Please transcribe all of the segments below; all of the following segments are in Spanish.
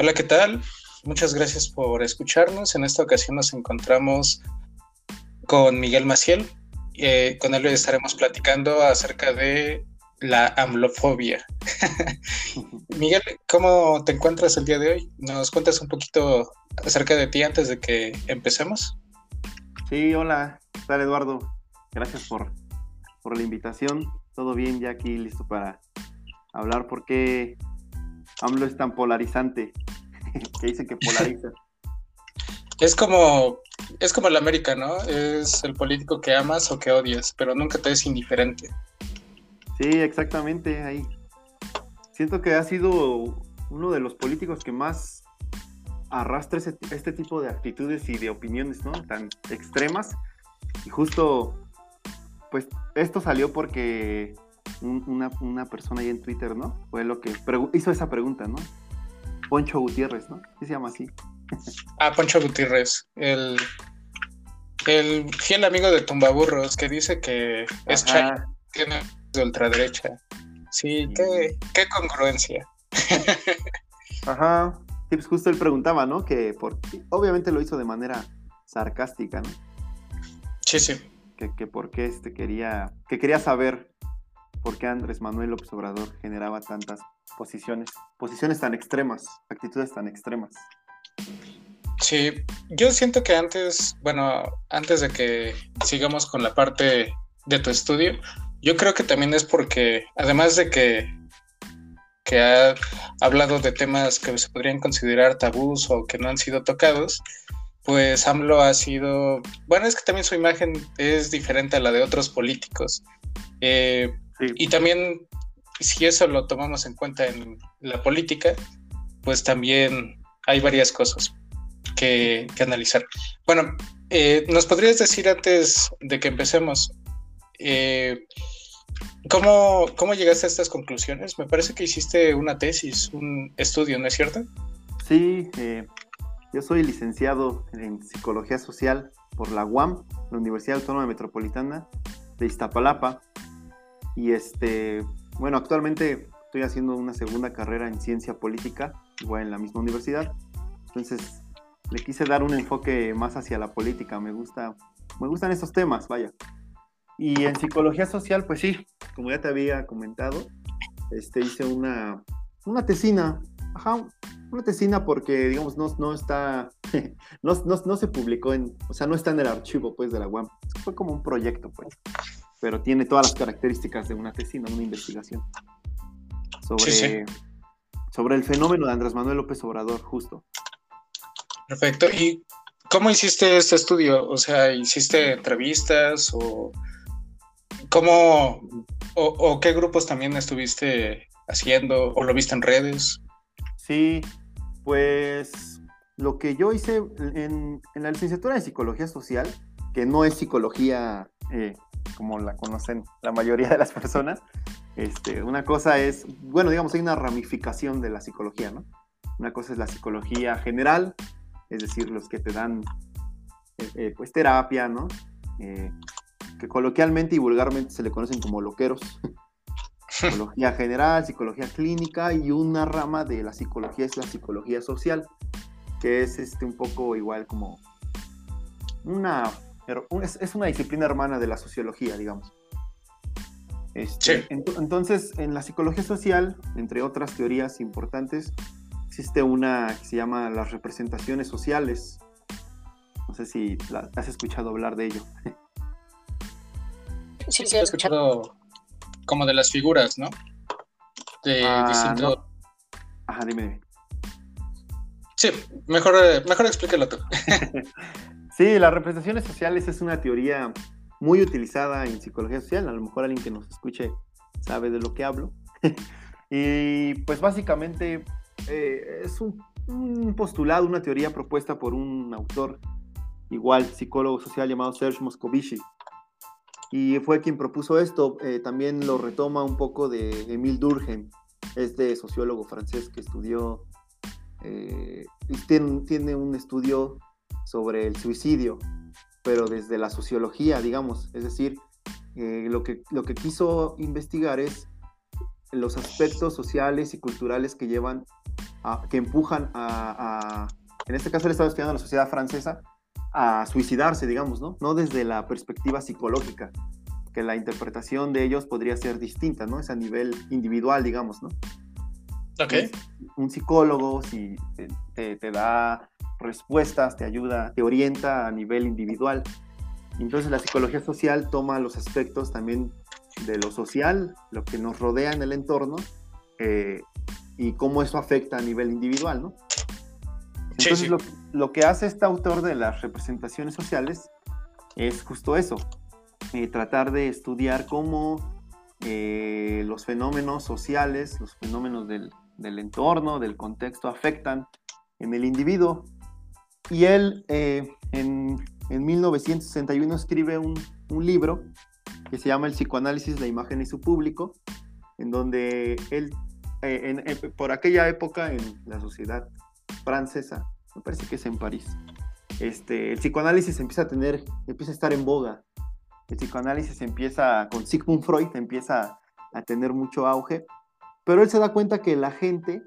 Hola, ¿qué tal? Muchas gracias por escucharnos. En esta ocasión nos encontramos con Miguel Maciel. Eh, con él estaremos platicando acerca de la amlofobia. Miguel, ¿cómo te encuentras el día de hoy? ¿Nos cuentas un poquito acerca de ti antes de que empecemos? Sí, hola, ¿qué tal Eduardo? Gracias por, por la invitación. Todo bien, ya aquí listo para hablar porque AMLO es tan polarizante. que dice que polariza. Es como, es como el América, ¿no? Es el político que amas o que odias, pero nunca te es indiferente. Sí, exactamente, ahí. Siento que ha sido uno de los políticos que más arrastra este tipo de actitudes y de opiniones, ¿no? Tan extremas. Y justo, pues, esto salió porque una, una, persona ahí en Twitter, ¿no? Fue lo que hizo esa pregunta, ¿no? Poncho Gutiérrez, ¿no? ¿Qué se llama así? Ah, Poncho Gutiérrez, el, el fiel amigo de Tumbaburros que dice que es Chay, tiene de ultraderecha. Sí, Qué, qué congruencia. Ajá. Sí, pues justo él preguntaba, ¿no? Que por, obviamente lo hizo de manera sarcástica, ¿no? Sí, sí. Que, que por qué este quería, que quería saber por qué Andrés Manuel López Obrador generaba tantas posiciones, posiciones tan extremas, actitudes tan extremas. Sí, yo siento que antes, bueno, antes de que sigamos con la parte de tu estudio, yo creo que también es porque, además de que, que ha hablado de temas que se podrían considerar tabús o que no han sido tocados, pues AMLO ha sido, bueno, es que también su imagen es diferente a la de otros políticos. Eh, y también si eso lo tomamos en cuenta en la política, pues también hay varias cosas que, analizar. Bueno, eh, ¿nos podrías decir antes de que empecemos eh, ¿cómo, ¿cómo, llegaste a estas conclusiones? Me parece que hiciste una tesis, un estudio, ¿no es cierto? Sí, eh, yo soy licenciado en Psicología Social por la UAM, la Universidad Autónoma Metropolitana de Iztapalapa. Y este, bueno, actualmente estoy haciendo una segunda carrera en ciencia política, igual en la misma universidad. Entonces, le quise dar un enfoque más hacia la política. Me gusta, me gustan estos temas, vaya. Y en psicología social, pues sí, como ya te había comentado, este, hice una, una tesina, ajá, una tesina porque, digamos, no, no está, no, no, no, se publicó en, o sea, no está en el archivo, pues, de la UAM. Fue como un proyecto, pues pero tiene todas las características de una tesina, una investigación sobre, sobre el fenómeno de Andrés Manuel López Obrador, justo. Perfecto. ¿Y cómo hiciste este estudio? O sea, ¿hiciste entrevistas o cómo o, qué grupos también estuviste haciendo o lo viste en redes? Sí, pues lo que yo hice en, en la licenciatura de psicología social, que no es psicología eh, como la conocen la mayoría de las personas. Este, una cosa es, bueno, digamos, hay una ramificación de la psicología, ¿no? Una cosa es la psicología general, es decir, los que te dan, eh, eh, pues, terapia, ¿no? Eh, que coloquialmente y vulgarmente se le conocen como loqueros. psicología general, psicología clínica y una rama de la psicología es la psicología social, que es este, un poco igual como una es, una disciplina hermana de la sociología, digamos. Este, entonces, en la psicología social, entre otras teorías importantes, existe una que se llama las representaciones sociales. No sé si has escuchado hablar de ello. Sí, sí, he escuchado como de las figuras, ¿no? De ah, Ajá, dime. Sí, mejor, mejor explícalo tú. Sí, las representaciones sociales es una teoría muy utilizada en psicología social. A lo mejor alguien que nos escuche sabe de lo que hablo. y pues básicamente eh, es un, postulado, una teoría propuesta por un autor, igual psicólogo social llamado Serge Moscovici. Y fue quien propuso esto. Eh, también lo retoma un poco de Emile Durkheim, este sociólogo francés que estudió, eh, tiene, tiene un estudio sobre el suicidio, pero desde la sociología, digamos. Es decir, eh, lo, que, lo que quiso investigar es los aspectos sociales y culturales que llevan que empujan a, en este caso él estaba estudiando la sociedad francesa, a suicidarse, digamos, ¿no? No desde la perspectiva psicológica, que la interpretación de ellos podría ser distinta, ¿no? Es a nivel individual, digamos, ¿no? Ok. un psicólogo, si te, te, da respuestas, te ayuda, te orienta a nivel individual. Entonces la psicología social toma los aspectos también de lo social, lo que nos rodea en el entorno, eh, y cómo eso afecta a nivel individual, ¿no? Entonces Lo, que hace este autor de las representaciones sociales es justo eso, eh, tratar de estudiar cómo eh, los fenómenos sociales, los fenómenos del, entorno, del contexto afectan en el individuo. Y él en, en, 1961 escribe un, un libro que se llama El psicoanálisis, la imagen y su público, en donde él eh, por aquella época en la sociedad francesa, me parece que es en París, este, el psicoanálisis empieza a tener, empieza a estar en boga. El psicoanálisis empieza, con Sigmund Freud, empieza a tener mucho auge, pero él se da cuenta que la gente,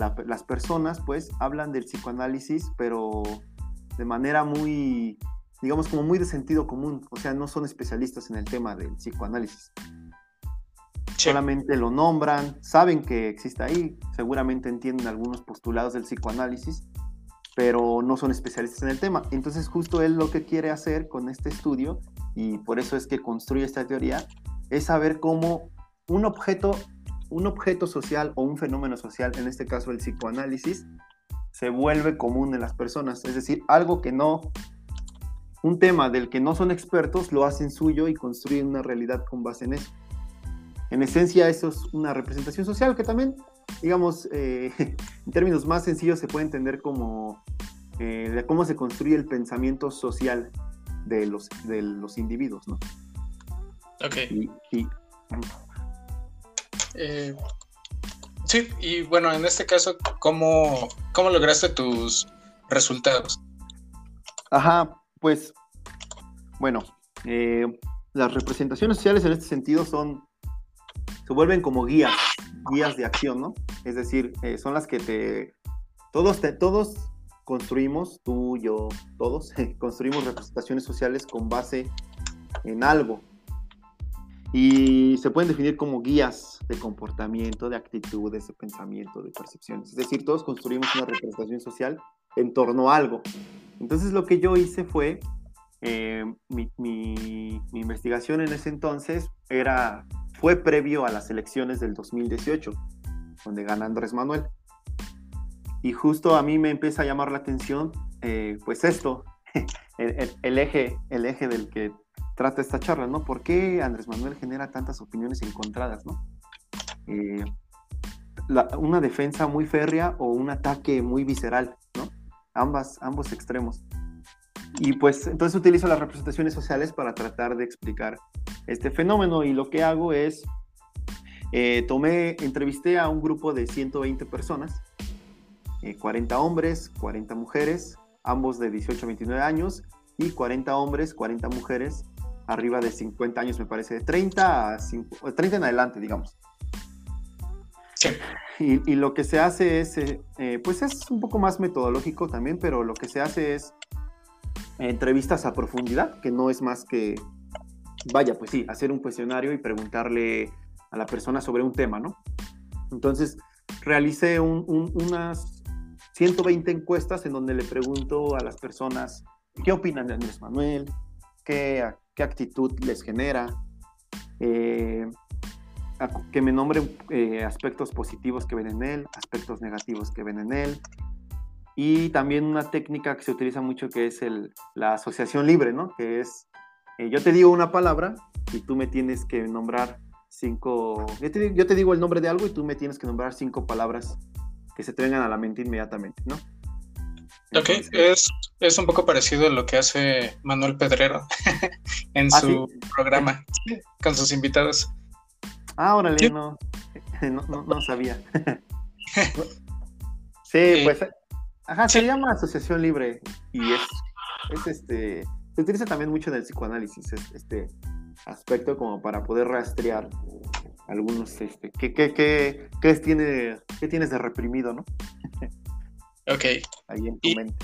las personas, pues, hablan del psicoanálisis, pero de manera muy, digamos, como muy de sentido común, o sea, no son especialistas en el tema del psicoanálisis. Solamente lo nombran, saben que existe ahí, seguramente entienden algunos postulados del psicoanálisis, pero no son especialistas en el tema. Entonces justo él lo que quiere hacer con este estudio, y por eso es que construye esta teoría, es saber cómo un objeto, un objeto social o un fenómeno social, en este caso el psicoanálisis, se vuelve común en las personas. Es decir, algo que no, un tema del que no son expertos, lo hacen suyo y construyen una realidad con base en eso. En esencia, eso es una representación social que también, digamos, eh, en términos más sencillos, se puede entender como eh, cómo se construye el pensamiento social de los, de los individuos, ¿no? Ok. Eh, sí, y bueno, en este caso, ¿cómo, cómo lograste tus resultados? Ajá, pues, bueno, las representaciones sociales en este sentido son se vuelven como guías, guías de acción, ¿no? Es decir, eh, son las que te, todos, te, todos construimos, tú, yo, todos, construimos representaciones sociales con base en algo. Y se pueden definir como guías de comportamiento, de actitudes, de pensamiento, de percepciones. Es decir, todos construimos una representación social en torno a algo. Entonces lo que yo hice fue, eh, mi, investigación en ese entonces era fue previo a las elecciones del 2018, donde gana Andrés Manuel. Y justo a mí me empieza a llamar la atención, eh, pues esto, el, eje, el eje del que trata esta charla, ¿no? ¿Por qué Andrés Manuel genera tantas opiniones encontradas, ¿no? Eh, una defensa muy férrea o un ataque muy visceral, ¿no? Ambas, ambos extremos. Y pues entonces utilizo las representaciones sociales para tratar de explicar este fenómeno y lo que hago es, eh, tomé, entrevisté a un grupo de 120 personas, 40 eh, hombres, 40 mujeres, ambos de 18 a 29 años, y 40 hombres, 40 mujeres, arriba de 50 años me parece, de 30 a 30 en adelante, digamos. Y, lo que se hace es, eh, pues es un poco más metodológico también, pero lo que se hace es entrevistas a profundidad, que no es más que, vaya, pues sí, hacer un cuestionario y preguntarle a la persona sobre un tema, ¿no? Entonces, realicé unas 120 encuestas en donde le pregunto a las personas qué opinan de Andrés Manuel, qué, qué actitud les genera, eh, que me nombren eh, aspectos positivos que ven en él, aspectos negativos que ven en él, y también una técnica que se utiliza mucho que es el, la asociación libre, ¿no? Que es, eh, yo te digo una palabra y tú me tienes que nombrar cinco, yo te, digo el nombre de algo y tú me tienes que nombrar cinco palabras que se te a la mente inmediatamente, ¿no? Ok, es, es, un poco parecido a lo que hace Manuel Pedrero en ¿Ah, su programa con sus invitados. Ah, órale, no, no, no, sabía. sí, pues Ajá, se llama asociación libre y es, es este, se utiliza también mucho en el psicoanálisis, este aspecto como para poder rastrear algunos, este, ¿qué, qué, qué, qué, tiene, qué tienes de reprimido, ¿no? Ok. Ahí en tu Y- mente.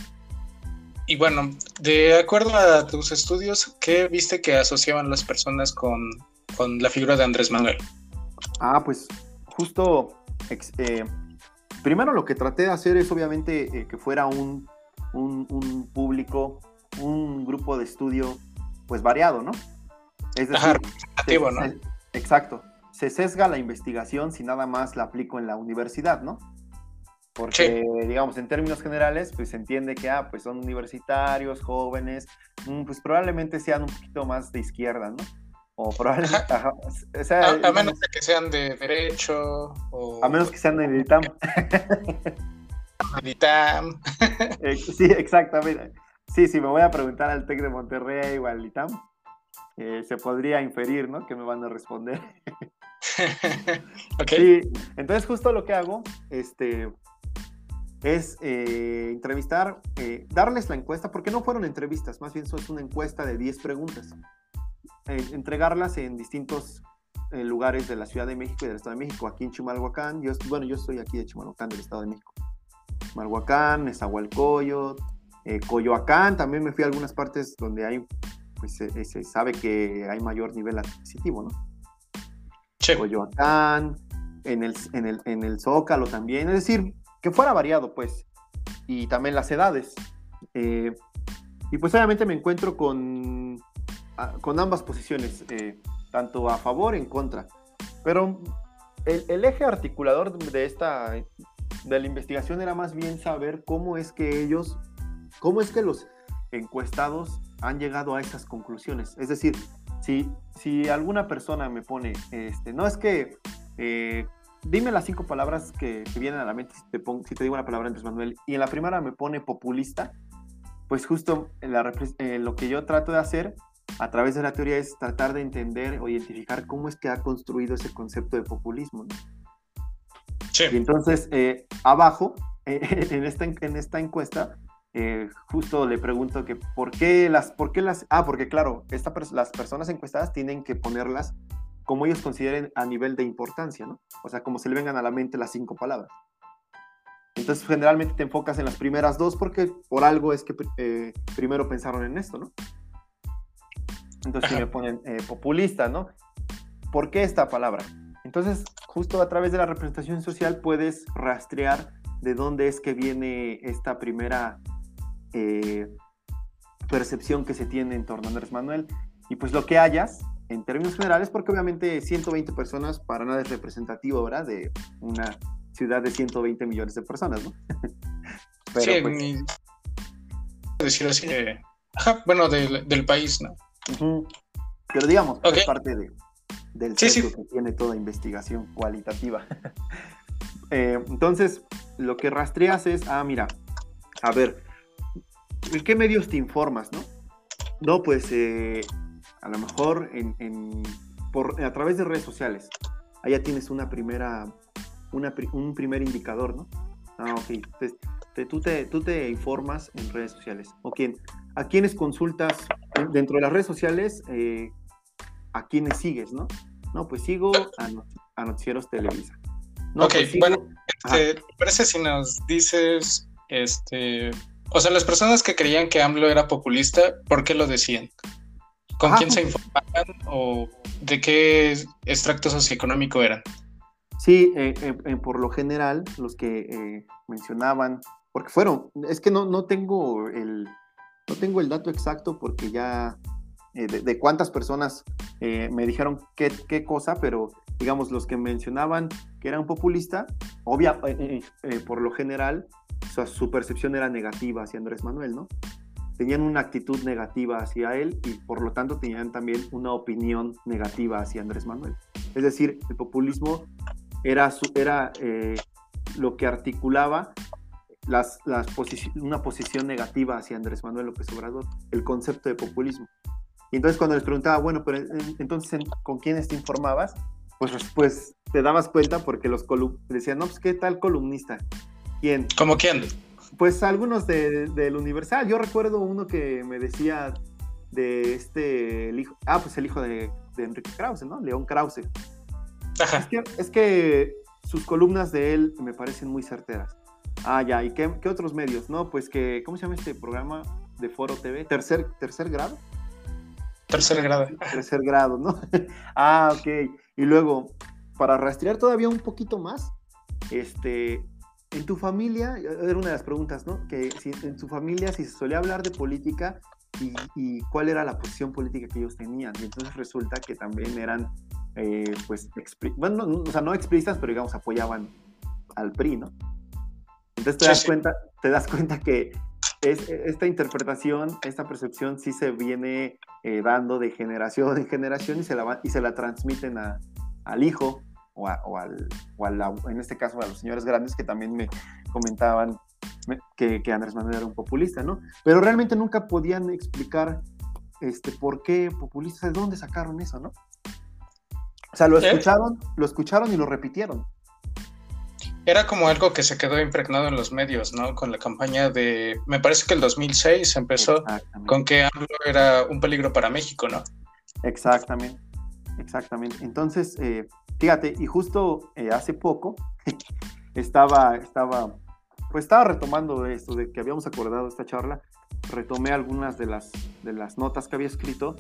Y bueno, de acuerdo a tus estudios, ¿qué viste que asociaban las personas con, con la figura de Andrés Manuel? Ah, pues justo, eh, primero lo que traté de hacer es obviamente eh, que fuera un, un, un público, un grupo de estudio, pues variado, ¿no? Es decir, Ajá, se- ¿no? se- exacto. Se sesga la investigación si nada más la aplico en la universidad, ¿no? Porque, digamos, en términos generales, pues se entiende que, ah, pues son universitarios, jóvenes, mm, pues probablemente sean un poquito más de izquierda, ¿no? O probablemente, ajá, o sea, A, a digamos, menos de que sean de derecho o a menos que sean el ITAM. ITAM. Eh, sí, exactamente. Sí, si me voy a preguntar al TEC de Monterrey o al ITAM, eh, se podría inferir, ¿no? Que me van a responder. ok, Sí, entonces justo lo que hago este, es eh, entrevistar, eh, darles la encuesta, porque no fueron entrevistas, más bien eso es una encuesta de 10 preguntas. Eh, entregarlas en distintos eh, lugares de la Ciudad de México y del Estado de México, aquí en Chimalhuacán. Yo, bueno, yo estoy aquí de Chimalhuacán, del Estado de México. Chimalhuacán, Nezahualcóyotl, eh, Coyoacán, también me fui a algunas partes donde hay, pues se- se sabe que hay mayor nivel adquisitivo, ¿no? sí, Coyoacán, en el, en, el, en el Zócalo también, es decir, que fuera variado, pues, y también las edades. Eh, y pues obviamente me encuentro con, con ambas posiciones, eh, tanto a favor en contra. Pero el, el eje articulador de esta, de la investigación era más bien saber cómo es que ellos, cómo es que los encuestados han llegado a esas conclusiones. Es decir, si, si alguna persona me pone, este, no es que, eh, dime las cinco palabras que, que vienen a la mente si te, pongo- si te digo una palabra Andrés Manuel, y en la primera me pone populista, pues justo en la eh, lo que yo trato de hacer a través de la teoría es tratar de entender o identificar cómo es que ha construido ese concepto de populismo. ¿no? sí. Y entonces, eh, abajo, eh, en, esta, en esta encuesta, eh, justo le pregunto que por qué las, por qué las, ah, porque claro, esta, las personas encuestadas tienen que ponerlas como ellos consideren a nivel de importancia, ¿no? O sea, como se le vengan a la mente las cinco palabras. Entonces, generalmente te enfocas en las primeras dos porque por algo es que eh, primero pensaron en esto, ¿no? Entonces, si me ponen eh, populista, ¿no? ¿Por qué esta palabra? Entonces, justo a través de la representación social puedes rastrear de dónde es que viene esta primera eh, percepción que se tiene en torno a Andrés Manuel. Y pues lo que hayas, en términos generales, porque obviamente 120 personas para nada es representativo, ¿verdad? De una ciudad de 120 millones de personas, ¿no? Pero sí, pues, ni- decir así que- ajá, bueno, del, del país, ¿no? Pero digamos, Ok. es parte de, del Sí, que tiene toda investigación cualitativa. Eh, entonces, lo que rastreas es, ah, mira, a ver, ¿en qué medios te informas, no? No, pues eh, a lo mejor en, en- por, a través de redes sociales. Allá tienes una primera, una, un primer indicador, ¿no? Ah, ok. Entonces, te- tú, te, tú te informas en redes sociales. ¿O quién? ¿A quiénes consultas dentro de las redes sociales? eh, ¿A quiénes sigues, no? No, pues sigo a, not- a Noticieros Televisa. No, Ok, pues sigo- bueno. Este, ¿Te parece si nos dices, este, o sea, las personas que creían que AMLO era populista, ¿por qué lo decían? ¿Con Ajá, quién se informaban o de qué extracto socioeconómico eran? Sí, eh, eh, eh, por lo general, los que eh, mencionaban, porque fueron, es que no, no tengo el, no tengo el dato exacto porque ya de, de cuántas personas me dijeron qué, qué cosa, pero digamos, los que mencionaban que eran populistas, obvia, por lo general, o sea, su percepción era negativa hacia Andrés Manuel, ¿no? Tenían una actitud negativa hacia él y por lo tanto tenían también una opinión negativa hacia Andrés Manuel. Es decir, el populismo era, eh, lo que articulaba una posición negativa hacia Andrés Manuel López Obrador, el concepto de populismo. Y entonces cuando les preguntaba, bueno, pero en- entonces ¿en- ¿con quiénes te informabas? Pues, pues te dabas cuenta porque los decían, no, pues qué tal columnista. ¿Quién? ¿Cómo quién? Pues algunos de- del Universal. Yo recuerdo uno que me decía de este, el hijo, ah, pues el hijo de, de Enrique Krause, ¿no? León Krause. Es Ajá, que, es que sus columnas de él me parecen muy certeras. Ah, ya, ¿y qué, qué, otros medios? No, pues que, ¿cómo se llama este programa de Foro TV? ¿Tercer, tercer grado? Tercer grado. Tercer grado, ¿no? ah, ok. Y luego, para rastrear todavía un poquito más, este, en tu familia, era una de las preguntas, ¿no? Que si en tu familia, si se solía hablar de política y, cuál era la posición política que ellos tenían. Y entonces resulta que también eran, eh, pues, bueno, o sea, no explícitas, pero digamos, apoyaban al PRI, ¿no? Entonces te das, Cuenta, te das cuenta que es, esta interpretación, esta percepción sí se viene eh, dando de generación en generación y se la, y se la transmiten a, al hijo o, o, al, o en este caso a los señores grandes que también me comentaban que, que, Andrés Manuel era un populista, ¿no? Pero realmente nunca podían explicar este, por qué populista, de dónde sacaron eso, ¿no? O sea, lo escucharon, lo escucharon y lo repitieron era como algo que se quedó impregnado en los medios, ¿no? Con la campaña de, me parece que el 2006 empezó con que AMLO era un peligro para México, ¿no? Exactamente, exactamente. Entonces, eh, fíjate, y justo eh, hace poco estaba, estaba, pues estaba retomando esto de que habíamos acordado esta charla, retomé algunas de las, de las notas que había escrito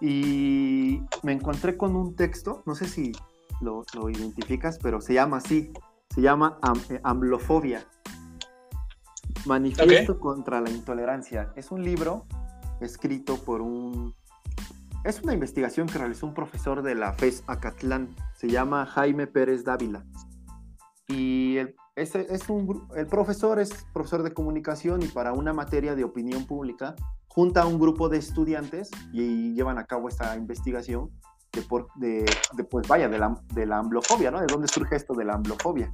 y me encontré con un texto, no sé si lo, lo identificas, pero se llama así, se llama eh, Amblofobia. Manifiesto contra la intolerancia. Es un libro escrito por un... Es una investigación que realizó un profesor de la FES Acatlán. Se llama Jaime Pérez Dávila. Y el, es, es un, el profesor es profesor de comunicación y para una materia de opinión pública junta a un grupo de estudiantes y llevan a cabo esta investigación de, por, de, pues vaya, de la, de la amblofobia, ¿no? ¿De dónde surge esto de la amblofobia?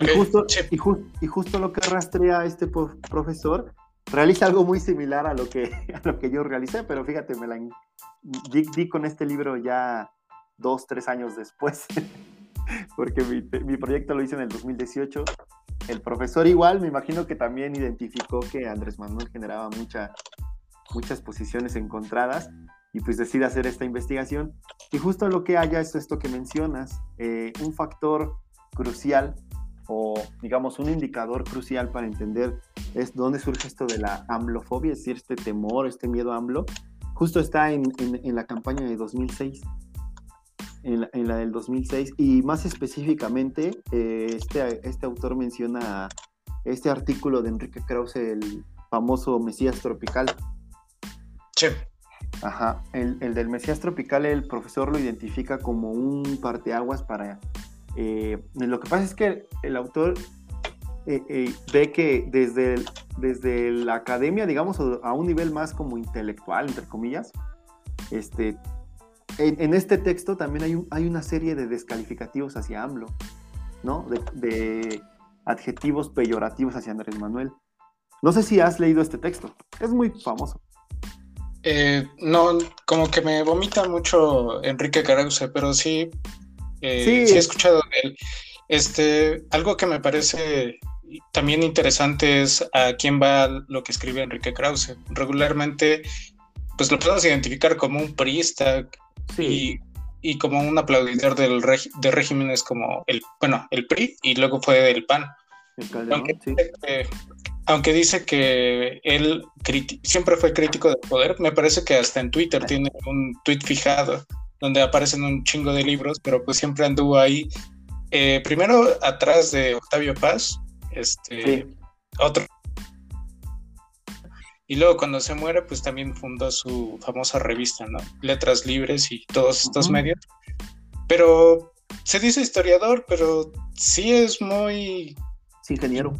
Y, justo, y, justo lo que rastrea este profesor realiza algo muy similar a lo que, a lo que yo realicé, pero fíjate, me la di, con este libro ya dos, tres años después, porque mi, mi, proyecto lo hice en el 2018. El profesor igual, me imagino que también identificó que Andrés Manuel generaba mucha, muchas posiciones encontradas y pues decide hacer esta investigación. Y justo lo que haya es esto que mencionas, eh, un factor crucial o digamos un indicador crucial para entender es dónde surge esto de la amblofobia, es decir, este temor, este miedo a AMLO, justo está en, en, la campaña de 2006, en la, en la, del 2006, y más específicamente, eh, este, este autor menciona este artículo de Enrique Krause, el famoso Mesías Tropical. Sí. Ajá, el, el, del Mesías Tropical el profesor lo identifica como un parteaguas para... Eh, lo que pasa es que el autor eh, eh, ve que desde, desde la academia, digamos, a un nivel más como intelectual, entre comillas, este, en, este texto también hay, un, hay una serie de descalificativos hacia AMLO, ¿no? De, adjetivos peyorativos hacia Andrés Manuel. No sé si has leído este texto, es muy famoso. No, como que me vomita mucho Enrique Carause, pero sí, eh, sí. he escuchado de él. Este, algo que me parece también interesante es a quién va lo que escribe Enrique Krause. Regularmente, pues lo podemos identificar como un priista y, como un aplaudidor del de regímenes como el, bueno, el PRI y luego fue del PAN. El aunque dice que él siempre fue crítico del poder, me parece que hasta en Twitter tiene un tweet fijado donde aparecen un chingo de libros, pero pues siempre anduvo ahí, eh, primero atrás de Octavio Paz, este, otro. Y luego cuando se muere, pues también fundó su famosa revista, ¿no? Letras Libres y todos estos medios. Pero se dice historiador, pero sí es muy... ingeniero.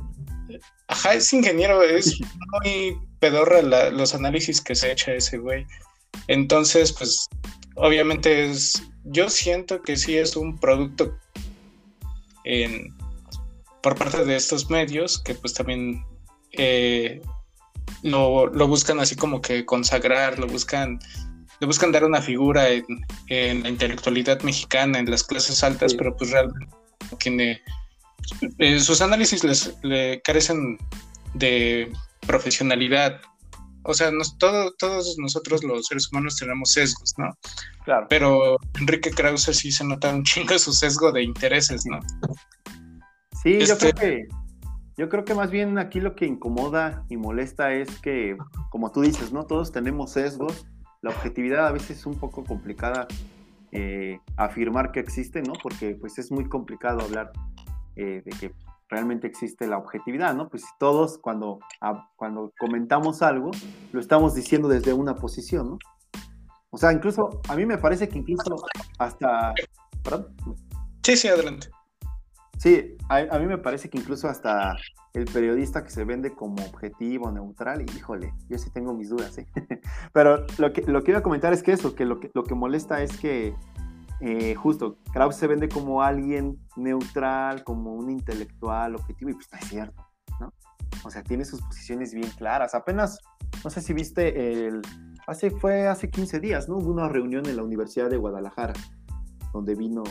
Ajá, es ingeniero, es muy pedorra los análisis que se echa ese güey. Entonces, pues, obviamente es, yo siento que sí es un producto en, por parte de estos medios que pues también eh, lo, buscan así como que consagrar, lo buscan, le buscan dar una figura en, la intelectualidad mexicana, en las clases altas, pero pues realmente tiene eh, sus análisis les, le carecen de profesionalidad. O sea, todos nosotros los seres humanos tenemos sesgos, ¿no? Claro. Pero Enrique Krause sí se nota un chingo su sesgo de intereses, ¿no? Sí, yo creo este que yo creo que más bien aquí lo que incomoda y molesta es que, como tú dices, ¿no? Todos tenemos sesgos. La objetividad a veces es un poco complicada eh, afirmar que existe, ¿no? Porque pues es muy complicado hablar eh, de que realmente existe la objetividad, ¿no? Pues todos cuando, cuando comentamos algo, lo estamos diciendo desde una posición, ¿no? O sea, incluso, a mí me parece que incluso hasta... ¿Perdón? Sí, sí, adelante. Sí, a, mí me parece que incluso hasta el periodista que se vende como objetivo, neutral, y híjole, yo sí tengo mis dudas, ¿eh? Pero lo que, lo que iba a comentar es que eso, que lo que, lo que molesta es que eh, justo Krauss se vende como alguien neutral, como un intelectual objetivo, y pues no es cierto, ¿no? O sea, tiene sus posiciones bien claras. Apenas, no sé si viste el... Hace, fue hace 15 días, ¿no? Hubo una reunión en la Universidad de Guadalajara, donde vino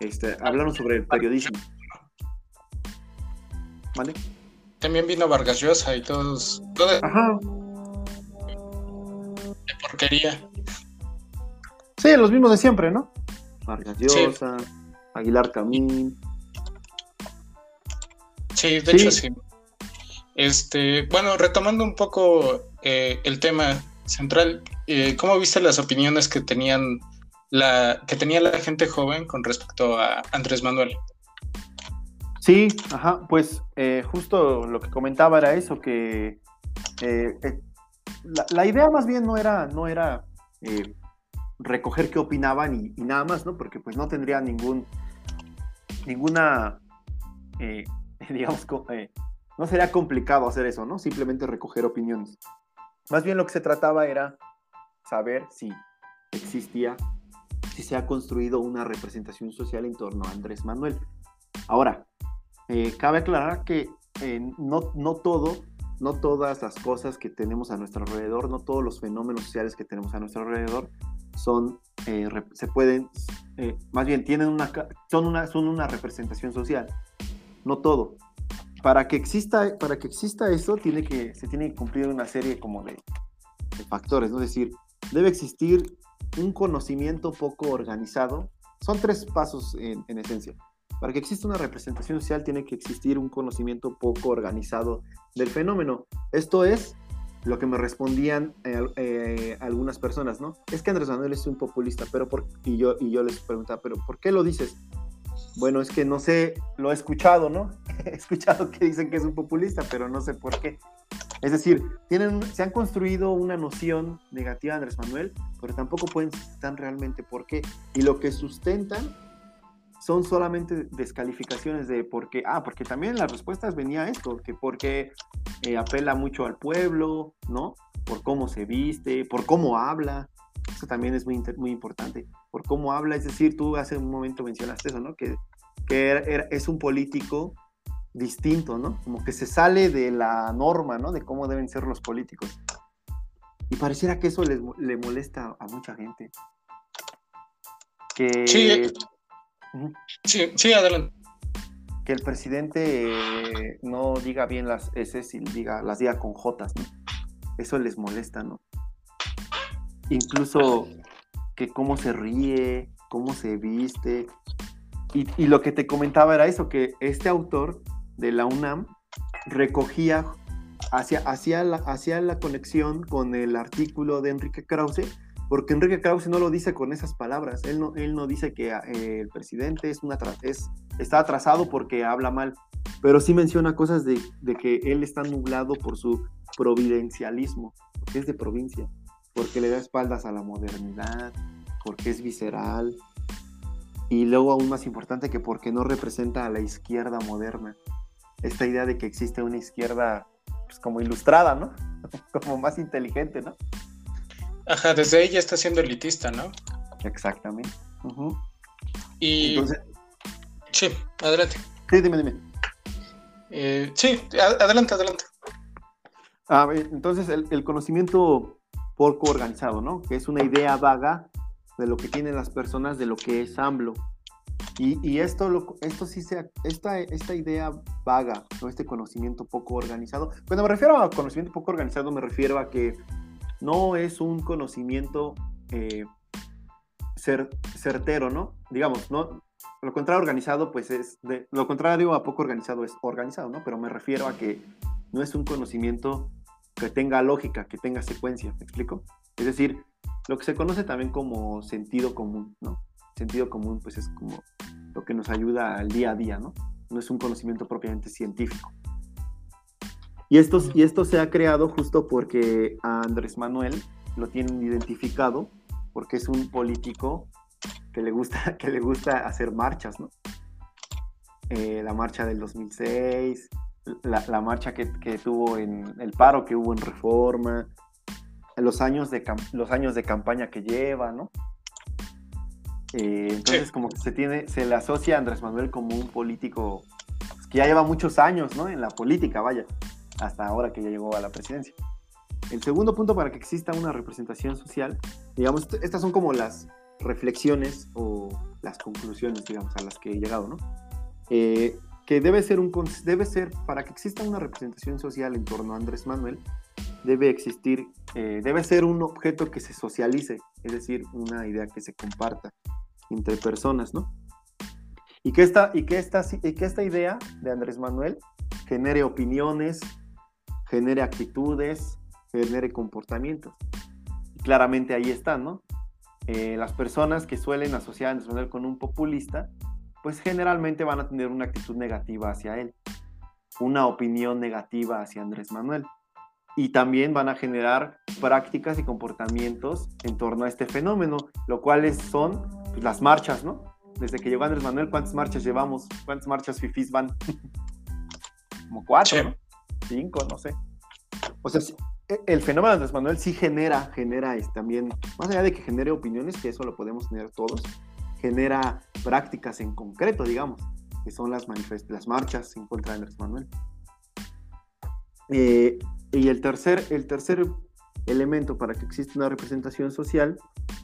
este, hablaron sobre el periodismo. ¿Vale? También vino Vargas Llosa y todos. Ajá. De porquería. Sí, los mismos de siempre, ¿no? Vargas Llosa, Aguilar Camín. Sí, de hecho sí. Este, bueno, retomando un poco eh, el tema central, eh, ¿cómo viste las opiniones que tenían la, que tenía la gente joven con respecto a Andrés Manuel. Sí, ajá, pues eh, justo lo que comentaba era eso, que eh, eh, la, idea más bien no era, no era recoger qué opinaban y, nada más, ¿no? Porque pues no tendría ningún, ninguna, digamos, no sería complicado hacer eso, ¿no? Simplemente recoger opiniones. Más bien lo que se trataba era saber si existía si se ha construido una representación social en torno a Andrés Manuel. Ahora, eh, cabe aclarar que eh, no, no todo, no todas las cosas que tenemos a nuestro alrededor, no todos los fenómenos sociales que tenemos a nuestro alrededor son, eh, se pueden, más bien tienen una, son una, son una representación social. No todo. Para que exista, para que exista eso, tiene que, se tiene que cumplir una serie como de, de factores, ¿no? Es decir, debe existir un conocimiento poco organizado. Son tres pasos en, esencia. Para que exista una representación social tiene que existir un conocimiento poco organizado del fenómeno. Esto es lo que me respondían eh, eh, algunas personas, ¿no? Es que Andrés Manuel es un populista, pero por... y yo y yo les preguntaba, pero ¿por qué lo dices? Bueno, es que no sé, lo he escuchado, ¿no? he escuchado que dicen que es un populista, pero no sé por qué. Es decir, tienen, se han construido una noción negativa de Andrés Manuel, pero tampoco pueden sustentar realmente por qué. Y lo que sustentan son solamente descalificaciones de por qué. Ah, porque también las respuestas venía esto, que porque eh, apela mucho al pueblo, ¿no? Por cómo se viste, por cómo habla. Eso también es muy, muy importante. Por cómo habla, es decir, tú hace un momento mencionaste eso, ¿no? Que, que es un político distinto, ¿no? Como que se sale de la norma, ¿no? De cómo deben ser los políticos. Y pareciera que eso le molesta a mucha gente. Que... Sí, sí, sí, adelante. Que el presidente eh, no diga bien las S y diga, las diga con J, ¿no? Eso les molesta, ¿no? Incluso que cómo se ríe, cómo se viste. Y, y, lo que te comentaba era eso, que este autor de la UNAM recogía, hacia, hacia, la, hacia la conexión con el artículo de Enrique Krause, porque Enrique Krause no lo dice con esas palabras, él no, él no dice que eh, el presidente es una es, está atrasado porque habla mal, pero sí menciona cosas de, de que él está nublado por su providencialismo, porque es de provincia, porque le da espaldas a la modernidad, porque es visceral, y luego aún más importante que porque no representa a la izquierda moderna esta idea de que existe una izquierda pues, como ilustrada, ¿no? como más inteligente, ¿no? Ajá, desde ahí ya está siendo elitista, ¿no? Exactamente. Y... Entonces... Sí, adelante. Sí, dime, dime. Eh, sí, adelante, adelante. A ver, entonces el, el, conocimiento poco organizado, ¿no? Que es una idea vaga de lo que tienen las personas de lo que es AMLO. Y, esto, lo, esto sí se, esta, esta idea vaga, ¿no? este conocimiento poco organizado. Cuando me refiero a conocimiento poco organizado, me refiero a que no es un conocimiento eh, certero, ¿no? Digamos, no, lo contrario organizado, pues es, de, lo contrario a poco organizado es organizado, ¿no? Pero me refiero a que no es un conocimiento que tenga lógica, que tenga secuencia, ¿me explico? Es decir, lo que se conoce también como sentido común, ¿no? Sentido común, pues es como lo que nos ayuda al día a día, ¿no? No es un conocimiento propiamente científico. Y esto, y esto se ha creado justo porque a Andrés Manuel lo tienen identificado porque es un político que le gusta, que le gusta hacer marchas, ¿no? Eh, la marcha del 2006, la, marcha que, tuvo en el paro que hubo en Reforma, los años de, los años de campaña que lleva, ¿no? Eh, entonces como que se tiene, se le asocia a Andrés Manuel como un político pues, que ya lleva muchos años, ¿no? En la política, vaya, hasta ahora que ya llegó a la presidencia. El segundo punto para que exista una representación social, digamos, estas son como las reflexiones o las conclusiones, digamos, a las que he llegado, ¿no? Eh, que debe ser, un, debe ser, para que exista una representación social en torno a Andrés Manuel, debe existir, eh, debe ser un objeto que se socialice, es decir, una idea que se comparta entre personas, ¿no? Y que esta, y que esta, y que esta idea de Andrés Manuel genere opiniones, genere actitudes, genere comportamientos. Y claramente ahí están, ¿no? Eh, las personas que suelen asociar a Andrés Manuel con un populista, pues generalmente van a tener una actitud negativa hacia él, una opinión negativa hacia Andrés Manuel. Y también van a generar prácticas y comportamientos en torno a este fenómeno, lo cual son pues, las marchas, ¿no? Desde que llegó Andrés Manuel, ¿cuántas marchas llevamos? ¿Cuántas marchas FIFIs van? Como cuatro, Cinco, no sé. O sea, e, el fenómeno de Andrés Manuel sí genera, genera también, más allá de que genere opiniones, que eso lo podemos tener todos, genera prácticas en concreto, digamos, que son las, las marchas en contra de Andrés Manuel. Eh, y el tercer, el tercer elemento para que exista una representación social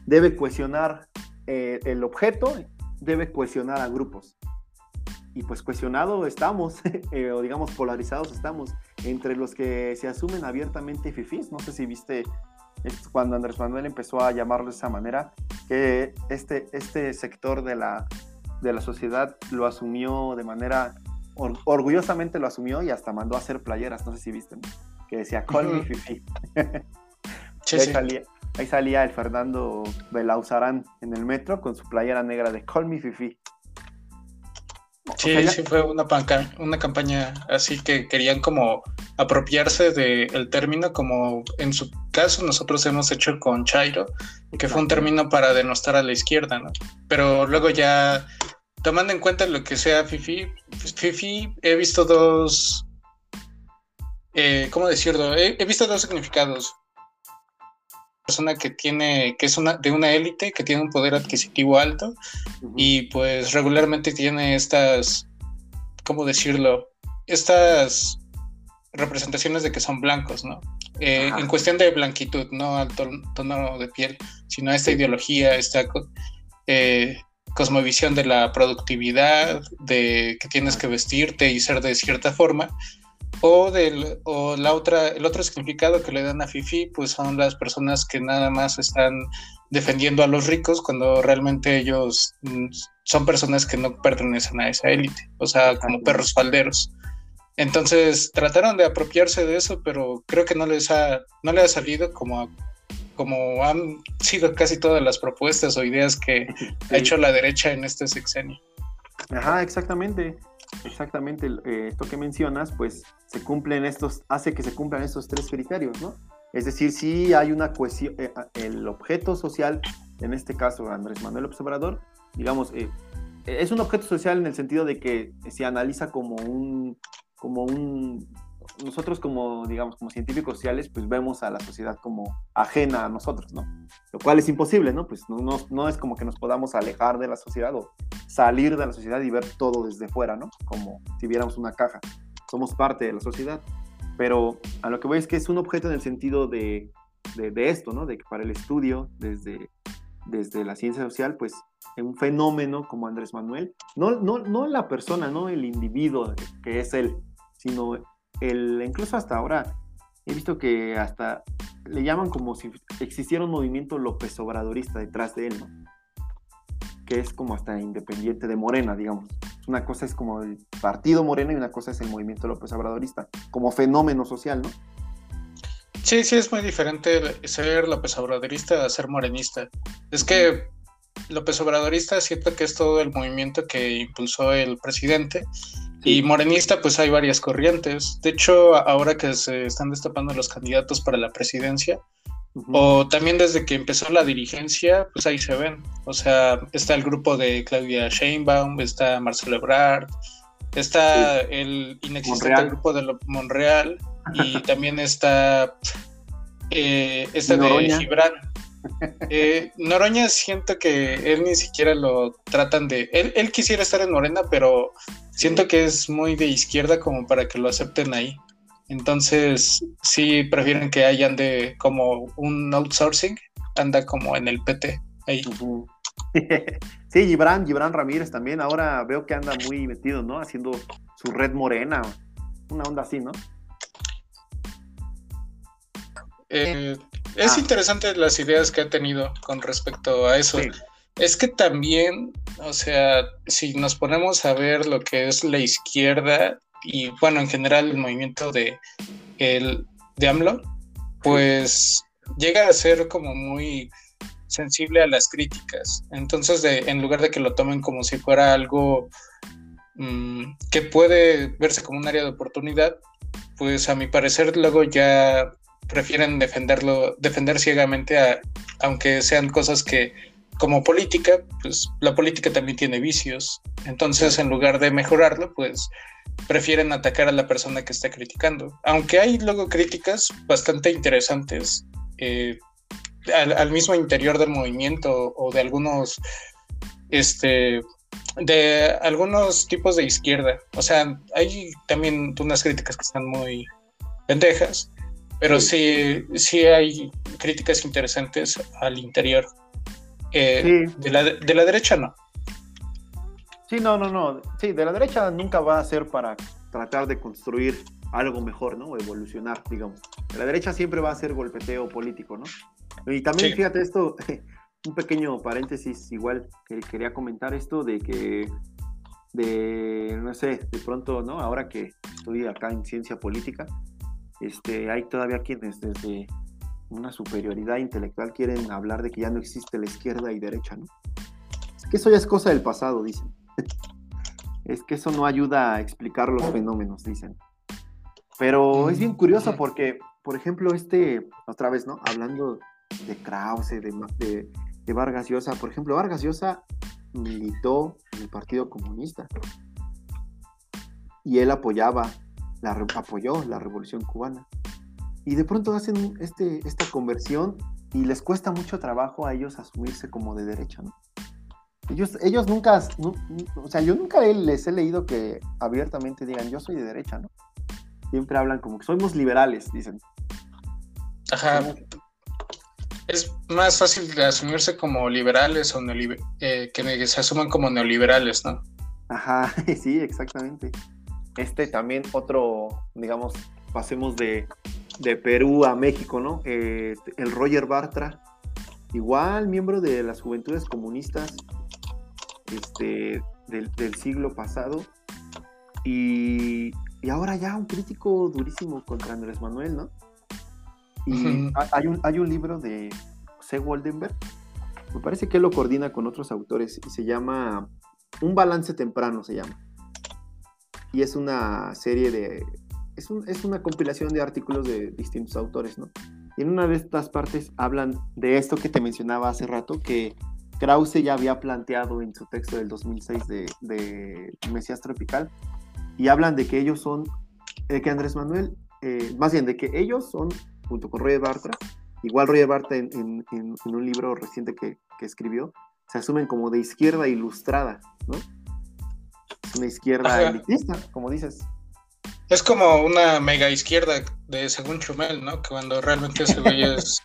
debe cohesionar eh, el objeto, debe cohesionar a grupos y pues cuestionado estamos, eh, o digamos polarizados estamos, entre los que se asumen abiertamente fifís. No sé si viste cuando Andrés Manuel empezó a llamarlo de esa manera, que este, este sector de la, de la sociedad lo asumió de manera, orgullosamente lo asumió y hasta mandó a hacer playeras, no sé si viste, que decía Call me Fifi. ahí, salía, ahí, salía, el Fernando Belauzarán en el metro con su playera negra de Call me Fifi. Sí, sí fue una, una campaña así que querían como apropiarse del término, como en su caso nosotros hemos hecho con Chairo, que fue un término para denostar a la izquierda, ¿no? Pero luego ya, tomando en cuenta lo que sea Fifi, Fifi he visto dos, eh, ¿cómo decirlo? he visto dos significados persona que tiene, que es una, de una élite, que tiene un poder adquisitivo alto y pues regularmente tiene estas, ¿cómo decirlo? Estas representaciones de que son blancos, ¿no? Eh, en cuestión de blanquitud, no al tono de piel, sino esta ideología, esta eh, cosmovisión de la productividad, de que tienes que vestirte y ser de cierta forma, o, del, o la otra, el otro significado que le dan a Fifi, pues son las personas que nada más están defendiendo a los ricos cuando realmente ellos mm, son personas que no pertenecen a esa élite, o sea, como perros falderos. Entonces trataron de apropiarse de eso, pero creo que no les ha, no le ha salido como, como han sido casi todas las propuestas o ideas que ha hecho la derecha en este sexenio. Ajá, exactamente. Exactamente, eh, esto que mencionas, pues se cumplen estos, hace que se cumplan estos tres criterios, ¿no? Es decir, si hay una cohesión, eh, el objeto social, en este caso Andrés Manuel Observador, digamos, eh, es un objeto social en el sentido de que se analiza como un, como un, nosotros como, digamos, como científicos sociales, pues vemos a la sociedad como ajena a nosotros, ¿no? Lo cual es imposible, ¿no? Pues no, no, no, es como que nos podamos alejar de la sociedad o salir de la sociedad y ver todo desde fuera, ¿no? Como si viéramos una caja. Somos parte de la sociedad. Pero a lo que voy es que es un objeto en el sentido de, de, de esto, ¿no? De que para el estudio, desde, desde la ciencia social, pues un fenómeno como Andrés Manuel, no, no, no la persona, no el individuo que es él, sino el, incluso hasta ahora he visto que hasta le llaman como si existiera un movimiento López Obradorista detrás de él, ¿no? que es como hasta independiente de Morena, digamos. Una cosa es como el partido Morena y una cosa es el movimiento López Obradorista, como fenómeno social, ¿no? Sí, sí, es muy diferente ser López Obradorista a ser morenista. Es que López Obradorista siento que es todo el movimiento que impulsó el presidente y morenista pues hay varias corrientes. De hecho, ahora que se están destapando los candidatos para la presidencia, o también desde que empezó la dirigencia, pues ahí se ven. O sea, está el grupo de Claudia Sheinbaum, está Marcelo Ebrard, está el inexistente grupo de Monreal y también está eh, este de Gibran. Eh, Noroña siento que él ni siquiera lo tratan de... Él, él quisiera estar en Morena, pero siento que es muy de izquierda como para que lo acepten ahí. Entonces, sí prefieren que hayan de como un outsourcing, anda como en el PT ahí. Sí, Gibran, Gibran Ramírez también, ahora veo que anda muy metido, ¿no? Haciendo su red morena, una onda así, ¿no? Eh, es ah. interesante las ideas que ha tenido con respecto a eso. Es que también, o sea, si nos ponemos a ver lo que es la izquierda y bueno, en general el movimiento de, el, de AMLO, pues llega a ser como muy sensible a las críticas. Entonces, en lugar de que lo tomen como si fuera algo mm, que puede verse como un área de oportunidad, pues a mi parecer luego ya prefieren defenderlo, defender ciegamente, aunque sean cosas que como política, pues la política también tiene vicios. Entonces, en lugar de mejorarlo, pues prefieren atacar a la persona que está criticando. Aunque hay luego críticas bastante interesantes eh, al, mismo interior del movimiento o de algunos, este, de algunos tipos de izquierda. O sea, hay también unas críticas que están muy pendejas, pero sí, sí, hay críticas interesantes al interior. Eh, de, la, de la derecha no. Sí, no, no, no. Sí, de la derecha nunca va a ser para tratar de construir algo mejor, ¿no? evolucionar, digamos. De la derecha siempre va a ser golpeteo político, ¿no? Y también, fíjate esto, un pequeño paréntesis igual que quería comentar esto de que, de, no sé, de pronto, ¿no? Ahora que estoy acá en ciencia política, este, hay todavía quienes desde una superioridad intelectual quieren hablar de que ya no existe la izquierda y derecha, ¿no? Es que eso ya es cosa del pasado, dicen es que eso no ayuda a explicar los fenómenos, dicen. Pero es bien curioso porque, por ejemplo, este, otra vez, ¿no? Hablando de Krause, de, de, Vargas Llosa, por ejemplo, Vargas Llosa militó en el Partido Comunista y él apoyaba, la, apoyó la Revolución Cubana. Y de pronto hacen este, esta conversión y les cuesta mucho trabajo a ellos asumirse como de derecha, ¿no? Ellos, ellos nunca, o sea, yo nunca les he leído que abiertamente digan yo soy de derecha, ¿no? Siempre hablan como que somos liberales, dicen. Ajá. Es más fácil asumirse como liberales o eh, que se asuman como neoliberales, ¿no? Ajá, sí, exactamente. Este también otro, digamos, pasemos de, de Perú a México, ¿no? Eh, el Roger Bartra, igual miembro de las Juventudes Comunistas, este, del, siglo pasado. Y, ahora ya un crítico durísimo contra Andrés Manuel, ¿no? Y hay, un, hay un libro de C. Waldenberg, me parece que él lo coordina con otros autores y se llama Un balance temprano, se llama. Y es una serie de... Es, es una compilación de artículos de distintos autores, ¿no? Y en una de estas partes hablan de esto que te mencionaba hace rato, que Krause ya había planteado en su texto del 2006 de, Mesías Tropical, y hablan de que ellos son, de que Andrés Manuel, eh, más bien de que ellos son, junto con Roger Bartra, igual Roger Bartra en, un libro reciente que, escribió, se asumen como de izquierda ilustrada, ¿no? Una izquierda elitista, como dices. Es como una mega izquierda de según Chumel, ¿no? Que cuando realmente ese güey es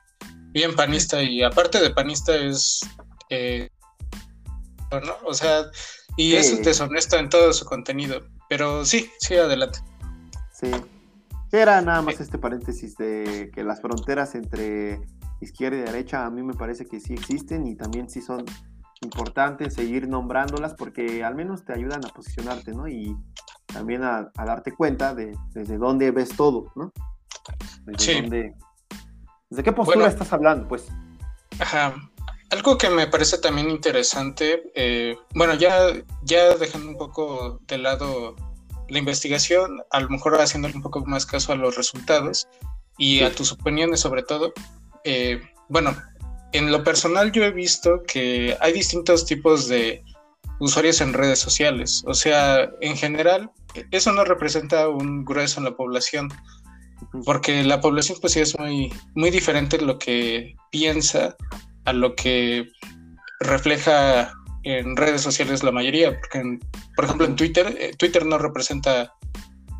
bien panista y aparte de panista es eh, ¿no? O sea, y es deshonesto en todo su contenido. Pero sí, sí, adelante. Sí. Era nada más este paréntesis de que las fronteras entre izquierda y derecha a mí me parece que sí existen y también sí son importante seguir nombrándolas porque al menos te ayudan a posicionarte, ¿no? Y también a, darte cuenta de desde dónde ves todo, ¿no? Desde dónde, ¿Desde qué postura estás hablando, pues? Ajá. Algo que me parece también interesante, eh, bueno, ya, ya dejando un poco de lado la investigación, a lo mejor haciéndole un poco más caso a los resultados y a tus opiniones sobre todo, eh, bueno, en lo personal yo he visto que hay distintos tipos de usuarios en redes sociales. O sea, en general, eso no representa un grueso en la población, porque la población pues sí es muy, muy diferente lo que piensa a lo que refleja en redes sociales la mayoría, porque por ejemplo en Twitter, eh, Twitter no representa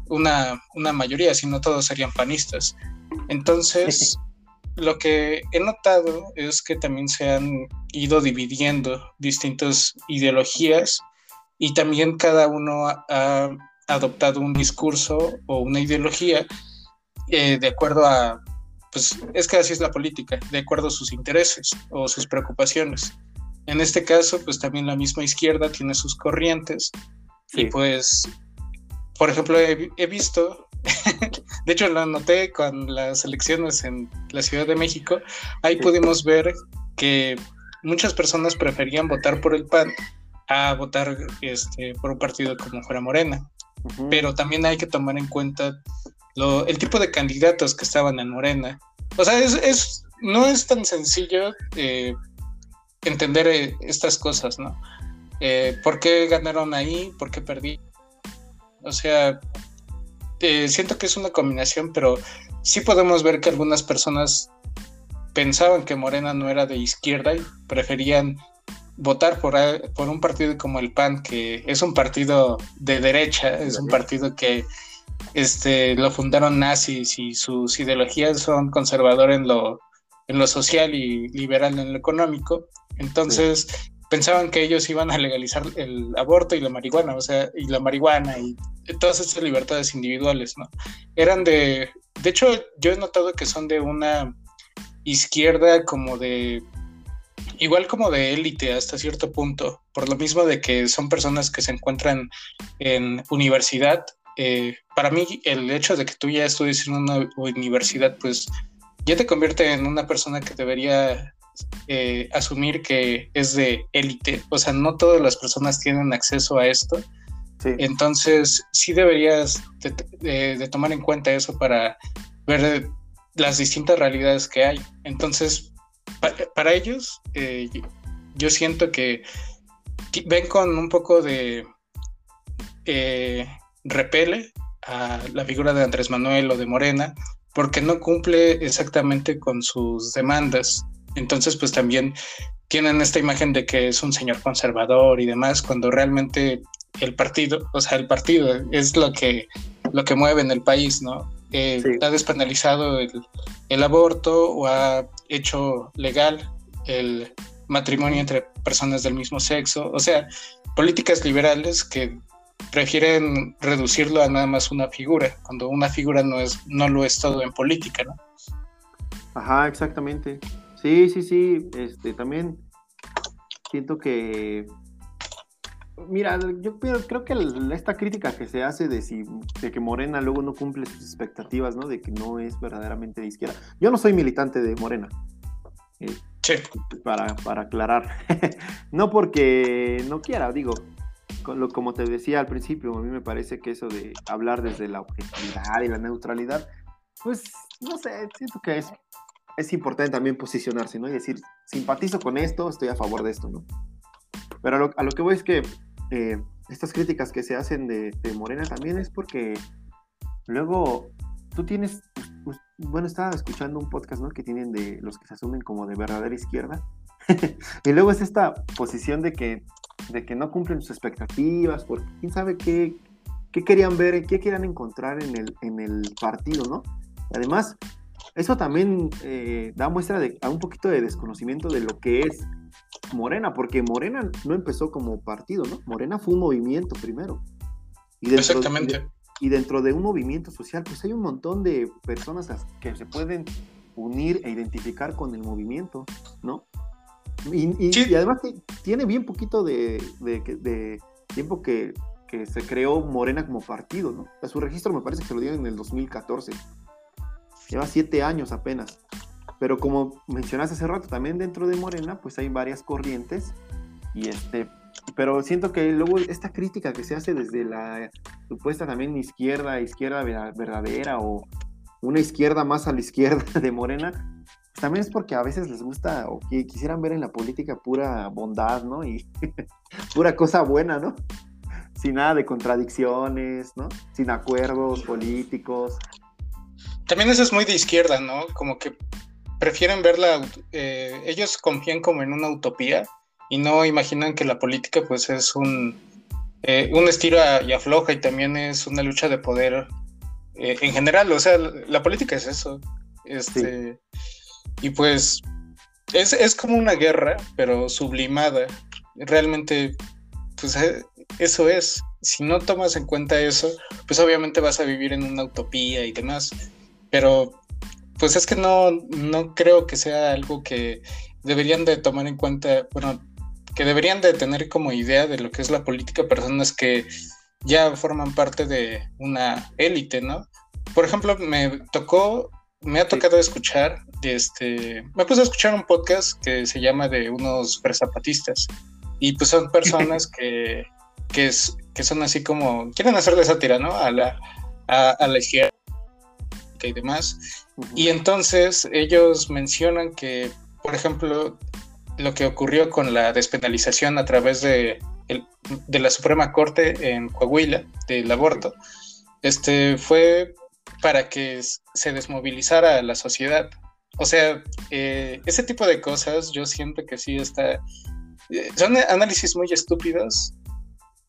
una, una mayoría, sino todos serían panistas. Entonces, lo que he notado es que también se han ido dividiendo distintas ideologías y también cada uno ha adoptado un discurso o una ideología eh, de acuerdo a, pues es que así es la política, de acuerdo a sus intereses o sus preocupaciones. En este caso, pues también la misma izquierda tiene sus corrientes y pues, por ejemplo, he visto de hecho, lo noté con las elecciones en la Ciudad de México. Ahí pudimos ver que muchas personas preferían votar por el PAN a votar este, por un partido como fuera Morena. Pero también hay que tomar en cuenta el tipo de candidatos que estaban en Morena. O sea, es, no es tan sencillo eh, entender eh, estas cosas, ¿no? Eh, ¿Por qué ganaron ahí? ¿Por qué perdí? O sea, siento que es una combinación, pero sí podemos ver que algunas personas pensaban que Morena no era de izquierda y preferían votar por, por un partido como el PAN, que es un partido de derecha, es un partido que este, lo fundaron nazis y sus ideologías son conservador en lo, en lo social y liberal en lo económico. Entonces, pensaban que ellos iban a legalizar el aborto y la marihuana, o sea, y la marihuana y todas estas libertades individuales, ¿no? Eran de, de hecho, yo he notado que son de una izquierda como de, igual como de élite hasta cierto punto, por lo mismo de que son personas que se encuentran en universidad. Eh, para mí, el hecho de que tú ya estudies en una universidad, pues ya te convierte en una persona que debería eh, asumir que es de élite, o sea, no todas las personas tienen acceso a esto. Entonces, sí deberías de, tomar en cuenta eso para ver las distintas realidades que hay. Entonces, para ellos, eh, yo siento que ven con un poco de eh, repele a la figura de Andrés Manuel o de Morena, porque no cumple exactamente con sus demandas. Entonces, pues también tienen esta imagen de que es un señor conservador y demás, cuando realmente el partido, o sea, el partido es lo que, lo que mueve en el país, ¿no? Eh, ha despenalizado el, el, aborto o ha hecho legal el matrimonio entre personas del mismo sexo, o sea, políticas liberales que prefieren reducirlo a nada más una figura, cuando una figura no es, no lo es todo en política, ¿no? Ajá, exactamente. Sí, sí, sí. Este, también siento que. Mira, yo creo que esta crítica que se hace de, si, de que Morena luego no cumple sus expectativas, ¿no? De que no es verdaderamente de izquierda. Yo no soy militante de Morena. Eh, sí. Para, para aclarar. no porque no quiera, digo, como te decía al principio, a mí me parece que eso de hablar desde la objetividad y la neutralidad, pues no sé, siento que es es importante también posicionarse, ¿no? Y decir, simpatizo con esto, estoy a favor de esto, ¿no? Pero a lo, que voy es que eh, estas críticas que se hacen de, Morena también es porque luego tú tienes, pues, bueno, estaba escuchando un podcast, ¿no? Que tienen de los que se asumen como de verdadera izquierda. y luego es esta posición de que, de que no cumplen sus expectativas, porque quién sabe qué, qué querían ver, qué querían encontrar en el, en el partido, ¿no? Además, eso también eh, da muestra de a un poquito de desconocimiento de lo que es Morena, porque Morena no empezó como partido, ¿no? Morena fue un movimiento primero. Y Exactamente. y dentro de un movimiento social, pues hay un montón de personas que se pueden unir e identificar con el movimiento, ¿no? Y, además tiene bien poquito de, tiempo que, se creó Morena como partido, ¿no? A su registro me parece que se lo dieron en el 2014. Lleva siete años apenas. Pero como mencionaste hace rato, también dentro de Morena, pues hay varias corrientes. Y este, pero siento que luego esta crítica que se hace desde la supuesta también izquierda, izquierda verdadera o una izquierda más a la izquierda de Morena, también es porque a veces les gusta o que quisieran ver en la política pura bondad, ¿no? Y pura cosa buena, ¿no? Sin nada de contradicciones, ¿no? Sin acuerdos políticos. También eso es muy de izquierda, ¿no? Como que prefieren verla, eh, ellos confían como en una utopía y no imaginan que la política pues es un, eh, un estilo y afloja y también es una lucha de poder eh, en general, o sea, la, política es eso. Este, y pues es, como una guerra, pero sublimada. Realmente, pues eso es. Si no tomas en cuenta eso, pues obviamente vas a vivir en una utopía y demás. Pero, pues es que no, no creo que sea algo que deberían de tomar en cuenta, bueno, que deberían de tener como idea de lo que es la política personas que ya forman parte de una élite, ¿no? Por ejemplo, me tocó me ha tocado escuchar, este, me puse a escuchar un podcast que se llama de unos prezapatistas y pues son personas que, que, que son así como, quieren hacerle sátira, ¿no? A la, a, la izquierda y demás. Y entonces ellos mencionan que, por ejemplo, lo que ocurrió con la despenalización a través de, de la Suprema Corte en Coahuila del aborto, este, fue para que se desmovilizara la sociedad. O sea, eh, ese tipo de cosas yo siento que sí está... Eh, son análisis muy estúpidos,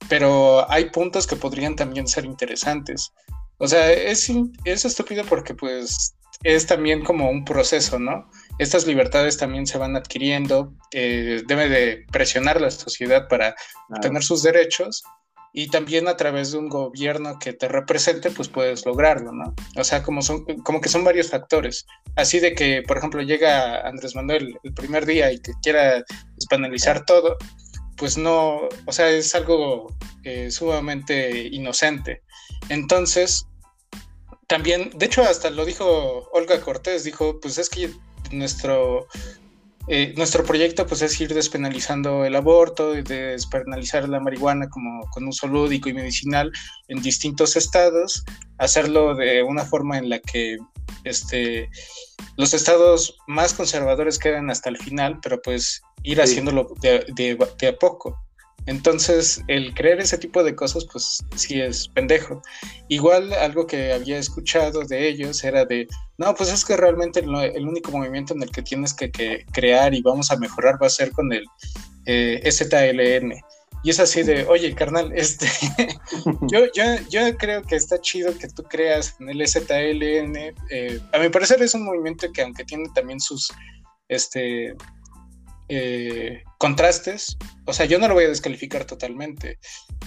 pero hay puntos que podrían también ser interesantes. O sea, es, es estúpido porque pues es también como un proceso, ¿no? Estas libertades también se van adquiriendo, eh, debe de presionar la sociedad para obtener sus derechos, y también a través de un gobierno que te represente, pues puedes lograrlo, ¿no? O sea, como, son, como que son varios factores. Así de que, por ejemplo, llega Andrés Manuel el primer día y que quiera despanelizar todo, pues no, o sea, es algo eh, sumamente inocente. Entonces, también, de hecho, hasta lo dijo Olga Cortés, dijo, pues es que nuestro eh, nuestro proyecto pues es ir despenalizando el aborto despenalizar la marihuana como con uso lúdico y medicinal en distintos estados, hacerlo de una forma en la que este, los estados más conservadores quedan hasta el final, pero pues ir haciéndolo de, de a poco. Entonces, el creer ese tipo de cosas, pues sí es pendejo. Igual algo que había escuchado de ellos era de, no, pues es que realmente el, único movimiento en el que tienes que, crear y vamos a mejorar va a ser con el eh. Y es así de, oye, carnal, este, yo, yo, yo creo que está chido que tú creas en el ZLN. Eh, a mi parecer es un movimiento que aunque tiene también sus, este, eh, contrastes, o sea, yo no lo voy a descalificar totalmente.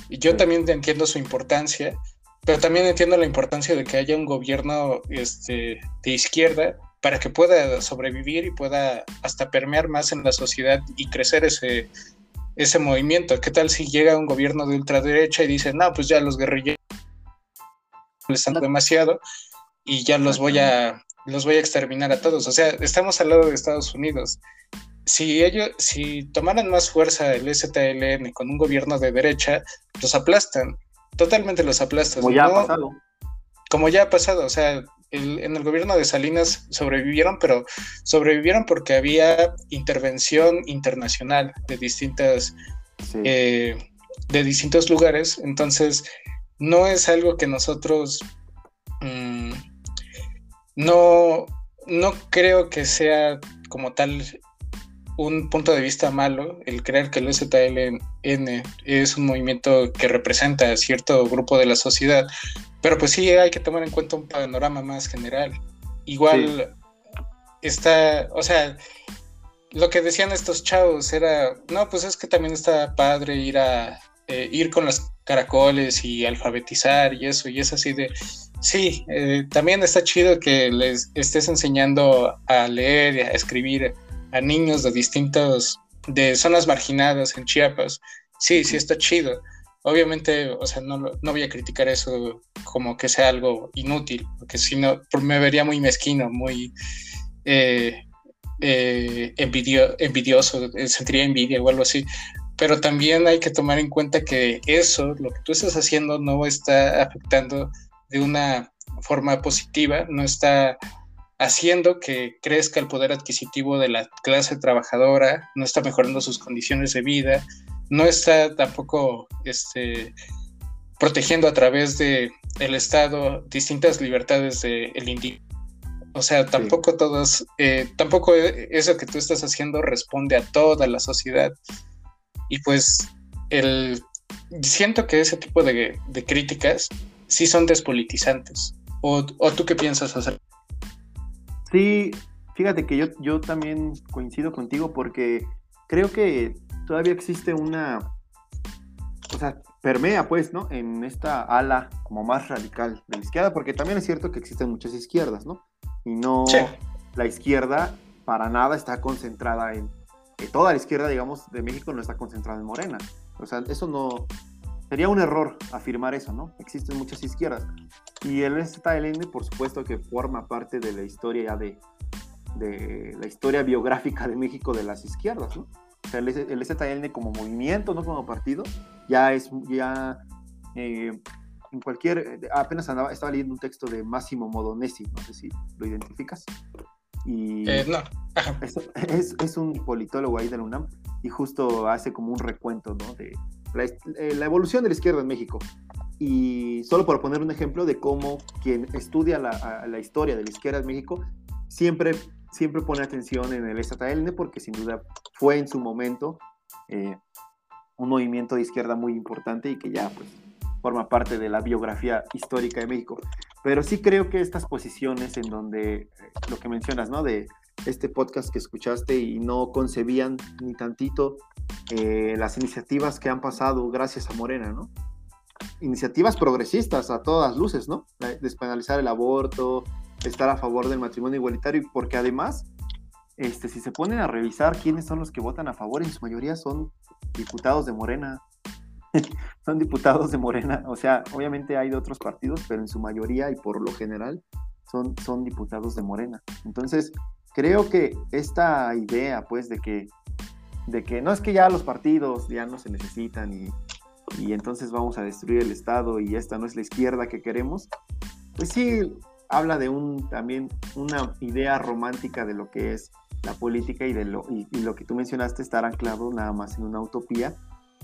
Y yo también entiendo su importancia, pero también entiendo la importancia de que haya un gobierno este, de izquierda para que pueda sobrevivir y pueda hasta permear más en la sociedad y crecer ese, ese movimiento. ¿Qué tal si llega un gobierno de ultraderecha y dice, no, pues ya los guerrilleros les están demasiado y ya los voy a los voy a exterminar a todos. O sea, estamos al lado de Estados Unidos si ellos, si tomaran más fuerza el STLN con un gobierno de derecha, los aplastan, totalmente los aplastan. Como ya ha pasado. Como ya ha pasado, o sea, en el gobierno de Salinas sobrevivieron, pero sobrevivieron porque había intervención internacional de distintas, eh, de distintos lugares, entonces no es algo que nosotros mm, no, no creo que sea como tal un punto de vista malo el creer que el ZLN es un movimiento que representa a cierto grupo de la sociedad, pero pues sí hay que tomar en cuenta un panorama más general. Igual está, o sea, lo que decían estos chavos era, no, pues es que también está padre ir a eh, ir con los caracoles y alfabetizar y eso, y es así de, sí, eh, también está chido que les estés enseñando a leer, a escribir, a niños de distintos de zonas marginadas en Chiapas, sí, sí está chido. Obviamente, o sea, no, no voy a criticar eso como que sea algo inútil, porque si no, me vería muy mezquino, muy eh, eh, envidioso, eh, sentiría envidia o algo así. Pero también hay que tomar en cuenta que eso, lo que tú estás haciendo, no está afectando de una forma positiva, no está haciendo que crezca el poder adquisitivo de la clase trabajadora, no está mejorando sus condiciones de vida, no está tampoco este, protegiendo a través del el Estado distintas libertades del de individuo. O sea, tampoco todos, eh, tampoco eso que tú estás haciendo responde a toda la sociedad. Y pues el, siento que ese tipo de, de críticas sí son despolitizantes. ¿O, ¿O, tú qué piensas hacer? Sí, fíjate que yo, yo también coincido contigo porque creo que todavía existe una, o sea, permea pues, ¿no? En esta ala como más radical de la izquierda, porque también es cierto que existen muchas izquierdas, ¿no? Y no, la izquierda para nada está concentrada en, toda la izquierda, digamos, de México no está concentrada en Morena. O sea, eso no, sería un error afirmar eso, ¿no? Existen muchas izquierdas. Y el ZLN, por supuesto, que forma parte de la historia de, de la historia biográfica de México de las izquierdas, ¿no? O sea, el, el ZLN como movimiento, no como partido, ya es, ya eh, en cualquier, apenas andaba, estaba leyendo un texto de Máximo Modonesi, no sé si lo identificas. Y eh, no. es, es, un politólogo ahí de la UNAM y justo hace como un recuento, ¿no? De la, eh, la evolución de la izquierda en México. Y solo por poner un ejemplo de cómo quien estudia la, la historia de la izquierda en México siempre, siempre pone atención en el ZLN porque sin duda fue en su momento eh, un movimiento de izquierda muy importante y que ya pues forma parte de la biografía histórica de México. Pero sí creo que estas posiciones en donde eh, lo que mencionas, ¿no? De este podcast que escuchaste y no concebían ni tantito eh, las iniciativas que han pasado gracias a Morena, ¿no? iniciativas progresistas a todas luces, ¿no? Despenalizar el aborto, estar a favor del matrimonio igualitario, porque además, este, si se ponen a revisar quiénes son los que votan a favor, en su mayoría son diputados de Morena. son diputados de Morena, o sea, obviamente hay de otros partidos, pero en su mayoría y por lo general son, son diputados de Morena. Entonces, creo que esta idea, pues, de que, de que no es que ya los partidos ya no se necesitan y y entonces vamos a destruir el Estado y esta no es la izquierda que queremos, pues sí habla de un también una idea romántica de lo que es la política y de lo, y, lo que tú mencionaste estar anclado nada más en una utopía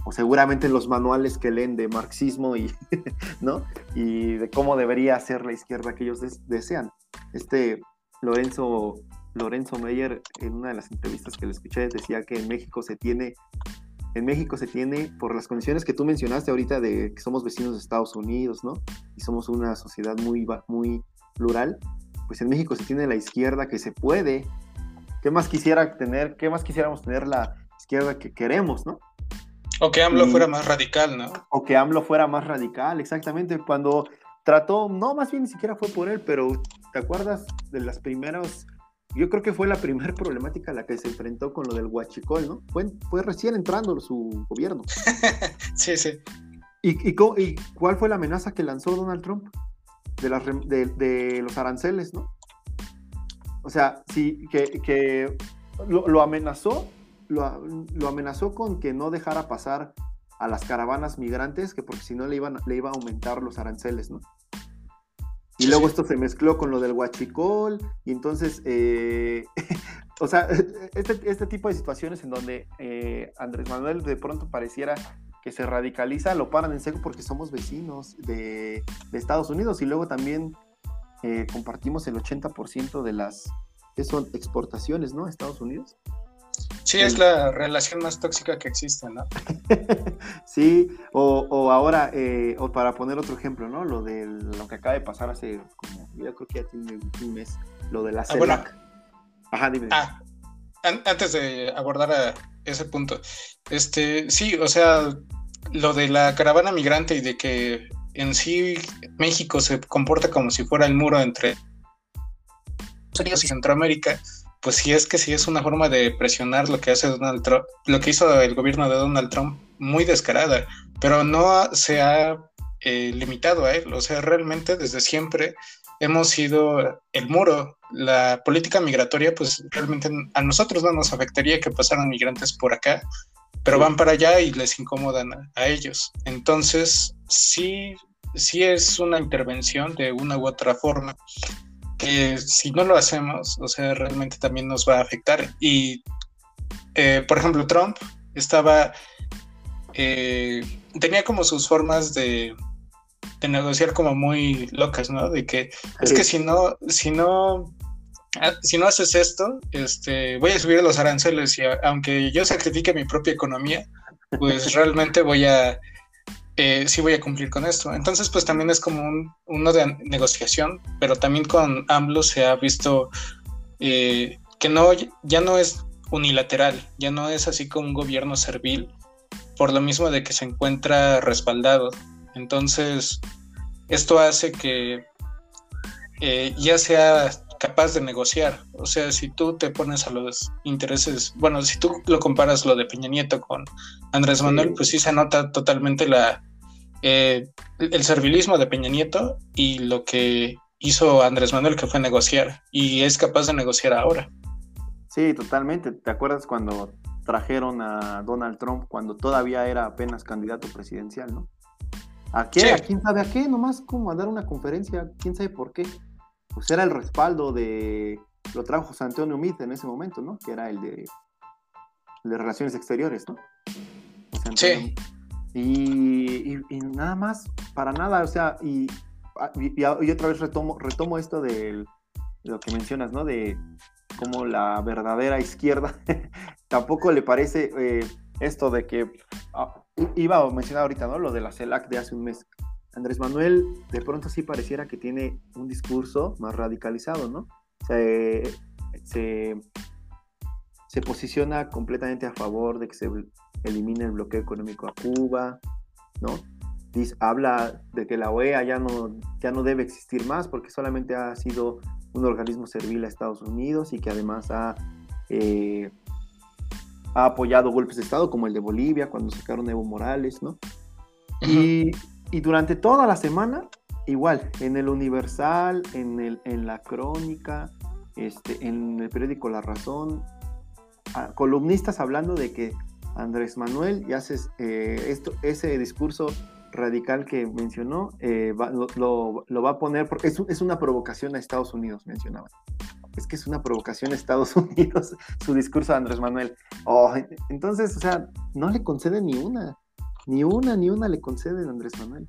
o seguramente en los manuales que leen de marxismo y, ¿no? y de cómo debería ser la izquierda que ellos desean. Este Lorenzo, Lorenzo Meyer, en una de las entrevistas que le escuché, decía que en México se tiene en México se tiene, por las condiciones que tú mencionaste ahorita de que somos vecinos de Estados Unidos, ¿no? Y somos una sociedad muy, muy plural, pues en México se tiene la izquierda que se puede. ¿Qué más quisiera tener? ¿Qué más quisiéramos tener la izquierda que queremos, ¿no? O que AMLO fuera más radical, ¿no? O que AMLO fuera más radical, exactamente. Cuando trató, no, más bien ni siquiera fue por él, pero ¿te acuerdas de las primeras yo creo que fue la primera problemática a la que se enfrentó con lo del huachicol, ¿no? Fue, fue recién entrando su gobierno. sí, sí. ¿Y, y, cuál fue la amenaza que lanzó Donald Trump? De, las, de, los aranceles, ¿no? O sea, sí, que, que lo, amenazó, lo, lo, amenazó con que no dejara pasar a las caravanas migrantes, que porque si no le, iban, le iba a aumentar los aranceles, ¿no? Y luego esto se mezcló con lo del huachicol, y entonces, eh, o sea, este, este, tipo de situaciones en donde eh, Andrés Manuel de pronto pareciera que se radicaliza, lo paran en seco porque somos vecinos de, Estados Unidos y luego también eh, compartimos el 80% de las exportaciones, ¿no? Estados Unidos. Sí, es la relación más tóxica que existe, ¿no? sí, o, ahora, eh, o para poner otro ejemplo, ¿no? Lo de lo que acaba de pasar hace como, yo creo que ya tiene un mes, lo de la CELAC. Ah, Ajá, dime. Ah, antes de abordar a ese punto, este, sí, o sea, lo de la caravana migrante y de que en sí México se comporta como si fuera el muro entre Estados Unidos y Centroamérica, pues sí es que sí es una forma de presionar lo que hace Donald Trump, lo que hizo el gobierno de Donald Trump, muy descarada, pero no se ha eh, limitado a él, o sea, realmente desde siempre hemos sido el muro. La política migratoria, pues realmente a nosotros no nos afectaría que pasaran migrantes por acá, pero van para allá y les incomodan a, ellos. Entonces, sí, sí es una intervención de una u otra forma que si no lo hacemos, o sea, realmente también nos va a afectar. Y, eh, por ejemplo, Trump estaba, eh, tenía como sus formas de, de negociar como muy locas, ¿no? De que es que si no, si no Ah, si no haces esto, este, voy a subir los aranceles y aunque yo sacrifique mi propia economía, pues realmente voy a, eh, sí voy a cumplir con esto. Entonces, pues también es como un, uno de negociación, pero también con AMLO se ha visto eh, que no, ya no es unilateral, ya no es así como un gobierno servil, por lo mismo de que se encuentra respaldado. Entonces, esto hace que eh, ya sea capaz de negociar. O sea, si tú te pones a los intereses, bueno, si tú lo comparas lo de Peña Nieto con Andrés Manuel, pues sí se nota totalmente la eh, el servilismo de Peña Nieto y lo que hizo Andrés Manuel, que fue negociar, y es capaz de negociar ahora. Sí, totalmente. ¿Te acuerdas cuando trajeron a Donald Trump cuando todavía era apenas candidato presidencial, no? ¿A qué? ¿A quién sabe a qué? Nomás como a dar una conferencia, quién sabe por qué pues era el respaldo de, lo trajo José Antonio Mit en ese momento, ¿no? Que era el de, de Relaciones Exteriores, ¿no? sí. Y, nada más, para nada, o sea, y, y, otra vez retomo, retomo esto de lo que mencionas, ¿no? De cómo la verdadera izquierda tampoco le parece eh, esto de que ah, iba a mencionar ahorita, ¿no? Lo de la CELAC de hace un mes. Andrés Manuel de pronto sí pareciera que tiene un discurso más radicalizado, ¿no? Se, se, posiciona completamente a favor de que se elimine el bloqueo económico a Cuba, ¿no? Dice, habla de que la OEA ya no, ya no debe existir más porque solamente ha sido un organismo servil a Estados Unidos y que además ha, eh, ha apoyado golpes de Estado como el de Bolivia cuando sacaron a Evo Morales, ¿no? Y, y durante toda la semana, igual, en el Universal, en, el, en la Crónica, este, en el periódico La Razón, columnistas hablando de que Andrés Manuel ya hace eh, esto, ese discurso radical que mencionó, eh, lo, va a poner, porque es, es, una provocación a Estados Unidos, mencionaban. Es que es una provocación a Estados Unidos su discurso de Andrés Manuel. Oh, entonces, o sea, no le concede ni una. Ni una, ni una le conceden a Andrés Manuel.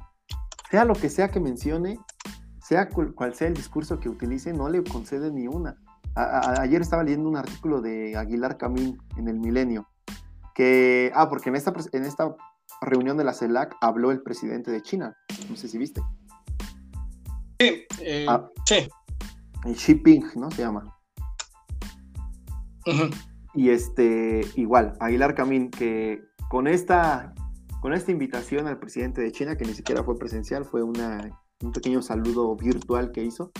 Sea lo que sea que mencione, sea cual, sea el discurso que utilice, no le concede ni una. ayer estaba leyendo un artículo de Aguilar Camín en el Milenio, que, ah, porque en esta, en esta reunión de la CELAC habló el presidente de China, no sé si viste. Sí, eh, ah, sí. Xi Jinping, ¿no? Se llama. Y este, igual, Aguilar Camín, que con esta con esta invitación al presidente de China, que ni siquiera fue presencial, fue un pequeño saludo virtual que hizo,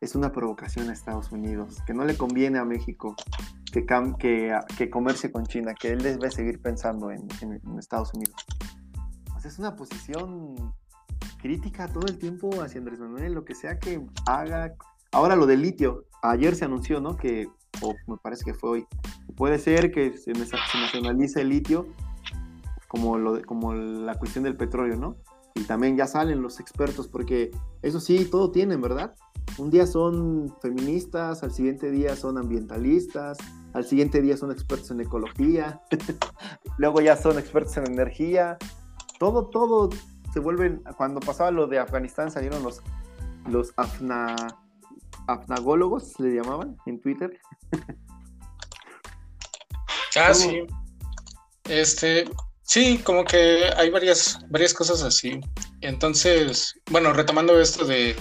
es una provocación a Estados Unidos, que no le conviene a México que, que comerse con China, que él debe seguir pensando en, Estados Unidos. O sea, es una posición crítica todo el tiempo hacia Andrés Manuel, lo que sea que haga. Ahora lo del litio, ayer se anunció, ¿no? Que, o me parece que fue hoy, puede ser que se nacionalice el litio como, lo, como la cuestión del petróleo, ¿no? Y también ya salen los expertos, porque eso sí, todo tienen, ¿verdad? Un día son feministas, al siguiente día son ambientalistas, al siguiente día son expertos en ecología, luego ya son expertos en energía, todo, todo se vuelven, cuando pasaba lo de Afganistán salieron los, los afna, afnagólogos, le llamaban en Twitter. Ah, sí. Este, Sí, como que hay varias, varias cosas así. Entonces, bueno, retomando esto de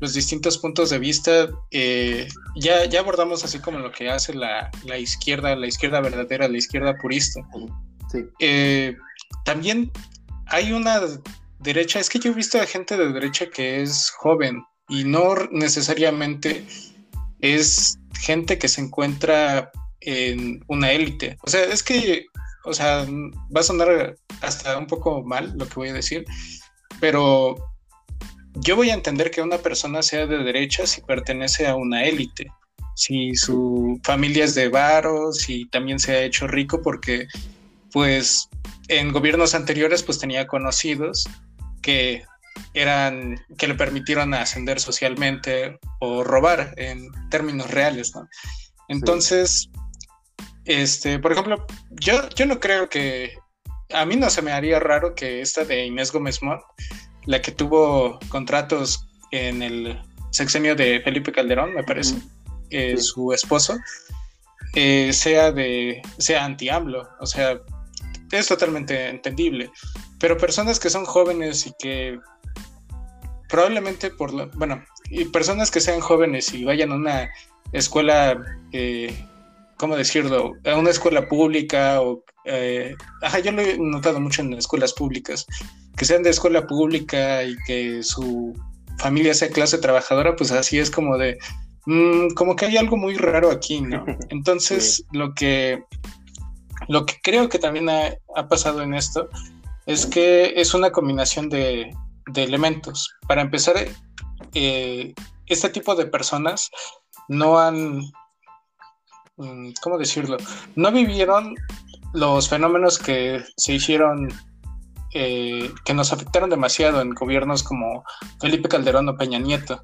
los distintos puntos de vista, eh, ya, ya abordamos así como lo que hace la, izquierda, la izquierda verdadera, la izquierda purista. Sí. Eh, también hay una derecha, es que yo he visto a gente de derecha que es joven y no necesariamente es gente que se encuentra en una élite. O sea, es que, o sea, va a sonar hasta un poco mal lo que voy a decir, pero yo voy a entender que una persona sea de derecha si pertenece a una élite, si su familia es de varos, si también se ha hecho rico porque, pues, en gobiernos anteriores, pues tenía conocidos que eran que le permitieron ascender socialmente o robar en términos reales, ¿no? Entonces, este, por ejemplo, yo, yo no creo que a mí no se me haría raro que esta de Inés Gómez Mont, la que tuvo contratos en el sexenio de Felipe Calderón, me parece, eh, su esposo, eh, sea de sea anti-AMLO, o sea, es totalmente entendible. Pero personas que son jóvenes y que probablemente por lo, bueno, y personas que sean jóvenes y vayan a una escuela, eh, ¿cómo decirlo? A una escuela pública o, eh, ajá, yo lo he notado mucho en escuelas públicas, que sean de escuela pública y que su familia sea clase trabajadora, pues así es como de, mm, como que hay algo muy raro aquí, ¿no? Entonces, lo que, lo que creo que también ha, ha pasado en esto es que es una combinación de, de elementos. Para empezar, eh, este tipo de personas no han, ¿cómo decirlo? No vivieron los fenómenos que se hicieron, eh, que nos afectaron demasiado en gobiernos como Felipe Calderón o Peña Nieto.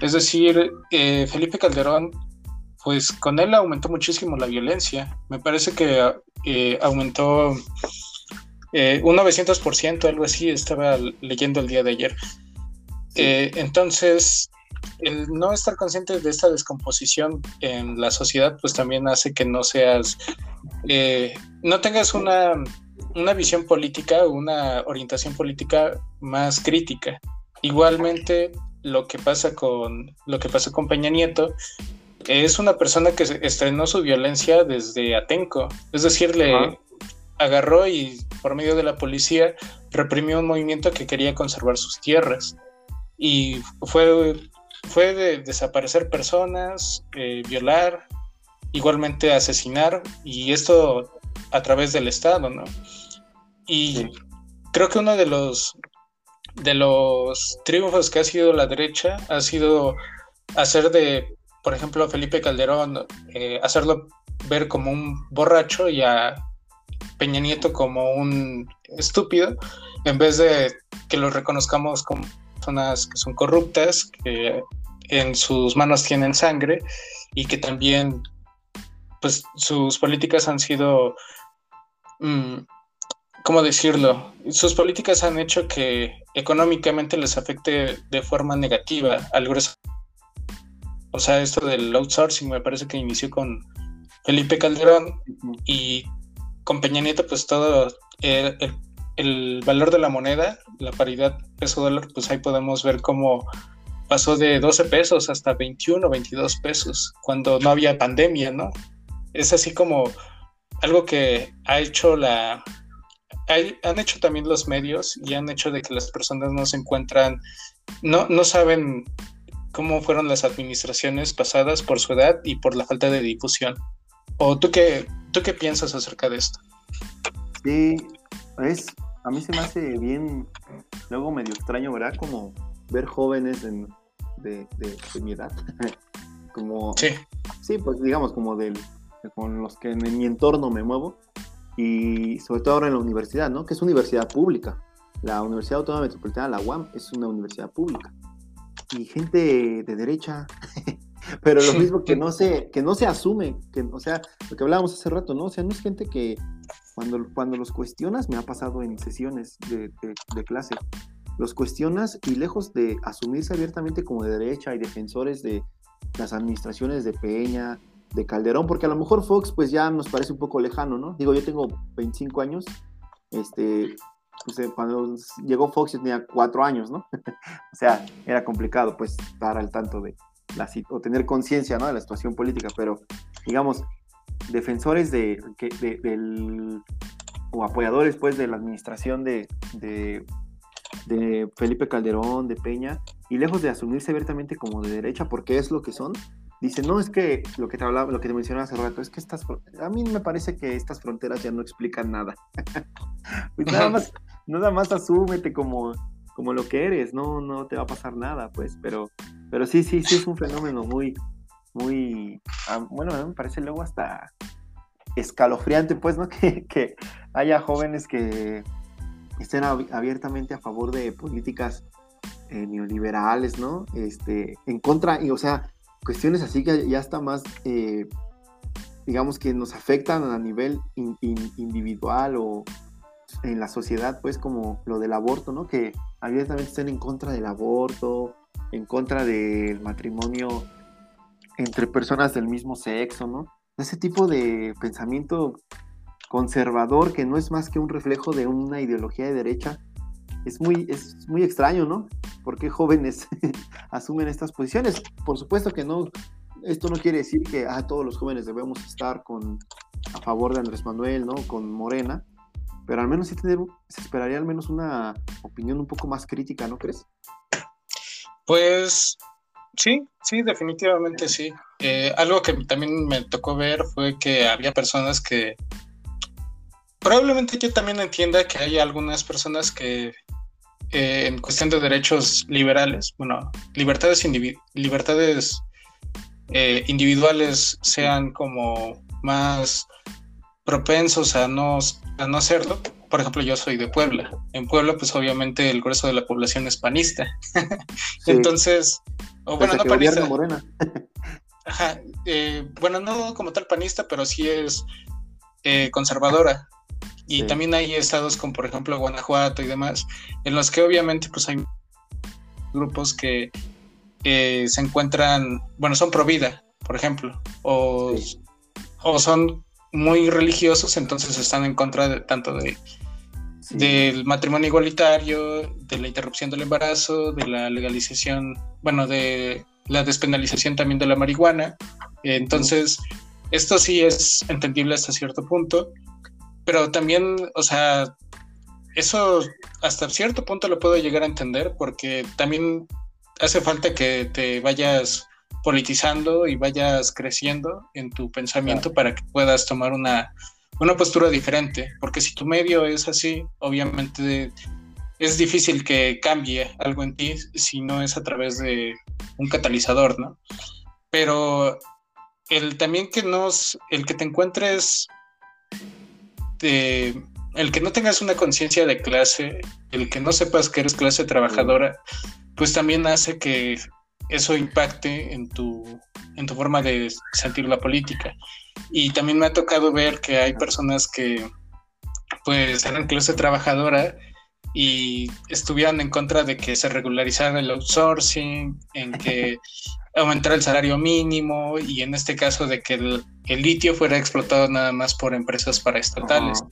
Es decir, eh, Felipe Calderón, pues con él aumentó muchísimo la violencia. Me parece que aumentó eh, un 900%, algo así, estaba leyendo el día de ayer. Entonces, el no estar consciente de esta descomposición en la sociedad, pues también hace que no seas, eh, no tengas una, una visión política, una orientación política más crítica. Igualmente, lo que pasa con lo que pasó con Peña Nieto es una persona que estrenó su violencia desde Atenco, es decir, le, agarró y por medio de la policía reprimió un movimiento que quería conservar sus tierras. Y fue, fue de desaparecer personas, eh, violar, igualmente asesinar, y esto a través del Estado, ¿no? Y creo que uno de los, de los triunfos que ha sido la derecha ha sido hacer de, por ejemplo, Felipe Calderón, eh, hacerlo ver como un borracho y a Peña Nieto como un estúpido, en vez de que lo reconozcamos como personas que son corruptas, que en sus manos tienen sangre y que también pues sus políticas han sido mm, ¿cómo decirlo? Sus políticas han hecho que económicamente les afecte de forma negativa al grueso. O sea, esto del outsourcing me parece que inició con Felipe Calderón y con Peña Nieto, pues todo el, valor de la moneda, la paridad peso-dólar, pues ahí podemos ver cómo pasó de 12 pesos hasta 21, 22 pesos, cuando no había pandemia, ¿no? Es así como algo que ha hecho la... han hecho también los medios y han hecho de que las personas no se encuentran, no, no saben cómo fueron las administraciones pasadas por su edad y por la falta de difusión. ¿O tú qué, tú qué piensas acerca de esto? Sí, es, a mí se me hace bien, luego medio extraño, ¿verdad? Como ver jóvenes de, mi edad, como... Sí. Sí, pues digamos, como del, con los que en mi entorno me muevo, y sobre todo ahora en la universidad, ¿no? Que es universidad pública. La Universidad Autónoma Metropolitana, la UAM, es una universidad pública. Y gente de derecha, pero lo mismo que no se, que no se asume, que, o sea, lo que hablábamos hace rato, ¿no? O sea, no es gente que cuando, cuando los cuestionas, me ha pasado en sesiones de, de, clase, los cuestionas y lejos de asumirse abiertamente como de derecha y defensores de las administraciones de Peña, de Calderón, porque a lo mejor Fox pues ya nos parece un poco lejano, ¿no? Digo, yo tengo 25 años, este, pues, cuando llegó Fox yo tenía 4 años, ¿no? o sea, era complicado pues estar al tanto de, o tener conciencia ¿no? de la situación política, pero digamos, defensores de, del, o apoyadores pues de la administración de, de, Felipe Calderón, de Peña, y lejos de asumirse abiertamente como de derecha, porque es lo que son, dice, no, es que lo que te hablaba, lo que te mencionaba hace rato, es que estas, a mí me parece que estas fronteras ya no explican nada. pues nada más, nada más asúmete como, como lo que eres, no, no te va a pasar nada, pues, pero, pero sí, sí, sí es un fenómeno muy, muy, ah, bueno, me parece luego hasta escalofriante, pues, ¿no? Que, que haya jóvenes que estén abiertamente a favor de políticas eh, neoliberales, ¿no? Este, en contra, y o sea, cuestiones así que ya está más, eh, digamos que nos afectan a nivel individual o en la sociedad, pues como lo del aborto, ¿no? Que abiertamente estén en contra del aborto, en contra del matrimonio entre personas del mismo sexo, ¿no? Ese tipo de pensamiento conservador que no es más que un reflejo de una ideología de derecha, es muy, es muy extraño, ¿no? ¿Por qué jóvenes asumen estas posiciones? Por supuesto que no, esto no quiere decir que ah, todos los jóvenes debemos estar con, a favor de Andrés Manuel, ¿no? Con Morena, pero al menos sí tener, se esperaría al menos una opinión un poco más crítica, ¿no crees? Pues sí, sí, definitivamente sí. Eh, algo que también me tocó ver fue que había personas que probablemente yo también entienda que hay algunas personas que eh, en cuestión de derechos liberales, bueno, libertades, libertades eh, individuales sean como más propensos a no, a no hacerlo. Por ejemplo, yo soy de Puebla. En Puebla, pues obviamente el grueso de la población es panista. Entonces, o bueno, no panista. Morena. Ajá, eh, bueno, no como tal panista, pero sí es conservadora. Y también hay estados como por ejemplo Guanajuato y demás, en los que obviamente pues hay grupos que se encuentran, bueno, son pro vida, por ejemplo, o, o son muy religiosos, entonces están en contra de tanto de del matrimonio igualitario, de la interrupción del embarazo, de la legalización, bueno, de la despenalización también de la marihuana. Entonces, esto sí es entendible hasta cierto punto, pero también, o sea, eso hasta cierto punto lo puedo llegar a entender porque también hace falta que te vayas politizando y vayas creciendo en tu pensamiento para que puedas tomar una, una postura diferente, porque si tu medio es así, obviamente es difícil que cambie algo en ti si no es a través de un catalizador, ¿no? Pero el también que nos, el que te encuentres el que no tengas una conciencia de clase, el que no sepas que eres clase trabajadora, pues también hace que eso impacte en tu, en tu forma de sentir la política. Y también me ha tocado ver que hay personas que pues eran clase trabajadora y estuvieran en contra de que se regularizara el outsourcing, en que aumentara el salario mínimo y en este caso de que el, litio fuera explotado nada más por empresas paraestatales.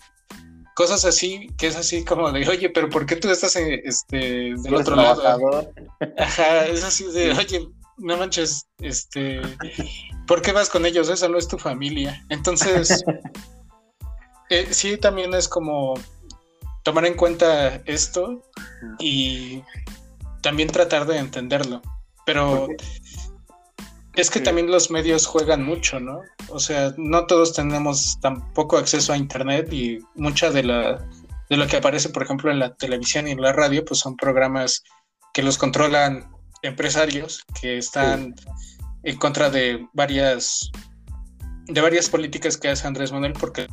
Cosas así, que es así como de, oye, pero ¿por qué tú estás este, del otro lado? Ajá, es así de, oye, no manches, este, ¿por qué vas con ellos? Esa no es tu familia. Entonces, eh, sí, también es como tomar en cuenta esto y también tratar de entenderlo. Pero es que también los medios juegan mucho, ¿no? O sea, no todos tenemos tampoco acceso a Internet y mucha de, la, de lo que aparece, por ejemplo, en la televisión y en la radio, pues son programas que los controlan empresarios que están en contra de varias de varias políticas que hace Andrés Manuel porque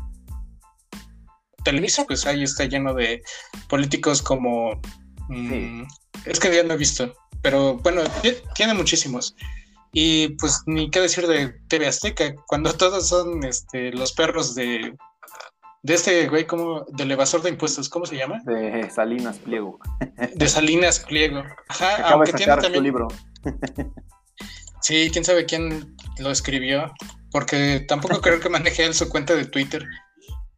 Televisa pues ahí está lleno de políticos como mm, es que ya no he visto pero bueno tiene muchísimos y pues ni qué decir de TV Azteca, cuando todos son este, los perros de, de este güey como del evasor de impuestos, ¿cómo se llama? De Salinas Pliego. De Salinas Pliego. Ajá, aunque tiene también. libro. Sí, quién sabe quién lo escribió, porque tampoco creo que maneje él su cuenta de Twitter.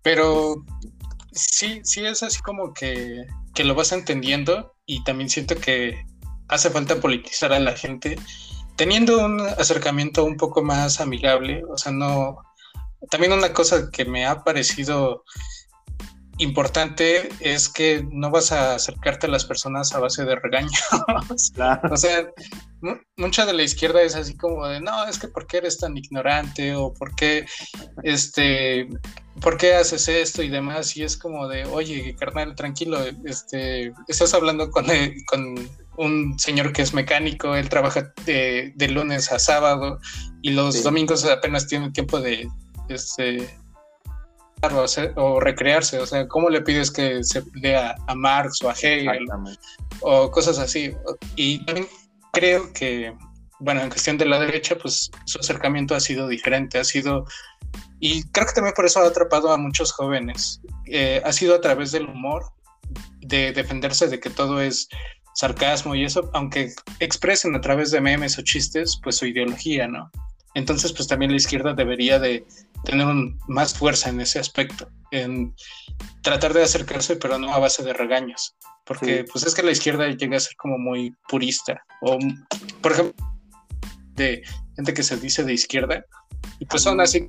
Pero sí, sí es así como que, que lo vas entendiendo y también siento que hace falta politizar a la gente teniendo un acercamiento un poco más amigable, o sea, no... También una cosa que me ha parecido importante es que no vas a acercarte a las personas a base de regaños. O sea, mucha de la izquierda es así como de, no, es que ¿por qué eres tan ignorante? O ¿por qué, este, ¿por qué haces esto y demás? Y es como de, oye, carnal, tranquilo, este, estás hablando con, con un señor que es mecánico, él trabaja de, lunes a sábado y los domingos apenas tiene tiempo de, este, o, recrearse, o sea, ¿cómo le pides que se lea a Marx o a Hegel o cosas así? Y también creo que, bueno, en cuestión de la derecha, pues su acercamiento ha sido diferente, ha sido, y creo que también por eso ha atrapado a muchos jóvenes, eh, ha sido a través del humor, de defenderse de que todo es sarcasmo y eso, aunque expresen a través de memes o chistes, pues su ideología, ¿no? Entonces, pues también la izquierda debería de tener más fuerza en ese aspecto, en tratar de acercarse, pero no a base de regaños, porque pues es que la izquierda llega a ser como muy purista, o por ejemplo, de gente que se dice de izquierda, y pues son así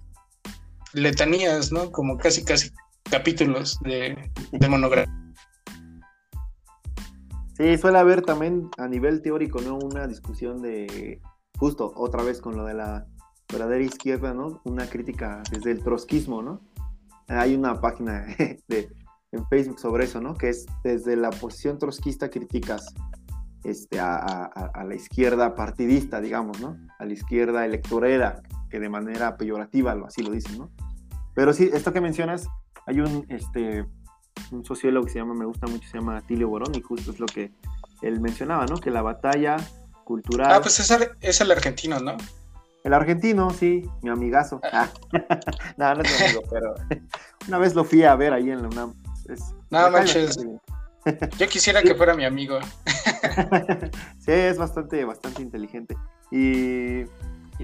letanías, ¿no? Como casi, casi capítulos de, de monografía. Sí, suele haber también a nivel teórico, ¿no? Una discusión de, justo otra vez con lo de la verdadera izquierda, ¿no? Una crítica desde el trotskismo, ¿no? Hay una página de, en Facebook sobre eso, ¿no? Que es desde la posición trotskista críticas este, a, la izquierda partidista, digamos, ¿no? A la izquierda electorera, que de manera peyorativa así lo dicen, ¿no? Pero sí, esto que mencionas, hay un, este, un sociólogo que se llama, me gusta mucho, se llama Tilio Borón, y justo es lo que él mencionaba, ¿no? Que la batalla cultural... Ah, pues es el, es el argentino, ¿no? El argentino, sí, mi amigazo. Ah. no, no es mi amigo, pero una vez lo fui a ver ahí en la UNAM. no manches. Yo quisiera que fuera mi amigo. sí, es bastante, bastante inteligente. Y,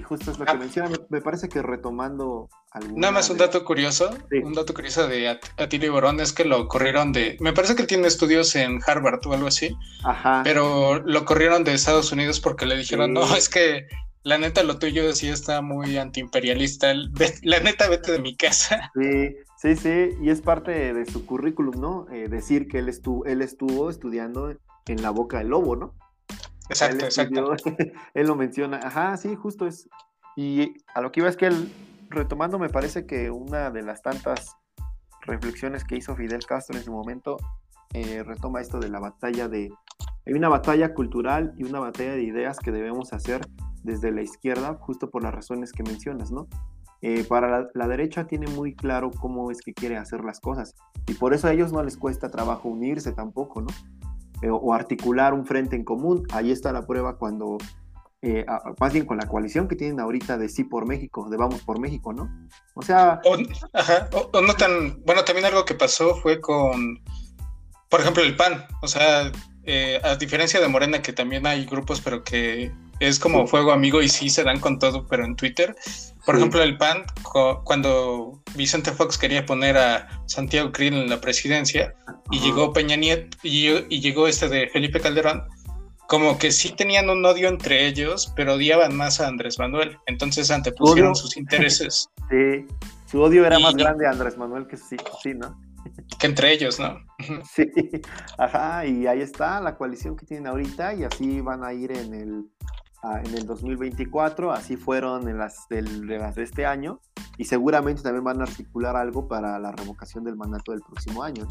justo es lo que ah. menciona. Me, parece que retomando Nada más un dato curioso, un dato curioso de Atilio Borón es que lo corrieron de, me parece que él tiene estudios en Harvard o algo así, Ajá. pero lo corrieron de Estados Unidos porque le dijeron, no, es que la neta, lo tuyo sí está muy antiimperialista. La neta, vete de mi casa. Sí, sí, sí. Y es parte de su currículum, ¿no? Eh, decir que él, estuvo, él estuvo estudiando en la boca del lobo, ¿no? Exacto, exacto. él lo menciona. Ajá, sí, justo es. Y a lo que iba es que él, retomando, me parece que una de las tantas reflexiones que hizo Fidel Castro en su momento, eh, retoma esto de la batalla de... Hay una batalla cultural y una batalla de ideas que debemos hacer desde la izquierda, justo por las razones que mencionas, ¿no? Eh, para la, derecha tiene muy claro cómo es que quiere hacer las cosas y por eso a ellos no les cuesta trabajo unirse tampoco, ¿no? Eh, o articular un frente en común. Ahí está la prueba cuando, eh, más bien con la coalición que tienen ahorita de sí por México, de vamos por México, ¿no? O sea... ajá, o no tan... Bueno, también algo que pasó fue con, por ejemplo, el PAN. O sea, a diferencia de Morena, que también hay grupos, pero que es como fuego amigo y sí se dan con todo, pero en Twitter. Por ejemplo, el PAN, cuando Vicente Fox quería poner a Santiago Krill en la presidencia y llegó Peña Nieto y, llegó este de Felipe Calderón, como que sí tenían un odio entre ellos, pero odiaban más a Andrés Manuel. Entonces antepusieron sus intereses. Sí, su odio era más grande a Andrés Manuel que sí, sí, ¿no? Que entre ellos, ¿no? Sí, ajá, y ahí está la coalición que tienen ahorita y así van a ir en el en el 2024, así fueron en las, de este año, y seguramente también van a articular algo para la revocación del mandato del próximo año.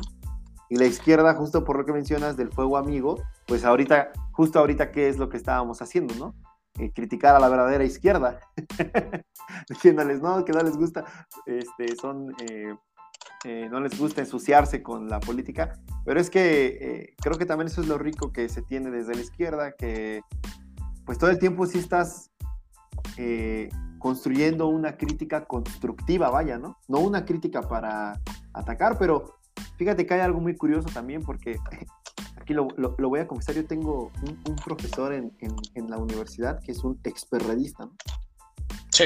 Y la izquierda, justo por lo que mencionas del fuego amigo, pues ahorita, justo ahorita, ¿qué es lo que estábamos haciendo, no? Eh, criticar a la verdadera izquierda, diciéndoles, no, que no les gusta, este, son, eh, eh, no les gusta ensuciarse con la política, pero es que creo que también eso es lo rico que se tiene desde la izquierda, que pues todo el tiempo sí estás eh, construyendo una crítica constructiva, vaya, ¿no? No una crítica para atacar, pero fíjate que hay algo muy curioso también, porque aquí lo, voy a confesar, yo tengo un, profesor en, la universidad que es un experredista, ¿no? Sí.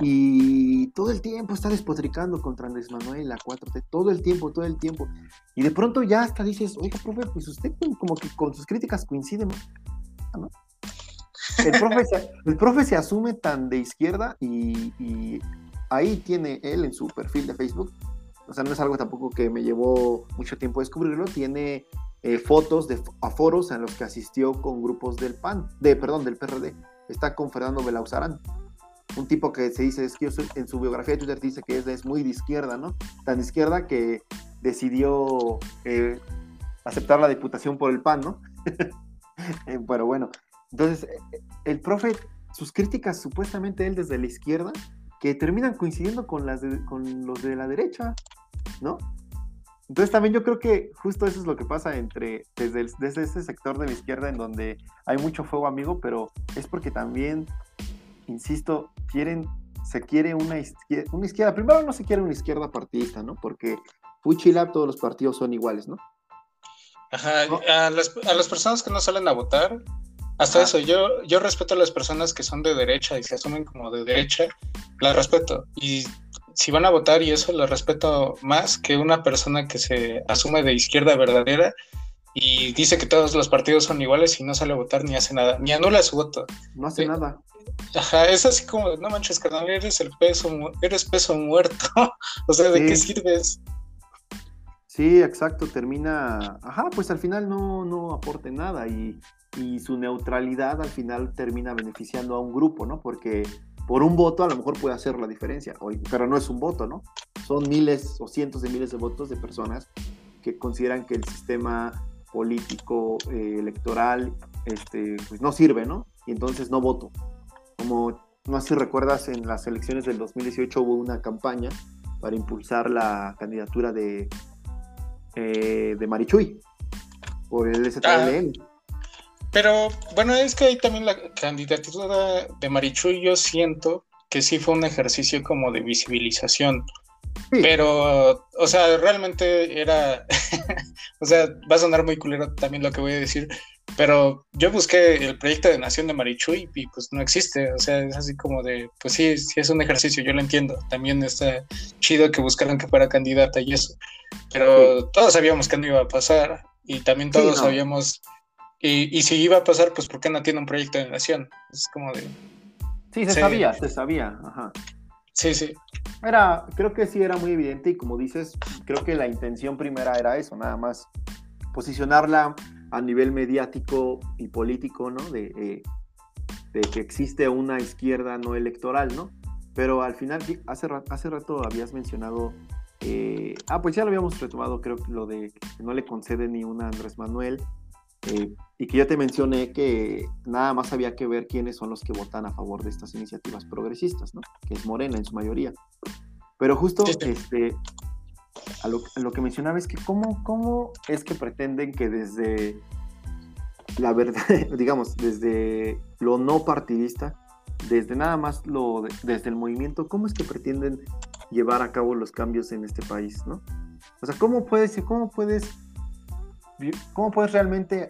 Y todo el tiempo está despotricando contra Andrés Manuel, la 4T, todo el tiempo, todo el tiempo. Y de pronto ya hasta dices, oiga, profe, pues usted como que con sus críticas coincide, ¿no? El profe, se, asume tan de izquierda y, ahí tiene él en su perfil de Facebook, o sea, no es algo tampoco que me llevó mucho tiempo descubrirlo, tiene eh, fotos de aforos a los que asistió con grupos del PAN, de, perdón, del PRD. Está con Fernando Belauzarán, un tipo que se dice, es que en su biografía de Twitter dice que es, muy de izquierda, ¿no? Tan de izquierda que decidió eh, aceptar la diputación por el PAN, ¿no? Eh, pero bueno, entonces, el profe, sus críticas supuestamente él desde la izquierda, que terminan coincidiendo con, las con los de la derecha, ¿no? Entonces también yo creo que justo eso es lo que pasa entre, desde, desde ese sector de la izquierda en donde hay mucho fuego amigo, pero es porque también, insisto, quieren, se quiere una izquierda, una izquierda, primero no se quiere una izquierda partidista, ¿no? Porque Fuchila todos los partidos son iguales, ¿no? Ajá, a, las, a las personas que no salen a votar, hasta eso, yo, yo respeto a las personas que son de derecha y se asumen como de derecha, las respeto. Y si van a votar y eso lo respeto más que una persona que se asume de izquierda verdadera y dice que todos los partidos son iguales y no sale a votar ni hace nada, ni anula su voto. No hace nada. Ajá, es así como, no manches, carnal, eres el peso, eres peso muerto. o sea, ¿de qué sirves? Sí, exacto, termina, ajá, pues al final no, no aporte nada y, y su neutralidad al final termina beneficiando a un grupo, ¿no? Porque por un voto a lo mejor puede hacer la diferencia, pero no es un voto, ¿no? Son miles o cientos de miles de votos de personas que consideran que el sistema político, eh, electoral, este, pues no sirve, ¿no? Y entonces no voto. Como no sé si recuerdas, en las elecciones del 2018 hubo una campaña para impulsar la candidatura de, eh, de Marichuy por el STLN. Pero bueno, es que ahí también la candidatura de Marichuy yo siento que sí fue un ejercicio como de visibilización. Pero, o sea, realmente era, o sea, va a sonar muy culero también lo que voy a decir, pero yo busqué el proyecto de Nación de Marichuy y pues no existe, o sea, es así como de, pues sí, sí es un ejercicio, yo lo entiendo, también está chido que buscaran que fuera candidata y eso, pero todos sabíamos que no iba a pasar y también todos sabíamos y, si iba a pasar, pues ¿por qué no tiene un proyecto de nación? Es como de... Sí, se sabía, se sabía, ajá. Sí, sí. Era, creo que sí era muy evidente y como dices, creo que la intención primera era eso, nada más posicionarla a nivel mediático y político, ¿no? De, eh, de que existe una izquierda no electoral, ¿no? Pero al final, hace, hace rato habías mencionado, eh, ah, pues ya lo habíamos retomado, creo que lo de que no le concede ni una a Andrés Manuel, eh, y que yo te mencioné que nada más había que ver quiénes son los que votan a favor de estas iniciativas progresistas, ¿no? Que es Morena en su mayoría. Pero justo este, a, lo, que mencionaba es que cómo, cómo es que pretenden que desde la verdad, digamos, desde lo no partidista, desde nada más lo desde el movimiento, cómo es que pretenden llevar a cabo los cambios en este país, ¿no? O sea, ¿cómo puedes, cómo puedes ¿Cómo puedes realmente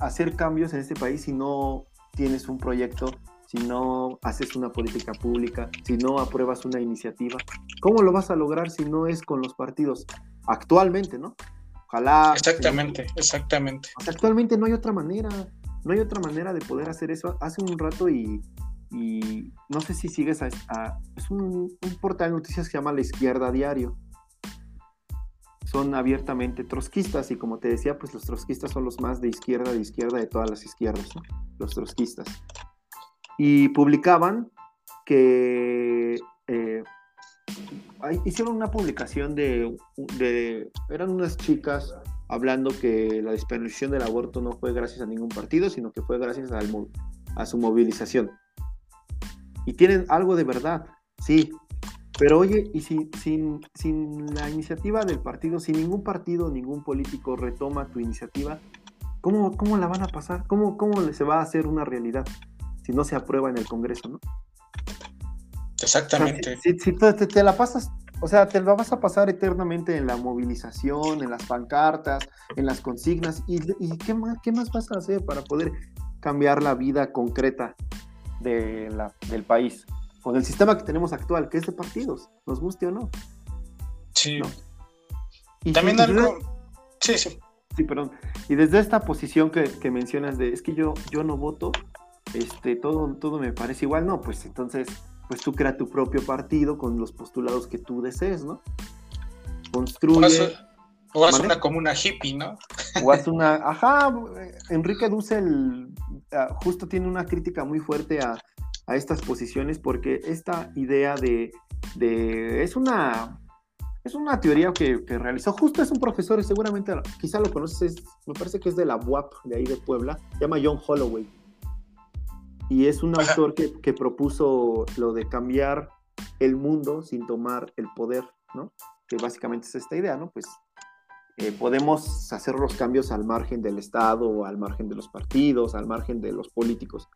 hacer cambios en este país si no tienes un proyecto, si no haces una política pública, si no apruebas una iniciativa? ¿Cómo lo vas a lograr si no es con los partidos? Actualmente, ¿no? Ojalá. Exactamente, exactamente. Actualmente no hay otra manera, no hay otra manera de poder hacer eso. Hace un rato y, no sé si sigues a, es un, un portal de noticias que se llama La Izquierda Diario son abiertamente trotskistas y como te decía, pues los trotskistas son los más de izquierda, de izquierda de todas las izquierdas, los trotskistas. Y publicaban que eh, hicieron una publicación de, de, eran unas chicas hablando que la despenalización del aborto no fue gracias a ningún partido, sino que fue gracias al, a su movilización. Y tienen algo de verdad, sí, pero oye, y si, sin, sin la iniciativa del partido, si ningún partido, ningún político retoma tu iniciativa, ¿cómo, cómo la van a pasar? ¿Cómo, ¿Cómo se va a hacer una realidad si no se aprueba en el Congreso, no? Exactamente. si, te, la pasas, o sea, te la vas a pasar eternamente en la movilización, en las pancartas, en las consignas, ¿y, qué, más, qué más vas a hacer para poder cambiar la vida concreta de la, del país? Con el sistema que tenemos actual, que es de partidos, nos guste o no. Sí. Y también algo. Sí, sí. Sí, perdón. Y desde esta posición que, mencionas de es que yo, yo no voto, este, todo, todo me parece igual, no, pues entonces, pues tú crea tu propio partido con los postulados que tú desees, ¿no? Construye. O haz una comuna hippie, ¿no? O haz una. Ajá, Enrique Dussel ah, justo tiene una crítica muy fuerte a, estas posiciones porque esta idea de. de es una. Es una teoría que, realizó, justo es un profesor, seguramente quizá lo conoces, me parece que es de la UAP, de ahí de Puebla, se llama John Holloway. Y es un autor que, que propuso lo de cambiar el mundo sin tomar el poder, ¿no? Que básicamente es esta idea, ¿no? Pues eh, podemos hacer los cambios al margen del Estado, al margen de los partidos, al margen de los políticos.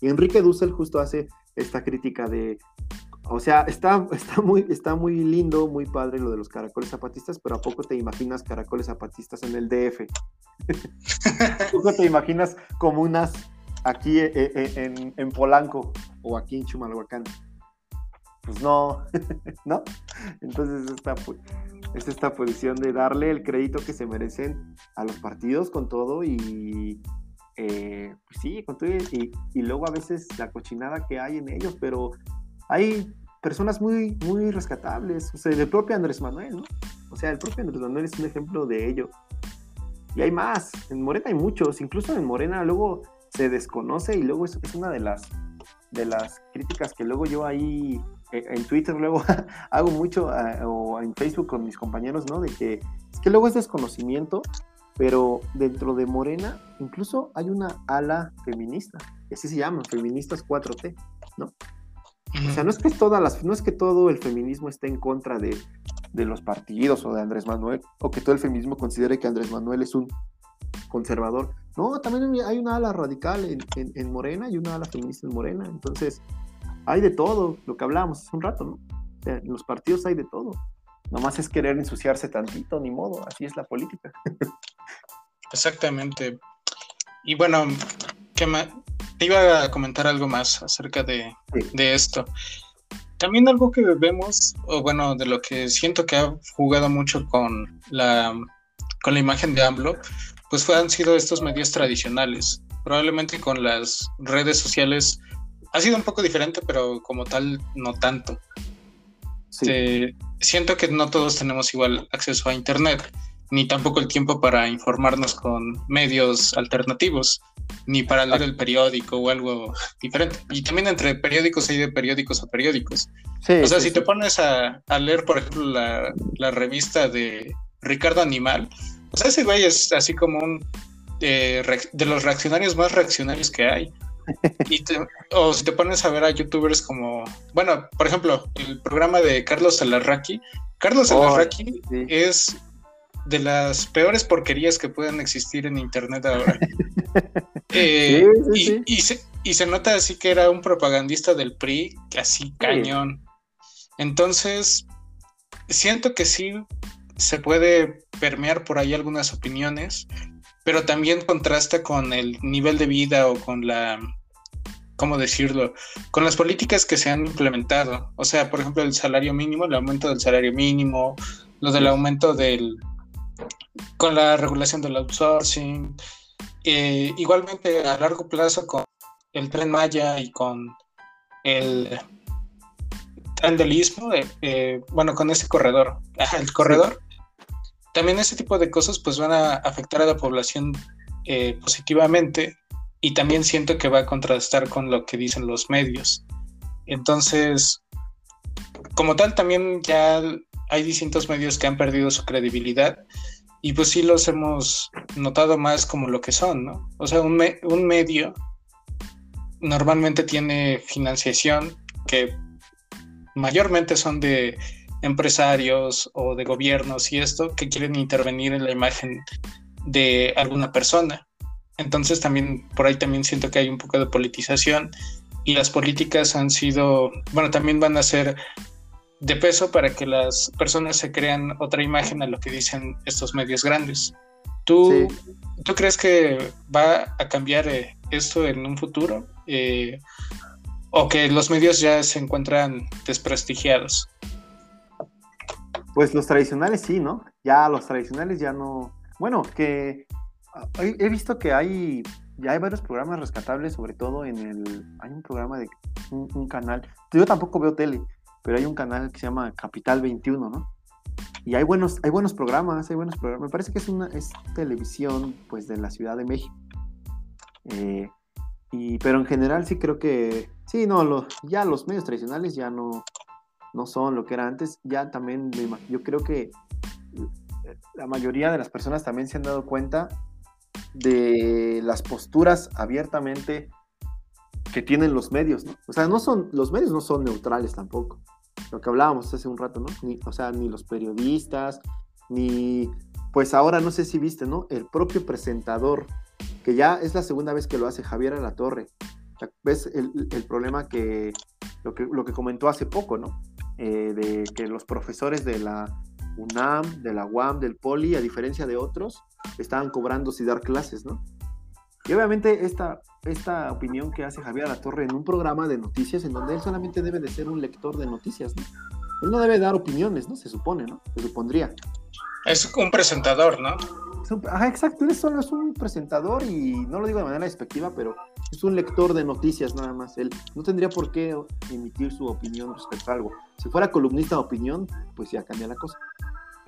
Y Enrique Dussel justo hace esta crítica de, o sea, está, está, muy, está muy lindo, muy padre lo de los caracoles zapatistas, pero ¿a poco te imaginas caracoles zapatistas en el DF? ¿A poco te imaginas comunas aquí eh, eh, en, en Polanco o aquí en Chumalhuacán? pues no, ¿no? Entonces es esta posición de darle el crédito que se merecen a los partidos con todo y, eh, pues sí, y, y, luego a veces la cochinada que hay en ellos, pero hay personas muy, muy rescatables, o sea, el propio Andrés Manuel, ¿no? O sea, el propio Andrés Manuel es un ejemplo de ello. Y hay más, en Morena hay muchos, incluso en Morena luego se desconoce y luego es, es una de las, de las críticas que luego yo ahí eh, en Twitter luego hago mucho, ah, o en Facebook con mis compañeros, ¿no? De que es que luego es desconocimiento, pero dentro de Morena incluso hay una ala feminista, así se llaman, feministas 4T, ¿no? O sea, no es que todas las, no es que todo el feminismo esté en contra de, de los partidos o de Andrés Manuel, o que todo el feminismo considere que Andrés Manuel es un conservador. No, también hay una ala radical en, en, en Morena y una ala feminista en Morena. Entonces, hay de todo, lo que hablábamos hace un rato, ¿no? En los partidos hay de todo. Nomás es querer ensuciarse tantito, ni modo, así es la política. Exactamente. Y bueno, ¿qué te iba a comentar algo más acerca de, de, esto. También algo que vemos, o bueno, de lo que siento que ha jugado mucho con la, con la imagen de AMLO, pues fue, han sido estos medios tradicionales. Probablemente con las redes sociales ha sido un poco diferente, pero como tal, no tanto. Siento que no todos tenemos igual acceso a Internet, ni tampoco el tiempo para informarnos con medios alternativos, ni para leer el periódico o algo diferente. Y también entre periódicos hay de periódicos a periódicos. o sea, si te pones a, leer, por ejemplo, la, la, revista de Ricardo Animal, o sea, ese güey es así como un eh, de los reaccionarios más reaccionarios que hay o si te pones a ver a youtubers como, bueno, por ejemplo, el programa de Carlos Alarraqui. Carlos oh, Alarraqui es de las peores porquerías que pueden existir en internet ahora. Eh, y, se, nota así que era un propagandista del PRI, así cañón. Entonces, siento que sí se puede permear por ahí algunas opiniones, pero también contrasta con el nivel de vida o con la ¿cómo decirlo? Con las políticas que se han implementado. O sea, por ejemplo, el salario mínimo, el aumento del salario mínimo, lo del aumento del... con la regulación del outsourcing. Eh, igualmente a largo plazo con el tren Maya y con el tren eh, eh, bueno, con ese corredor, el corredor. También ese tipo de cosas pues van a afectar a la población positivamente y también siento que va a contrastar con lo que dicen los medios. Entonces, como tal, también ya hay distintos medios que han perdido su credibilidad y pues sí los hemos notado más como lo que son, ¿no? O sea, un, un medio normalmente tiene financiación que mayormente son de empresarios o de gobiernos y esto que quieren intervenir en la imagen de alguna persona. Entonces también por ahí también siento que hay un poco de politización y las políticas han sido, bueno, también van a ser de peso para que las personas se crean otra imagen a lo que dicen estos medios grandes. ¿Tú, ¿tú crees que va a cambiar eh, esto en un futuro? Eh, ¿O que los medios ya se encuentran desprestigiados? Pues los tradicionales sí, ¿no? Ya los tradicionales ya no... Bueno, que he visto que hay ya hay varios programas rescatables, sobre todo en el. Hay un programa de un, canal. Yo tampoco veo tele, pero hay un canal que se llama Capital 21, ¿no? y hay buenos, hay buenos programas, hay buenos programas. Me parece que es una es televisión pues de la Ciudad de México. Eh, y, pero en general sí creo que, sí, no, ya los medios tradicionales ya no, no son lo que era antes. Ya también, yo creo que la mayoría de las personas también se han dado cuenta de las posturas abiertamente que tienen los medios, ¿no? O sea, no son, los medios no son neutrales tampoco. Lo que hablábamos hace un rato, ¿no? Ni, o sea, ni los periodistas, ni, pues ahora no sé si viste, ¿no? El propio presentador, que ya es la segunda vez que lo hace Javier Alatorre. ¿Ves el, el problema que lo, que lo que comentó hace poco, ¿no? Eh, de que los profesores de la UNAM, de la UAM, del POLI, a diferencia de otros, estaban cobrando sin dar clases, ¿no? Y obviamente esta, esta opinión que hace Javier Torre en un programa de noticias en donde él solamente debe de ser un lector de noticias, ¿no? Él no debe dar opiniones, ¿no? Se supone, ¿no? Se supondría. Es un presentador, ¿no? Ajá, exacto, él solo es un presentador y no lo digo de manera despectiva, pero es un lector de noticias nada más. Él no tendría por qué emitir su opinión respecto a algo. Si fuera columnista de opinión, pues ya cambia la cosa.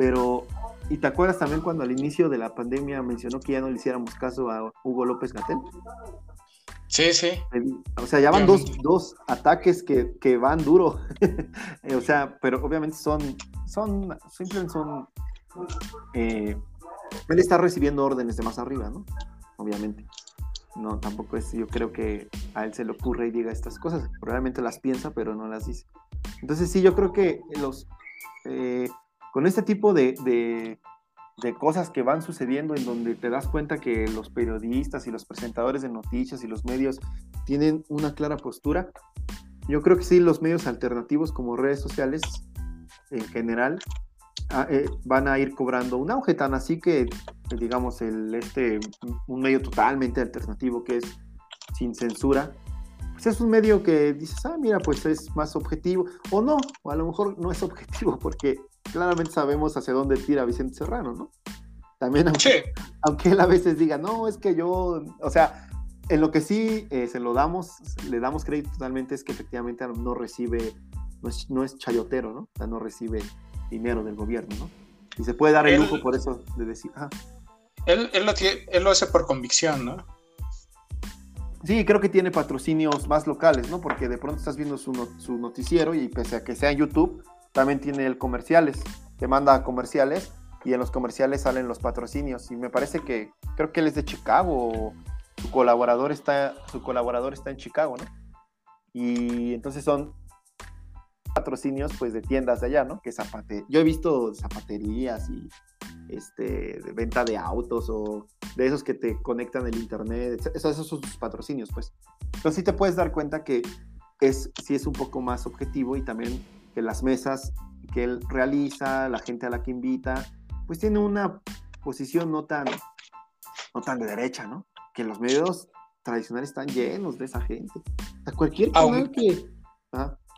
Pero, ¿y te acuerdas también cuando al inicio de la pandemia mencionó que ya no le hiciéramos caso a Hugo López Gatel? Sí, sí. O sea, ya van dos, dos ataques que, que van duro. o sea, pero obviamente son, son, simplemente son, eh, él está recibiendo órdenes de más arriba, ¿no? Obviamente. No, tampoco es, yo creo que a él se le ocurre y diga estas cosas. Probablemente las piensa, pero no las dice. Entonces sí, yo creo que los, eh, con este tipo de, cosas que van sucediendo en donde te das cuenta que los periodistas y los presentadores de noticias y los medios tienen una clara postura, yo creo que sí, los medios alternativos como redes sociales en general ah, eh, van a ir cobrando un auge tan así que, digamos, el, este, un medio totalmente alternativo que es sin censura, pues es un medio que dices, ah, mira, pues es más objetivo, o no, o a lo mejor no es objetivo porque claramente sabemos hacia dónde tira Vicente Serrano, ¿no? También, aunque, aunque él a veces diga, no, es que yo, o sea, en lo que sí eh, se lo damos, le damos crédito totalmente es que efectivamente no recibe, no es, chayotero, ¿no? O sea, no recibe dinero del gobierno, ¿no? Y se puede dar el lujo por eso de decir, ah. Él, él, lo él lo hace por convicción, ¿no? Sí, creo que tiene patrocinios más locales, ¿no? Porque de pronto estás viendo su, su noticiero y pese a que sea en YouTube, también tiene el comerciales, te manda comerciales y en los comerciales salen los patrocinios y me parece que creo que él es de Chicago, su colaborador está su colaborador está en Chicago, ¿no? Y entonces son patrocinios pues de tiendas de allá, ¿no? Que zapate yo he visto zapaterías y este de venta de autos o de esos que te conectan el internet, esos, esos son sus patrocinios, pues. Entonces sí te puedes dar cuenta que es sí es un poco más objetivo y también que las mesas que él realiza, la gente a la que invita, pues tiene una posición no tan, no tan de derecha, ¿no? Que los medios tradicionales están llenos de esa gente. A cualquier canal que...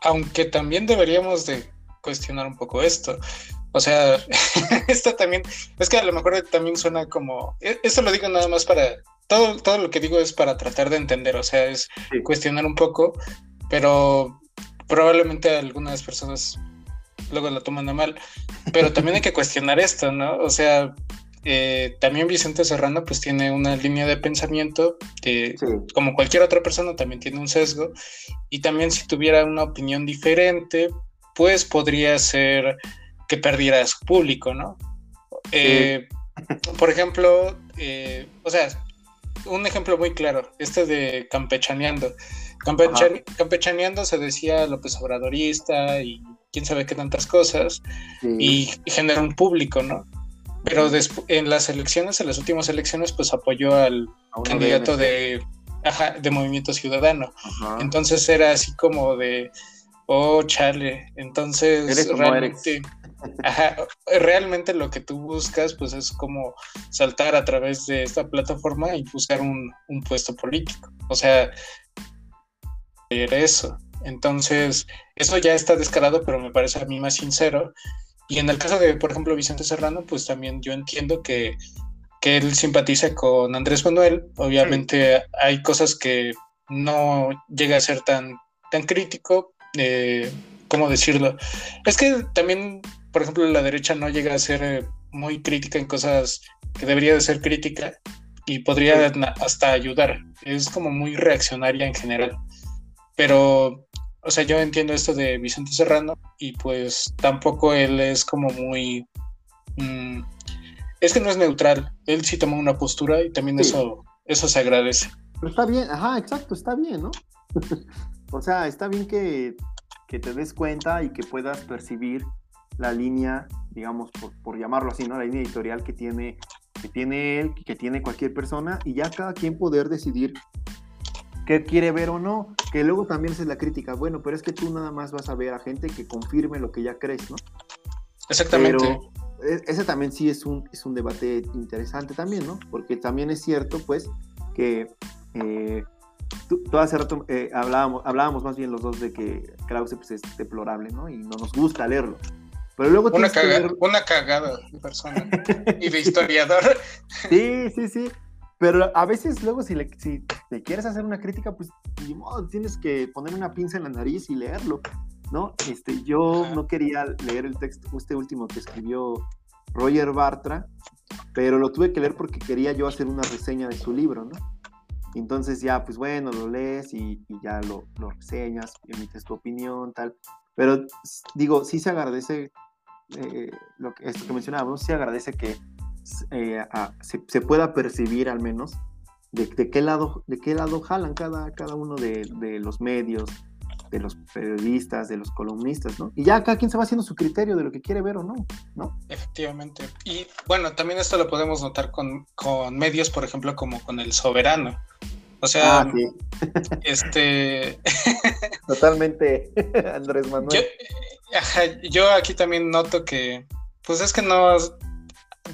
Aunque también deberíamos de cuestionar un poco esto. O sea, esto también, es que a lo mejor también suena como, e, esto lo digo nada más para, todo, todo lo que digo es para tratar de entender, o sea, es cuestionar un poco, pero probablemente algunas personas luego la toman a mal, pero también hay que cuestionar esto, ¿no? O sea, eh, también Vicente Serrano pues tiene una línea de pensamiento, que, como cualquier otra persona también tiene un sesgo, y también si tuviera una opinión diferente, pues podría ser que perdiera su público, ¿no? Eh, por ejemplo, eh, o sea, un ejemplo muy claro, este de campechaneando. Campechaneando se decía López Obradorista y quién sabe qué tantas cosas, y, genera un público, ¿no? Pero en las elecciones, en las últimas elecciones, pues apoyó al candidato de, de Movimiento Ciudadano. Entonces era así como de, oh, chale. Entonces, realmente, realmente lo que tú buscas, pues es como saltar a través de esta plataforma y buscar un, puesto político. O sea, eso. Entonces, eso ya está descarado, pero me parece a mí más sincero. Y en el caso de, por ejemplo, Vicente Serrano, pues también yo entiendo que, él simpatiza con Andrés Manuel. Obviamente hay cosas que no llega a ser tan, tan crítico, eh, ¿cómo decirlo? Es que también, por ejemplo, la derecha no llega a ser eh, muy crítica en cosas que debería de ser crítica y podría hasta ayudar. Es como muy reaccionaria en general. Pero, o sea, yo entiendo esto de Vicente Serrano y pues tampoco él es como muy... Mm, es que no es neutral. Él sí toma una postura y también eso, eso se agradece. Pero está bien, ajá, exacto, está bien, ¿no? o sea, está bien que, que, te des cuenta y que puedas percibir la línea, digamos, por, por llamarlo así, ¿no? La línea editorial que tiene que tiene él, que tiene cualquier persona, y ya cada quien poder decidir qué quiere ver o no, que luego también es la crítica, bueno, pero es que tú nada más vas a ver a gente que confirme lo que ya crees, ¿no? Exactamente. E, ese también sí es un, es un debate interesante también, ¿no? Porque también es cierto, pues, que eh, tú, hace rato eh, hablábamos, hablábamos más bien los dos de que Krause pues, es deplorable, ¿no? Y no nos gusta leerlo. Pero luego una, una cagada de persona y de historiador. Sí, sí, sí. Pero a veces luego si, le, si te quieres hacer una crítica, pues tienes que poner una pinza en la nariz y leerlo, ¿no? Este, yo no quería leer el texto, este último que escribió Roger Bartra, pero lo tuve que leer porque quería yo hacer una reseña de su libro, ¿no? Entonces ya, pues bueno, lo lees y, ya lo, lo, reseñas, emites tu opinión, tal. Pero digo, sí se agradece eh, lo que, esto que mencionábamos, se agradece que eh, se, pueda percibir al menos de, qué lado, de qué lado jalan cada, cada uno de, los medios, de los periodistas, de los columnistas, ¿no? Y ya cada quien se va haciendo su criterio de lo que quiere ver o no, ¿no? Efectivamente. Y bueno, también esto lo podemos notar con, medios, por ejemplo, como con El Soberano. O sea, ah, este... Totalmente, Andrés Manuel yo aquí también noto que, pues es que no,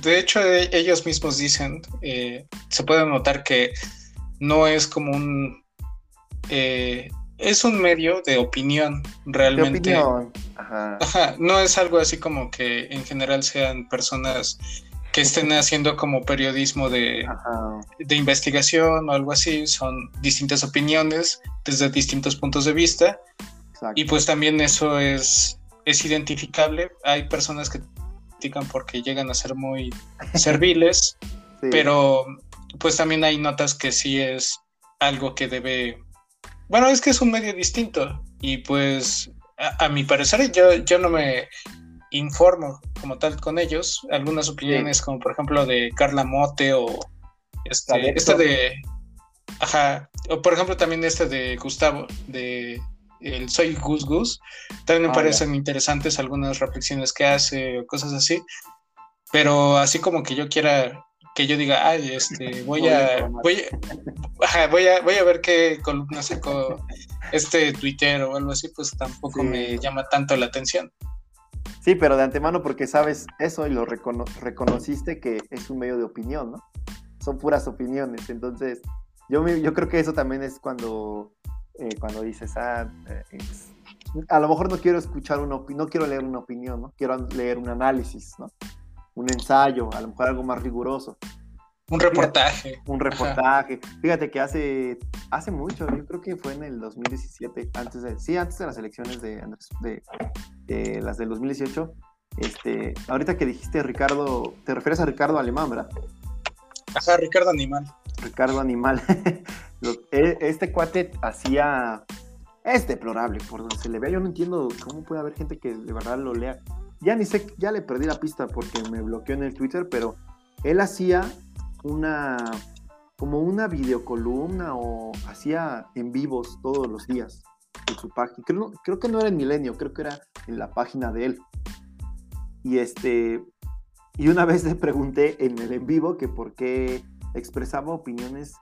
de hecho e, ellos mismos dicen, eh, se puede notar que no es como un, eh, es un medio de opinión realmente. De opinión. Ajá. No es algo así como que en general sean personas que estén haciendo como periodismo de, de, investigación o algo así, son distintas opiniones desde distintos puntos de vista. Y pues también eso es es identificable. Hay personas que critican porque llegan a ser muy serviles, pero pues también hay notas que sí es algo que debe... Bueno, es que es un medio distinto y pues a, mi parecer yo, yo no me informo como tal con ellos. Algunas opiniones como por ejemplo de Carla Mote o este, este de... Ajá, o por ejemplo también este de Gustavo, de el Soy Gus Gus. También me ah, parecen interesantes algunas reflexiones que hace o cosas así. Pero así como que yo quiera, que yo diga, ay, este, voy a, voy, a, voy a, voy a ver qué columna sacó este Twitter o algo así, pues tampoco me llama tanto la atención. Sí, pero de antemano porque sabes eso y lo reconociste que es un medio de opinión, ¿no? Son puras opiniones. Entonces, yo, yo creo que eso también es cuando eh, cuando dices, ah, eh, a lo mejor no quiero escuchar una no quiero leer una opinión, ¿no? Quiero leer un análisis, ¿no? Un ensayo, a lo mejor algo más riguroso. Un reportaje. un reportaje. Fíjate que hace, hace mucho, yo creo que fue en el 2017, antes de, sí, antes de las elecciones de, de, las del 2018. Este, ahorita que dijiste Ricardo, te refieres a Ricardo Alemán, ¿verdad? Ajá, Ricardo Animal. Ricardo Animal. E, este cuate hacía. Es deplorable, por donde se le vea. Yo no entiendo cómo puede haber gente que de verdad lo lea. Ya ni sé, ya le perdí la pista porque me bloqueó en el Twitter, pero él hacía una. como una videocolumna o hacía en vivos todos los días en su página. Creo, que no era en Milenio, creo que era en la página de él. Y este. Y una vez le pregunté en el en vivo que por qué expresaba opiniones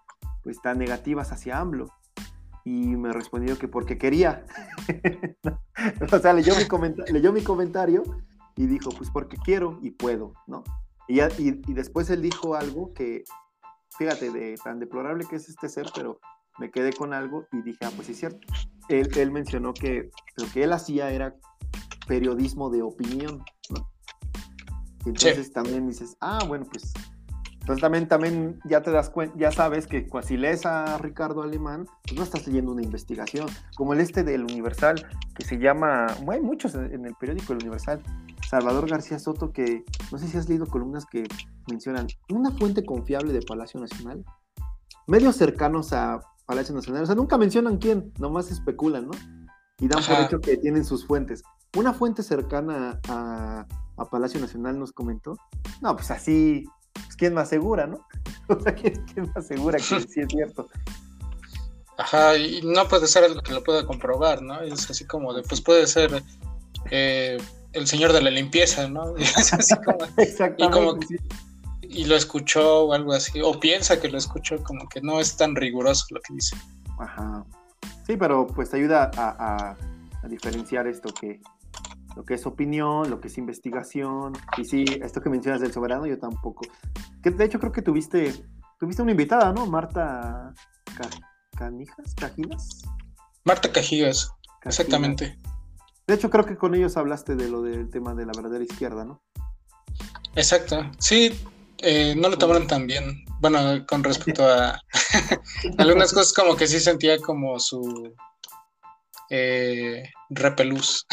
pues tan negativas hacia AMLO. Y me respondió que porque quería. o sea, leyó mi, leyó mi comentario y dijo, pues porque quiero y puedo, ¿no? Y, y, después él dijo algo que, fíjate, de tan deplorable que es este ser, pero me quedé con algo y dije, ah, pues sí es cierto. Él, él mencionó que lo que él hacía era periodismo de opinión, ¿no? Entonces también dices, ah, bueno, pues Entonces también, también ya te das cuenta, ya sabes que si lees a Ricardo Alemán, pues no estás leyendo una investigación, como el este del Universal, que se llama, hay muchos en el periódico El Universal, Salvador García Soto, que no sé si has leído columnas que mencionan una fuente confiable de Palacio Nacional, medios cercanos a Palacio Nacional, o sea, nunca mencionan quién, nomás especulan, ¿no? Y dan por hecho que tienen sus fuentes. Una fuente cercana a, a Palacio Nacional nos comentó, no, pues así pues, ¿quién más segura, no? O sea, ¿quién, más segura que sí es cierto? Ajá, y no puede ser algo que lo pueda comprobar, ¿no? Es así como de, pues puede ser eh, el señor de la limpieza, ¿no? Es así como, Exactamente. Y, lo escuchó o algo así, o piensa que lo escuchó, como que no es tan riguroso lo que dice. Ajá. Sí, pero pues te ayuda a diferenciar esto que lo que es opinión, lo que es investigación. Y sí, esto que mencionas del soberano, yo tampoco. Que de hecho creo que tuviste, tuviste una invitada, ¿no? Marta Canijas, Cajinas. Marta Cajigas, exactamente. De hecho creo que con ellos hablaste de lo del tema de la verdadera izquierda, ¿no? Exacto. Sí, eh, no lo tomaron tan bien. Bueno, con respecto a algunas cosas como que sí sentía como su eh, repelús.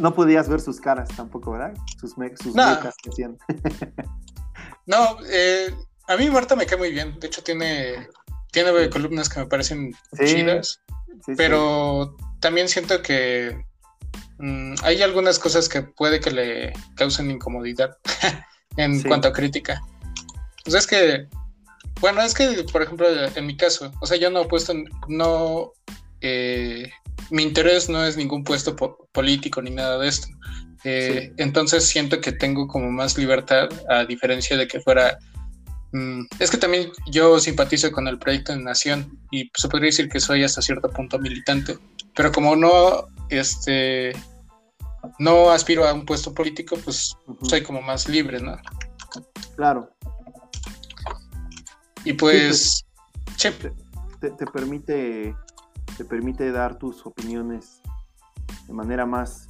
no, podías ver sus caras tampoco, ¿verdad? Sus, sus no. que hacían. no, eh, a mí Marta me cae muy bien. De hecho, tiene, tiene columnas que me parecen chidas. pero también siento que mm, hay algunas cosas que puede que le causen incomodidad en cuanto a crítica. Pues es que, bueno, es que, por ejemplo, en mi caso, o sea, yo no he puesto, no eh, mi interés no es ningún puesto político ni nada de esto. Eh, entonces siento que tengo como más libertad, a diferencia de que fuera... Mm, es que también yo simpatizo con el proyecto de Nación y se podría decir que soy hasta cierto punto militante, pero como no, este, no aspiro a un puesto político, pues soy como más libre, ¿no? Claro. Y pues, te permite te permite dar tus opiniones de manera más,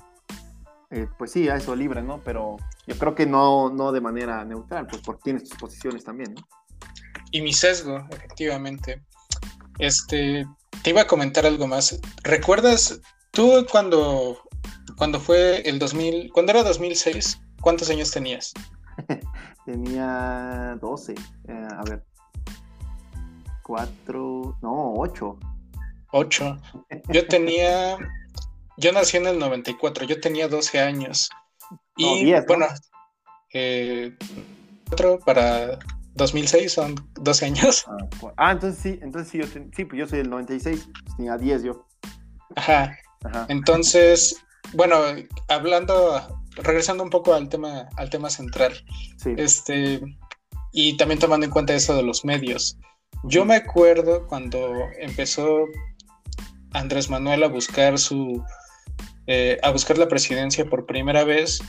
eh, pues sí, a eso libre, ¿no? Pero yo creo que no, no de manera neutral, pues porque tienes tus posiciones también, ¿no? Y mi sesgo, efectivamente. Este, te iba a comentar algo más. ¿Recuerdas tú cuando, cuando fue el 2000, cuando era 2006, cuántos años tenías? Tenía 12, eh, a ver, 4, no, 8. 8. Yo tenía, yo nací en el 94, yo tenía 12 años. Y bueno, eh, para 2006 son 12 años. Ah, ah, entonces sí, entonces sí, yo sí, pues yo soy del 96, pues tenía 10 yo. Ajá. Entonces, bueno, hablando, regresando un poco al tema, al tema central. Este, y también tomando en cuenta eso de los medios. Yo me acuerdo cuando empezó Andrés Manuel a buscar su eh, a buscar la presidencia por primera vez,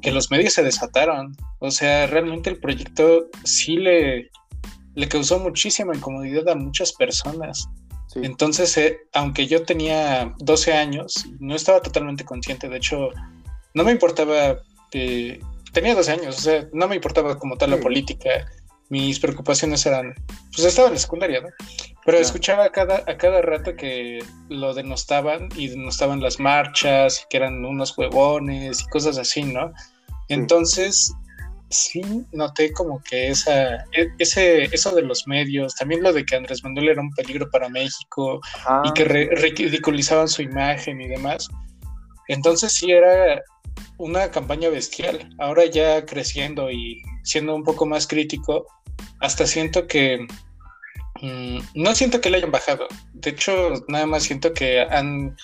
que los medios se desataron. O sea, realmente el proyecto sí le, le causó muchísima incomodidad a muchas personas. Entonces, eh, aunque yo tenía 12 años, no estaba totalmente consciente. De hecho, no me importaba, eh, tenía 12 años, o sea, no me importaba como tal la política mis preocupaciones eran, pues estaba en la secundaria, ¿no? Pero escuchaba a cada, a cada rato que lo denostaban y denostaban las marchas, que eran unos huevones y cosas así, ¿no? Entonces, sí noté como que esa, e, ese, eso de los medios, también lo de que Andrés Manuel era un peligro para México y que ridiculizaban su imagen y demás. Entonces sí era una campaña bestial. Ahora ya creciendo y siendo un poco más crítico, hasta siento que mm, no siento que le hayan bajado. De hecho, nada más siento que han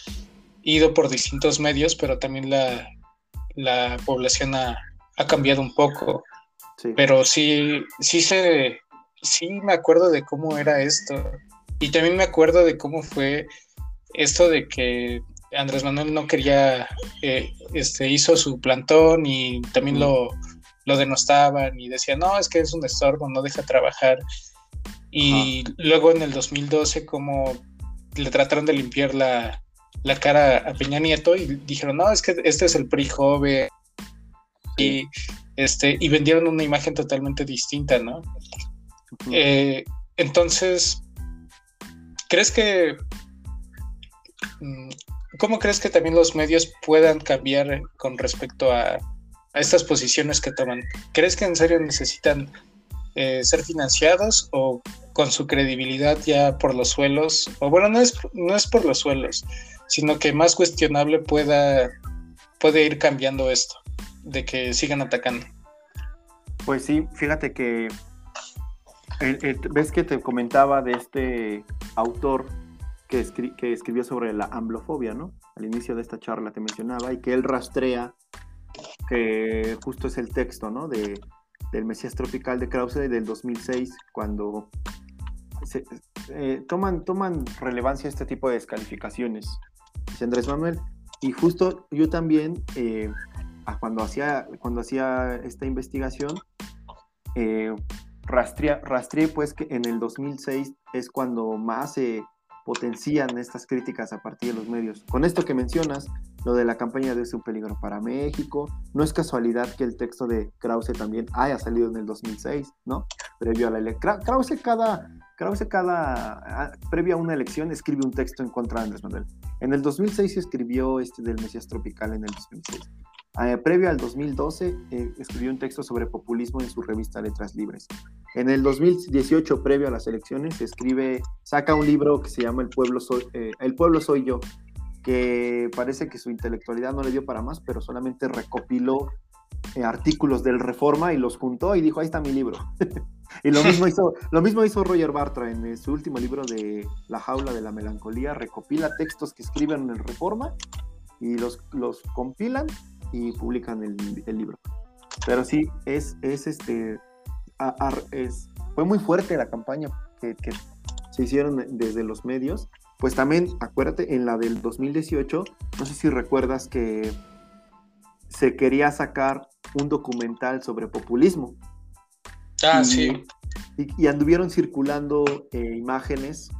ido por distintos medios, pero también la, la población ha, cambiado un poco. Pero sí, sí se, sí me acuerdo de cómo era esto. Y también me acuerdo de cómo fue esto de que Andrés Manuel no quería, eh, este, hizo su plantón y también lo, lo, denostaban y decían, no, es que es un estorbo, no deja trabajar. Y luego en el 2012 como le trataron de limpiar la, cara a Peña Nieto y dijeron, no, es que este es el PRI joven y este, y vendieron una imagen totalmente distinta, ¿no? Eh, entonces, ¿crees que... ¿Cómo crees que también los medios puedan cambiar con respecto a, estas posiciones que toman? ¿Crees que en serio necesitan eh, ser financiados o con su credibilidad ya por los suelos? O bueno, no es, no es por los suelos, sino que más cuestionable pueda puede ir cambiando esto, de que sigan atacando. Pues sí, fíjate que ves que te comentaba de este autor que, que, escribió sobre la amblofobia, ¿no? Al inicio de esta charla te mencionaba y que él rastrea que justo es el texto, ¿no? De, del Mesías Tropical de Krause del 2006, cuando eh, toman, toman relevancia este tipo de descalificaciones. Dice Andrés Manuel, y justo yo también, eh, cuando, hacía, cuando hacía esta investigación, eh, rastreé, pues que en el 2006 es cuando más se potencian estas críticas a partir de los medios. Con esto que mencionas, lo de la campaña de Es un peligro para México, no es casualidad que el texto de Krause también haya salido en el 2006, ¿no? Previo a la elección. Krause cada, Krause cada, previo a una elección escribe un texto en contra de Andrés Manuel. En el 2006 escribió este del Mesías Tropical en el 2006. Eh, previo al 2012 eh, escribió un texto sobre populismo en su revista Letras Libres. En el 2018, previo a las elecciones, escribe, saca un libro que se llama El pueblo soy, eh, El pueblo soy yo, que parece que su intelectualidad no le dio para más, pero solamente recopiló artículos del Reforma y los juntó y dijo, ahí está mi libro. y lo mismo, hizo, lo mismo hizo Roger Bartra en su último libro de La jaula de la melancolía, recopila textos que escriben en el Reforma y los, los compilan y publican el, libro. Pero sí, es, es este, es, fue muy fuerte la campaña que, se hicieron desde los medios. Pues también, acuérdate, en la del 2018, no sé si recuerdas que se quería sacar un documental sobre populismo. Ah, sí. Y, anduvieron circulando eh, imágenes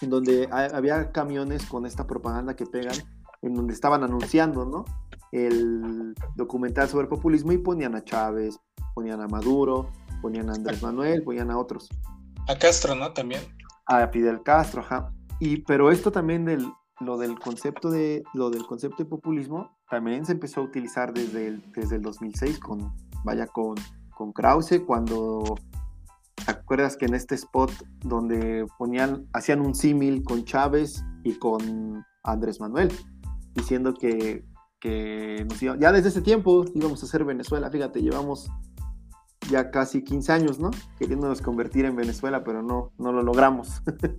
en donde había camiones con esta propaganda que pegan, en donde estaban anunciando, ¿no? El documental sobre populismo y ponían a Chávez, ponían a Maduro, ponían a Andrés Manuel, ponían a otros. A Castro, ¿no? También. A Fidel Castro, ajá. Y, pero esto también del, lo del concepto de lo del concepto de populismo también se empezó a utilizar desde el, desde el 2006 con vaya con, con Krause cuando ¿te acuerdas que en este spot donde ponían hacían un símil con Chávez y con Andrés Manuel diciendo que que ya desde ese tiempo íbamos a ser Venezuela, fíjate, llevamos ya casi 15 años, ¿no? Queriéndonos convertir en Venezuela, pero no, no lo logramos.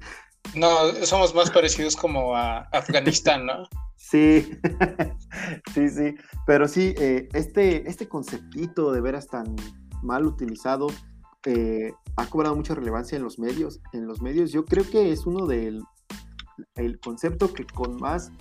No, somos más parecidos como a Afganistán, ¿no? Sí, sí, sí, pero sí, eh, este, este conceptito de veras tan mal utilizado eh, ha cobrado mucha relevancia en los medios. En los medios yo creo que es uno del el concepto que con más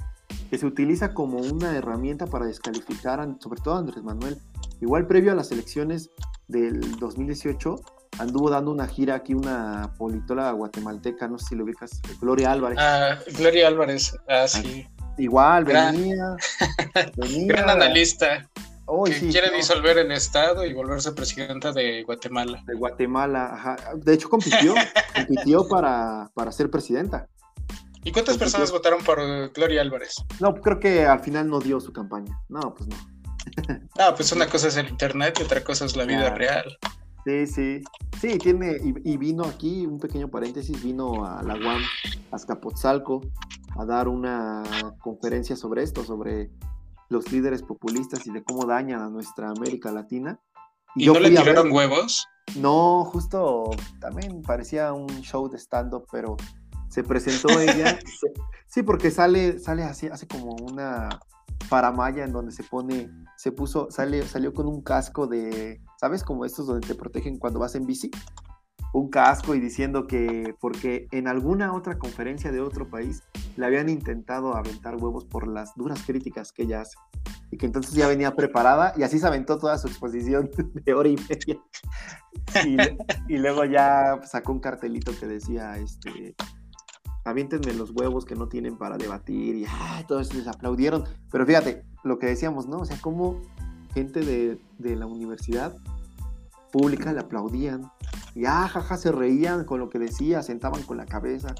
que se utiliza como una herramienta para descalificar, sobre todo a Andrés Manuel. Igual previo a las elecciones del 2018, anduvo dando una gira aquí una politóloga guatemalteca, no sé si lo ubicas, Gloria Álvarez. Ah, Gloria Álvarez, ah, sí. Igual, venía, Gran analista. que quiere disolver el Estado y volverse presidenta de Guatemala. De Guatemala, ajá. De hecho, compitió, compitió para, para ser presidenta. ¿Y cuántas personas votaron por Gloria Álvarez? No, creo que al final no dio su campaña. No, pues no. Ah, pues una cosa es el internet y otra cosa es la vida real. Sí, sí. Sí, tiene, y, vino aquí, un pequeño paréntesis, vino a la UAM, a Azcapotzalco, a dar una conferencia sobre esto, sobre los líderes populistas y de cómo dañan a nuestra América Latina. ¿Y, no le tiraron huevos? No, justo también parecía un show de stand-up, pero se presentó ella. sí, porque sale, sale así, hace como una paramaya en donde se pone, se puso, sale, salió con un casco de, ¿sabes? Como estos donde te protegen cuando vas en bici. Un casco y diciendo que, porque en alguna otra conferencia de otro país le habían intentado aventar huevos por las duras críticas que ella hace. Y que entonces ya venía preparada y así se aventó toda su exposición de hora y media. Y, y luego ya sacó un cartelito que decía, este, aviéntenme los huevos que no tienen para debatir y todos les aplaudieron. Pero fíjate, lo que decíamos, ¿no? O sea, cómo gente de, de la universidad pública le aplaudían. Y ah, jaja, se reían con lo que decía, sentaban con la cabeza.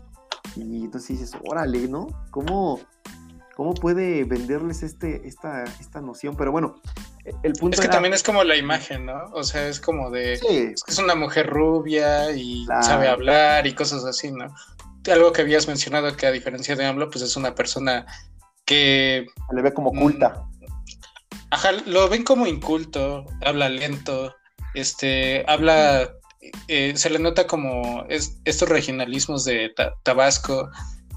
Y entonces dices, órale, ¿no? ¿Cómo, cómo puede venderles este, esta, esta noción? Pero bueno, el punto Es que también es como la imagen, ¿no? O sea, es como de... Es que es una mujer rubia y sabe hablar y cosas así, ¿no? Algo que habías mencionado que a diferencia de AMLO, pues es una persona que... Le ve como culta. Mm, ajá, lo ven como inculto, habla lento, este, habla, eh, se le nota como estos regionalismos de Tabasco,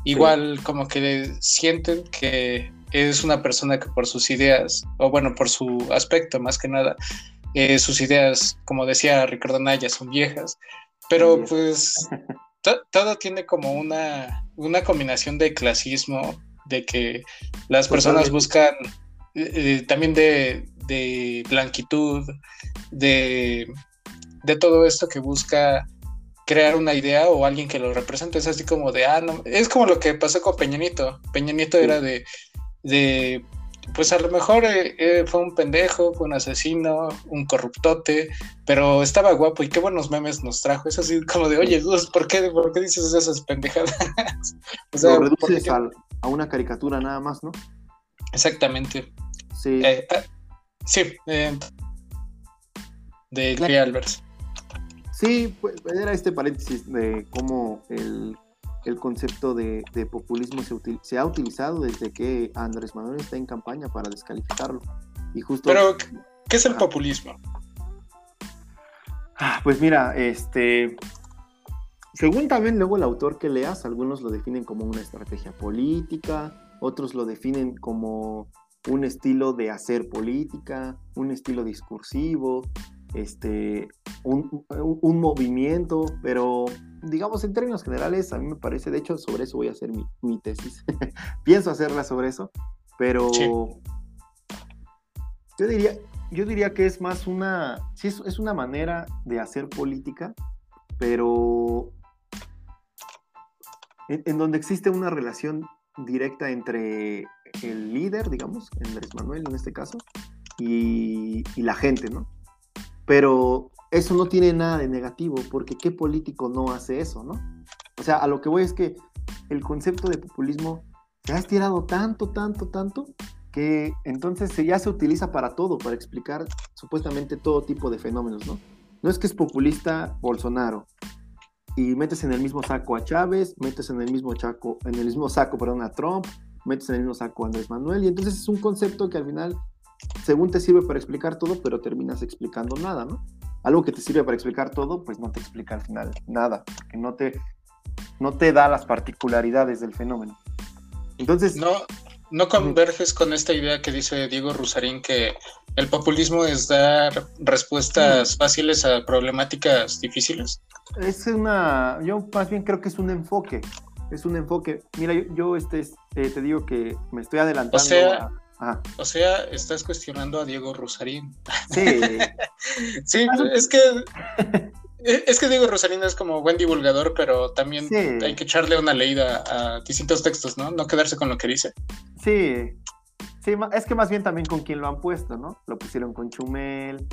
igual como que sienten que es una persona que por sus ideas, o bueno, por su aspecto más que nada, eh, sus ideas, como decía Ricardo Naya, son viejas, pero pues todo tiene como una, una combinación de clasismo, de que las personas buscan eh, también de, de blanquitud, de, todo esto que busca crear una idea o alguien que lo represente. Es así como de, ah, no, es como lo que pasó con Peñanito. Peñanito era de, de, pues a lo mejor eh, eh, fue un pendejo, fue un asesino, un corruptote, pero estaba guapo y qué buenos memes nos trajo. Es así como de, oye, ¿por qué, ¿por qué dices esas pendejadas? o sea, lo reduces a, una caricatura nada más, ¿no? Exactamente. Sí. Eh, sí, de claro. Sí, pues era este paréntesis de cómo el, concepto de, populismo se, ha utilizado desde que Andrés Manuel está en campaña para descalificarlo. Y justo, Pero, ¿qué es el populismo? Ah, pues mira, este, según también luego el autor que leas, algunos lo definen como una estrategia política, otros lo definen como un estilo de hacer política, un estilo discursivo, este, un, movimiento, pero digamos en términos generales, a mí me parece, de hecho sobre eso voy a hacer mi, tesis, pienso hacerla sobre eso, pero yo, diría, yo diría que es más una, sí, es, una manera de hacer política, pero en, donde existe una relación directa entre el líder, digamos, Andrés Manuel en este caso, y, y la gente, ¿no? Pero eso no tiene nada de negativo, porque ¿qué político no hace eso, no? O sea, a lo que voy es que el concepto de populismo se ha estirado tanto, tanto, tanto, que entonces ya se utiliza para todo, para explicar supuestamente todo tipo de fenómenos, ¿no? No es que es populista Bolsonaro y metes en el mismo saco a Chávez, metes en el mismo saco, en el mismo saco, perdón, a Trump, metes en el mismo saco a Andrés Manuel y entonces es un concepto que al final según te sirve para explicar todo, pero terminas explicando nada, ¿no? Algo que te sirve para explicar todo, pues no te explica al final nada, porque no te, no te da las particularidades del fenómeno. Entonces... No, no converges con esta idea que dice Diego Rusarín que el populismo es dar respuestas fáciles a problemáticas difíciles. Es una, yo más bien creo que es un enfoque, es un enfoque. Mira, yo, este, eh, te digo que me estoy adelantando. O sea, o sea, estás cuestionando a Diego Rosarín. Sí. sí, es que es que Diego Rosarín es como buen divulgador, pero también hay que echarle una leída a distintos textos, ¿no? No quedarse con lo que dice. Sí. Sí, es que más bien también con quien lo han puesto, ¿no? Lo pusieron con Chumel,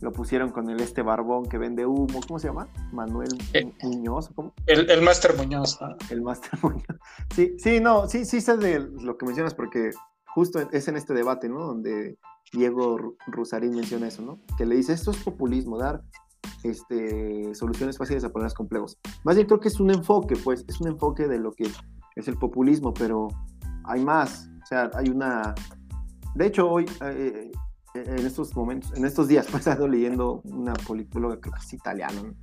lo pusieron con el este barbón que vende humo, ¿cómo se llama? Manuel eh, Muñoz, ¿cómo? El, el Máster Muñoz, ¿no? El Máster Muñoz. Sí, sí, no, sí, sí sé de lo que mencionas porque justo es en este debate, ¿no? Donde Diego Rusarín menciona eso, ¿no? Que le dice, esto es populismo, dar este, soluciones fáciles a problemas complejos. Más bien creo que es un enfoque, pues, es un enfoque de lo que es el populismo, pero hay más. O sea, hay una... De hecho, hoy, eh, eh, en estos momentos, en estos días, he estado leyendo una politóloga, creo que es italiana, ¿no?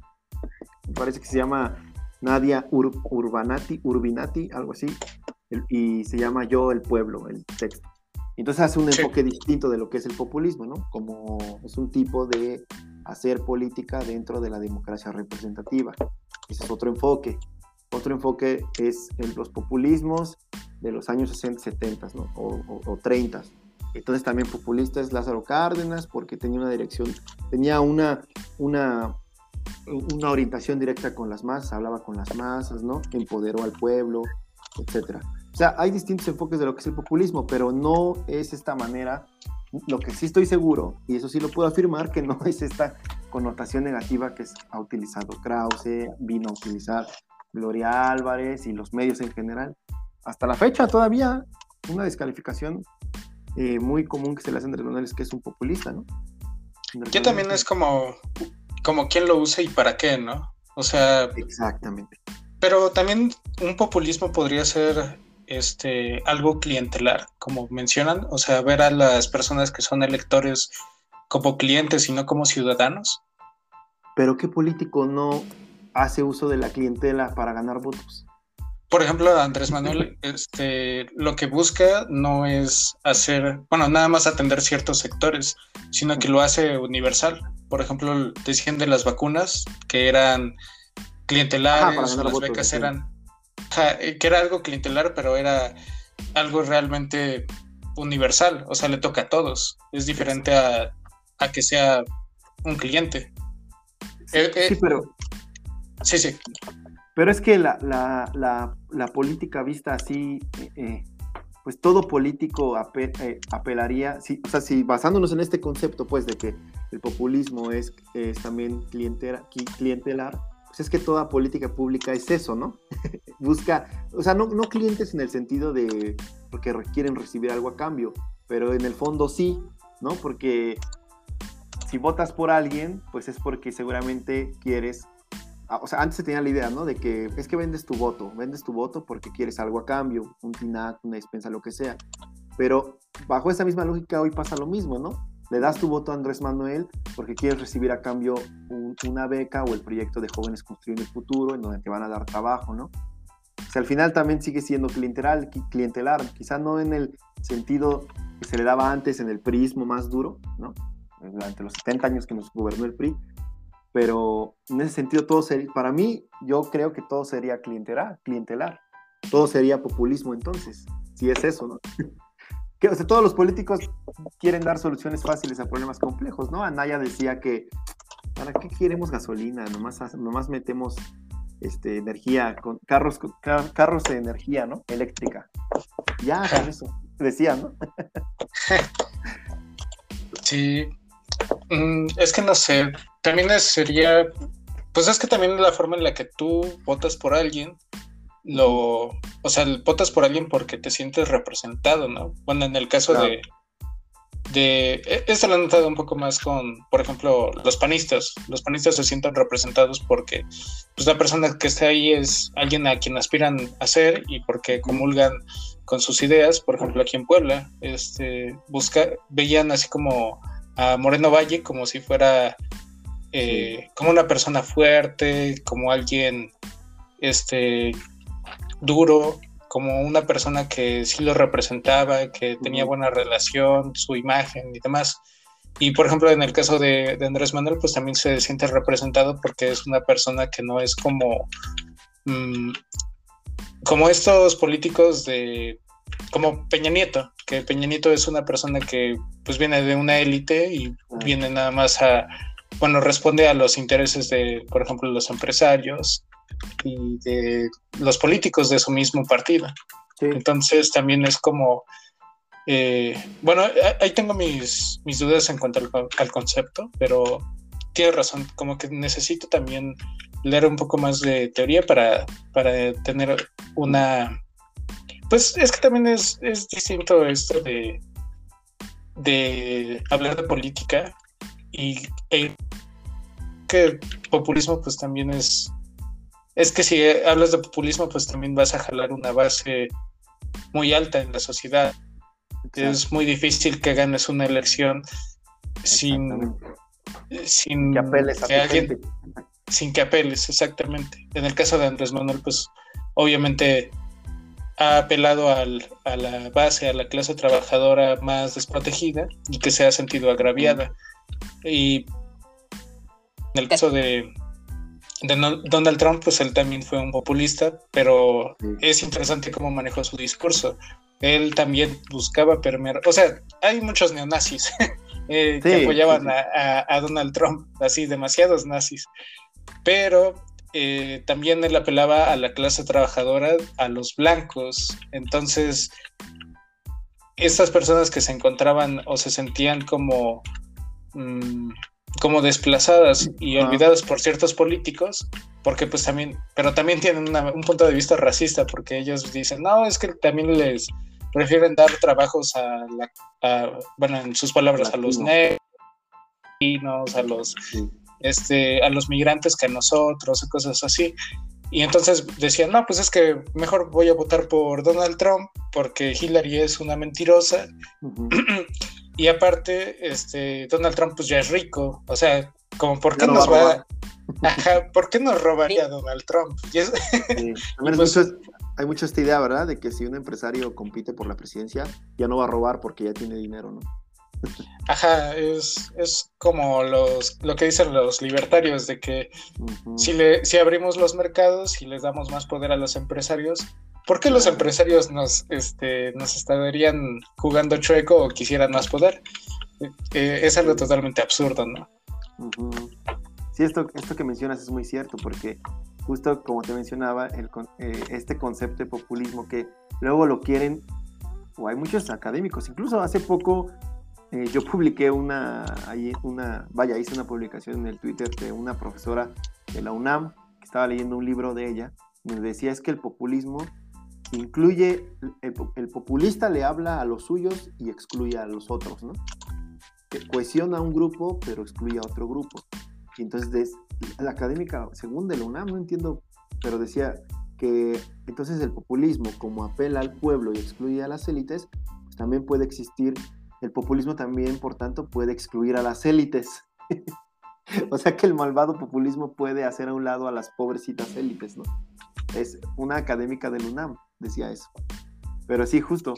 Me parece que se llama Nadia Urbanati, Urbinati, algo así, y se llama Yo el Pueblo, el texto. Entonces hace un enfoque distinto de lo que es el populismo, ¿no? Como es un tipo de hacer política dentro de la democracia representativa. Ese es otro enfoque. Otro enfoque es en los populismos de los años 60, 70, ¿no? O, o, 30. Entonces también populista es Lázaro Cárdenas porque tenía una dirección, tenía una, una, una orientación directa con las masas, hablaba con las masas, ¿no? Empoderó al pueblo, etcétera. O sea, hay distintos enfoques de lo que es el populismo, pero no es esta manera lo que sí estoy seguro, y eso sí lo puedo afirmar, que no es esta connotación negativa que ha utilizado Krause, vino a utilizar Gloria Álvarez y los medios en general. Hasta la fecha todavía una descalificación eh, muy común que se le hace a Andrés Manuel es que es un populista, ¿no? Que también es como, como quién lo usa y para qué, ¿no? O sea... Exactamente. Pero también un populismo podría ser este, algo clientelar, como mencionan, o sea, ver a las personas que son electores como clientes y no como ciudadanos. Pero ¿qué político no hace uso de la clientela para ganar votos? Por ejemplo, Andrés Manuel, este, lo que busca no es hacer, bueno, nada más atender ciertos sectores, sino que lo hace universal. Por ejemplo, decían de las vacunas que eran clientelares, las becas eran que era algo clientelar, pero era algo realmente universal, o sea, le toca a todos. Es diferente a, que sea un cliente. Eh, eh, sí, pero... Sí, sí. Pero es que la, política vista así, pues todo político apelaría, o sea, si basándonos en este concepto, pues, de que el populismo es, es también clientelar, pues es que toda política pública es eso, ¿no? Busca, o sea, no, no clientes en el sentido de porque quieren recibir algo a cambio, pero en el fondo sí, ¿no? Porque si votas por alguien, pues es porque seguramente quieres, ah, o sea, antes se tenía la idea, ¿no? De que es que vendes tu voto, vendes tu voto porque quieres algo a cambio, un TINAC, una despensa, lo que sea. Pero bajo esa misma lógica hoy pasa lo mismo, ¿no? Le das tu voto a Andrés Manuel porque quieres recibir a cambio una beca o el proyecto de Jóvenes Construyendo el Futuro, en donde te van a dar trabajo, ¿no? O sea, al final también sigue siendo clientelar, clientelar, quizá no en el sentido que se le daba antes en el prismo más duro, ¿no? Durante los 70 años que nos gobernó el PRI, pero en ese sentido todo sería, para mí, yo creo que todo sería clientelar, clientelar. Todo sería populismo entonces, si es eso, ¿no? que o sea, todos los políticos quieren dar soluciones fáciles a problemas complejos, ¿no? Anaya decía que, ¿para qué queremos gasolina? Nomás, nomás metemos este, energía, con carros, carros de energía, ¿no? Eléctrica. Ya, con eso, decía, ¿no? sí, mm, es que no sé, también sería, pues es que también la forma en la que tú votas por alguien lo, o sea, votas por alguien porque te sientes representado, ¿no? Bueno, en el caso de, de, e, esto lo he notado un poco más con, por ejemplo, los panistas. Los panistas se sienten representados porque pues, la persona que está ahí es alguien a quien aspiran a ser y porque comulgan con sus ideas. Por ejemplo, aquí en Puebla, este, busca, veían así como a Moreno Valle como si fuera eh, como una persona fuerte, como alguien este, duro, como una persona que sí lo representaba, que tenía buena relación, su imagen y demás. Y por ejemplo, en el caso de, Andrés Manuel, pues también se siente representado porque es una persona que no es como, mm, como estos políticos de, como Peña Nieto, que Peña Nieto es una persona que pues viene de una élite y viene nada más a, bueno, responde a los intereses de, por ejemplo, los empresarios y de los políticos de su mismo partido. Entonces también es como, eh, bueno, ahí tengo mis, mis dudas en cuanto al, concepto, pero tiene razón, como que necesito también leer un poco más de teoría para, para tener una... Pues es que también es, es distinto esto de, de hablar de política y e, que populismo pues también es es que si hablas de populismo, pues también vas a jalar una base muy alta en la sociedad. Es muy difícil que ganes una elección sin, sin que apeles a alguien, sin que apeles, exactamente. En el caso de Andrés Manuel, pues obviamente ha apelado a la base, a la clase trabajadora más desprotegida y que se ha sentido agraviada. Y en el caso de, Donald Trump, pues él también fue un populista, pero es interesante cómo manejó su discurso. Él también buscaba permear, o sea, hay muchos neonazis eh, que apoyaban a, Donald Trump, así, demasiados nazis, pero eh, también él apelaba a la clase trabajadora, a los blancos, entonces estas personas que se encontraban o se sentían como, mm, como desplazadas y olvidadas por ciertos políticos, porque pues también, pero también tienen un punto de vista racista, porque ellos dicen, no, es que también les prefieren dar trabajos a, la, bueno, en sus palabras, a los negros, a los, este, a los migrantes que a nosotros, y cosas así. Y entonces decían, no, pues es que mejor voy a votar por Donald Trump porque Hillary es una mentirosa. y aparte, este, Donald Trump pues ya es rico. O sea, como por qué nos va... Ajá, ¿por qué nos robaría Donald Trump? Pues hay mucha esta idea, ¿verdad? De que si un empresario compite por la presidencia, ya no va a robar porque ya tiene dinero, ¿no? Ajá, es, como los, lo que dicen los libertarios, de que si, le, si abrimos los mercados y les damos más poder a los empresarios, ¿por qué los empresarios nos, este, nos estarían jugando chueco o quisieran más poder? Eh, es algo totalmente absurdo, ¿no? Sí, esto, esto que mencionas es muy cierto, porque justo como te mencionaba, el, eh, este concepto de populismo que luego lo quieren, o hay muchos académicos, incluso hace poco eh, yo publiqué una, una, vaya, hice una publicación en el Twitter de una profesora de la UNAM que estaba leyendo un libro de ella, y me decía es que el populismo incluye, el, populista le habla a los suyos y excluye a los otros, ¿no? Cohesiona a un grupo pero excluye a otro grupo. Y entonces la académica, según de la UNAM, no entiendo, pero decía que entonces el populismo, como apela al pueblo y excluye a las élites, pues también puede existir el populismo también, por tanto, puede excluir a las élites. o sea que el malvado populismo puede hacer a un lado a las pobrecitas élites, ¿no? Es una académica del UNAM, decía eso. Pero sí, justo.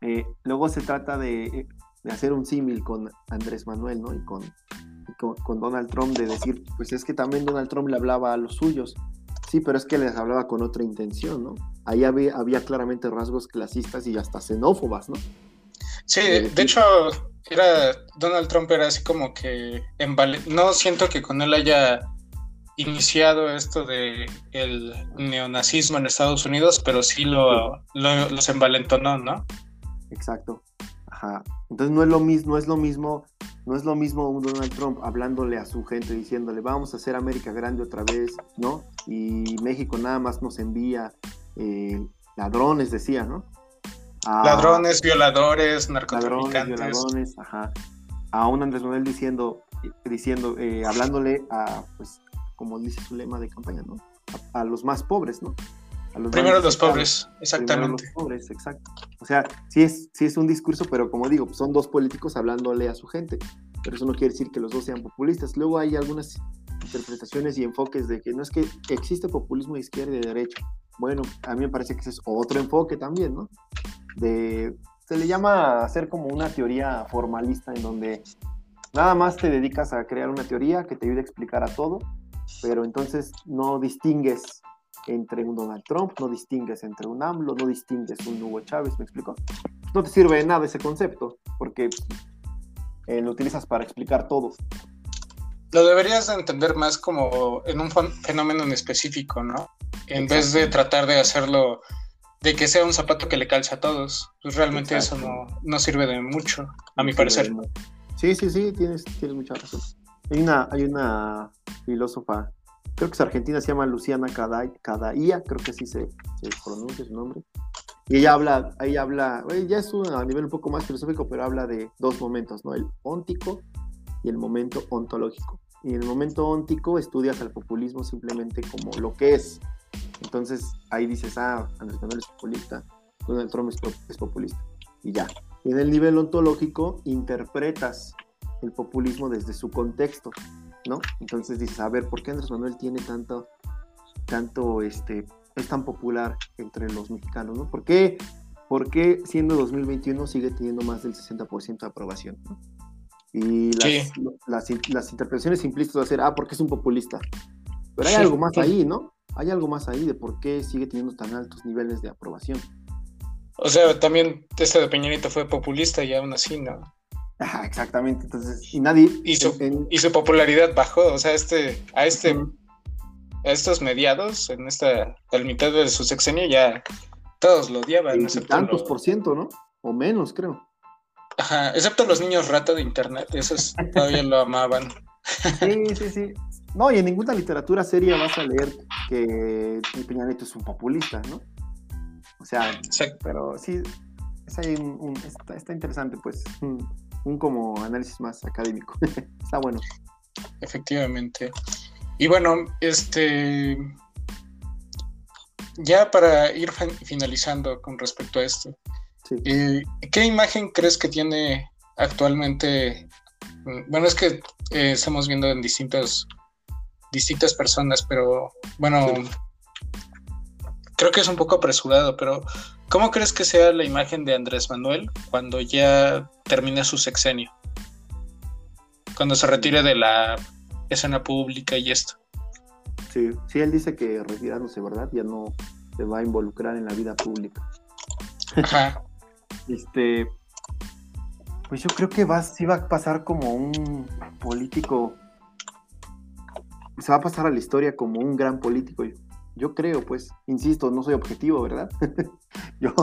Eh, luego se trata de, hacer un símil con Andrés Manuel, ¿no? Y con, con, Donald Trump, de decir, pues es que también Donald Trump le hablaba a los suyos. Sí, pero es que les hablaba con otra intención, ¿no? Ahí había, había claramente rasgos clasistas y hasta xenófobas, ¿no? Sí, de hecho, era Donald Trump era así como que en no siento que con él haya iniciado esto de el neonazismo en Estados Unidos, pero sí lo, los envalentonó, ¿no? Exacto. Ajá. Entonces no es lo mismo, no es lo mismo, no es lo mismo un Donald Trump hablándole a su gente diciéndole vamos a hacer América grande otra vez, ¿no? Y México nada más nos envía eh, ladrones, decía, ¿no? ladrones, violadores, narcotraficantes. Ladrones, ajá. A un Andrés Manuel diciendo, diciendo eh, hablándole a, pues, como dice su lema de campaña, ¿no? A, los más pobres, ¿no? Primero los pobres, exactamente. los pobres, exacto. O sea, sí es, sí es un discurso, pero como digo, son dos políticos hablándole a su gente. Pero eso no quiere decir que los dos sean populistas. Luego hay algunas interpretaciones y enfoques de que no es que existe populismo de izquierda y de derecha. Bueno, a mí me parece que ese es otro enfoque también, ¿no? de, se le llama hacer como una teoría formalista en donde nada más te dedicas a crear una teoría que te ayude a explicar a todo, pero entonces no distingues entre un Donald Trump, no distingues entre un AMLO, no distingues un Hugo Chávez, ¿me explico? No te sirve de nada ese concepto, porque eh, lo utilizas para explicar todo. Lo deberías de entender más como en un fenómeno en específico, ¿no? En vez de tratar de hacerlo de que sea un zapato que le calce a todos. Pues realmente eso no, sirve de mucho, a mi parecer. Sí, sí, sí, tienes, tienes mucha razón. Hay una, filósofa, creo que es argentina, se llama Luciana Cadaía, creo que así se, pronuncia su nombre. Y ella habla, ella habla, ya es a nivel un poco más filosófico, pero habla de dos momentos, ¿no? El óntico y el momento ontológico. Y en el momento óntico estudias al populismo simplemente como lo que es, entonces ahí dices, ah, Andrés Manuel es populista, Donald Trump es, populista. Y ya. Y en el nivel ontológico interpretas el populismo desde su contexto, ¿no? Entonces dices, a ver, ¿por qué Andrés Manuel tiene tanto, tanto, este, es tan popular entre los mexicanos, ¿no? ¿Por qué, por qué siendo 2021 sigue teniendo más del 60% de aprobación, ¿no? Y las, las, interpretaciones simplistas van a ser, ah, porque es un populista. Pero hay algo más ahí, ¿no? hay algo más ahí de por qué sigue teniendo tan altos niveles de aprobación. O sea, también este de Peñanito fue populista y aún así, ¿no? Ajá, exactamente. Entonces, y nadie. Y su, y su popularidad bajó. O sea, este, a este, a estos mediados, en esta, al mitad de su sexenio, ya todos lo odiaban. tantos por ciento, ¿no? o menos, creo. Ajá, excepto los niños rata de internet, esos todavía lo amaban. Sí, sí, sí. No, y en ninguna literatura seria vas a leer que Peña Nieto es un populista, ¿no? O sea, pero sí, es ahí un, está, interesante, pues, un, como análisis más académico. está bueno. Efectivamente. Y bueno, este, ya para ir finalizando con respecto a esto, eh, ¿qué imagen crees que tiene actualmente? Bueno, es que eh, estamos viendo en distintas, distintas personas, pero bueno, creo que es un poco apresurado, pero ¿cómo crees que sea la imagen de Andrés Manuel cuando ya termine su sexenio? Cuando se retire de la escena pública y esto. Sí, sí, él dice que retirándose, ¿verdad? Ya no se va a involucrar en la vida pública. Ajá. este, pues yo creo que va, sí va a pasar como un político, se va a pasar a la historia como un gran político. Yo creo, pues, insisto, no soy objetivo, ¿verdad? yo,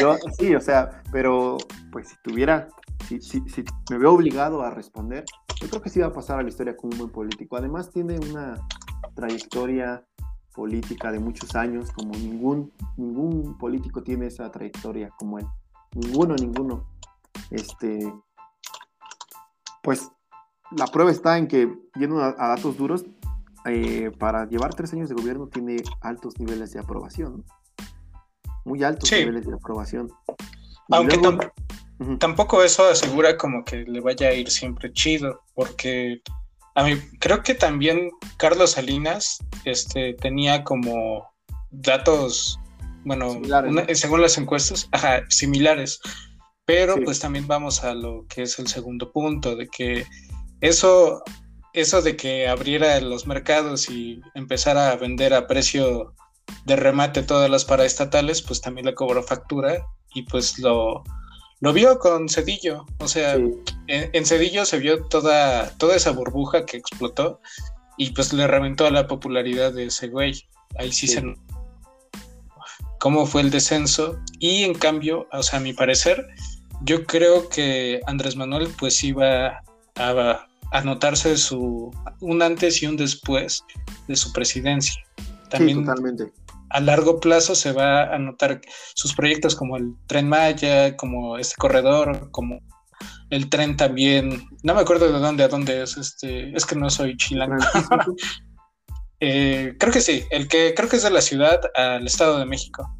yo, sí, o sea, pero pues si tuviera, si, si, si, me veo obligado a responder, yo creo que sí va a pasar a la historia como un buen político. Además tiene una trayectoria política de muchos años, como ningún, ningún político tiene esa trayectoria como él. Ninguno, ninguno. Este, pues la prueba está en que, yendo a datos duros, eh, para llevar tres años de gobierno tiene altos niveles de aprobación. Muy altos niveles de aprobación. Aunque tampoco eso asegura como que le vaya a ir siempre chido, porque a mí creo que también Carlos Salinas este, tenía como datos, bueno, según las encuestas, similares. Pero pues también vamos a lo que es el segundo punto, de que eso eso de que abriera los mercados y empezara a vender a precio de remate todas las paraestatales, pues también le cobró factura y pues lo, lo vio con Cedillo. O sea, en, Cedillo se vio toda, toda esa burbuja que explotó y pues le reventó a la popularidad de ese güey. Ahí sí, se cómo fue el descenso y en cambio, o sea, a mi parecer, yo creo que Andrés Manuel pues iba a anotarse su, un antes y un después de su presidencia. También totalmente. a largo plazo se va a notar sus proyectos como el tren Maya, como este corredor, como el tren también, no me acuerdo de dónde a dónde es, este, es que no soy chilango. Eh, creo que sí, el que creo que es de la ciudad al Estado de México.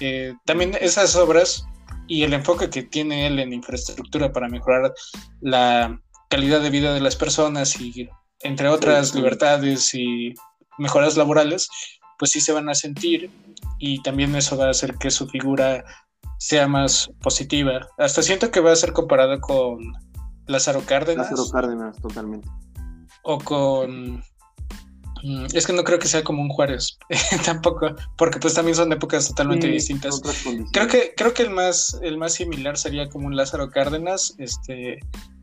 Eh, también esas obras y el enfoque que tiene él en infraestructura para mejorar la, calidad de vida de las personas y entre otras libertades y mejoras laborales, pues sí se van a sentir y también eso va a hacer que su figura sea más positiva. Hasta siento que va a ser comparado con Lázaro Cárdenas. Lázaro Cárdenas, totalmente. O con... Mm, es que no creo que sea como un Juárez, tampoco, porque pues también son épocas totalmente distintas. Creo que, creo que el más, el más similar sería como un Lázaro Cárdenas, este,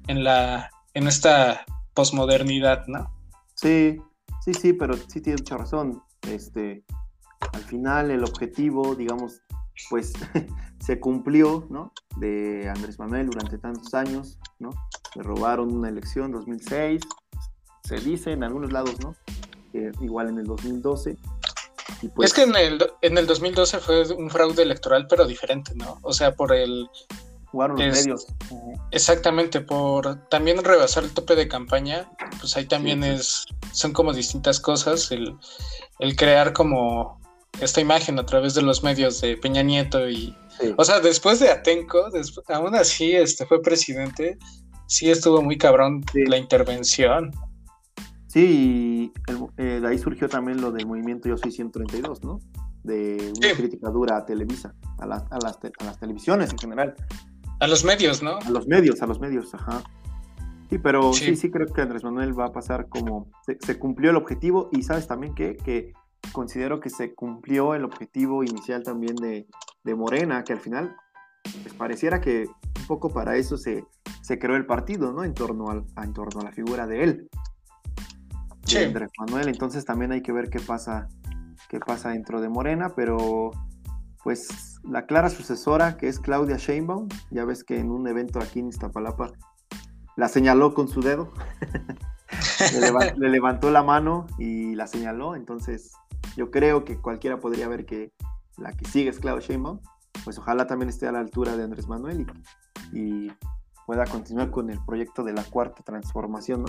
en la, en esta posmodernidad, ¿no? Sí, sí, sí, pero sí tiene mucha razón. Este, al final el objetivo, digamos, pues se cumplió, ¿no? De Andrés Manuel durante tantos años, ¿no? Le robaron una elección en 2006, se dice en algunos lados, ¿no? igual en el 2012. Pues es que en el, en el 2012 fue un fraude electoral, pero diferente, ¿no? O sea, por el jugaron los medios. Exactamente, por también rebasar el tope de campaña, pues ahí también es, son como distintas cosas, el, crear como esta imagen a través de los medios de Peña Nieto y, o sea, después de Atenco, aún así este fue presidente, sí estuvo muy cabrón la intervención. Sí, eh, de ahí surgió también lo del movimiento Yo Soy 132, ¿no? De una crítica dura a Televisa, a, a, las, a las televisiones en general. A los medios, ¿no? A los medios, a los medios, ajá. Sí, pero sí, sí, creo que Andrés Manuel va a pasar como se, cumplió el objetivo y sabes también que, que, considero que se cumplió el objetivo inicial también de, de Morena, que al final pues, pareciera que un poco para eso se, se creó el partido, ¿no? En torno, al, a, en torno a la figura de él, de Andrés Manuel. Entonces también hay que ver qué pasa, qué pasa dentro de Morena, pero pues la clara sucesora que es Claudia Sheinbaum, ya ves que en un evento aquí en Iztapalapa la señaló con su dedo, le, levantó la mano y la señaló, entonces yo creo que cualquiera podría ver que la que sigue es Claudia Sheinbaum, pues ojalá también esté a la altura de Andrés Manuel y, pueda continuar con el proyecto de la cuarta transformación, ¿no?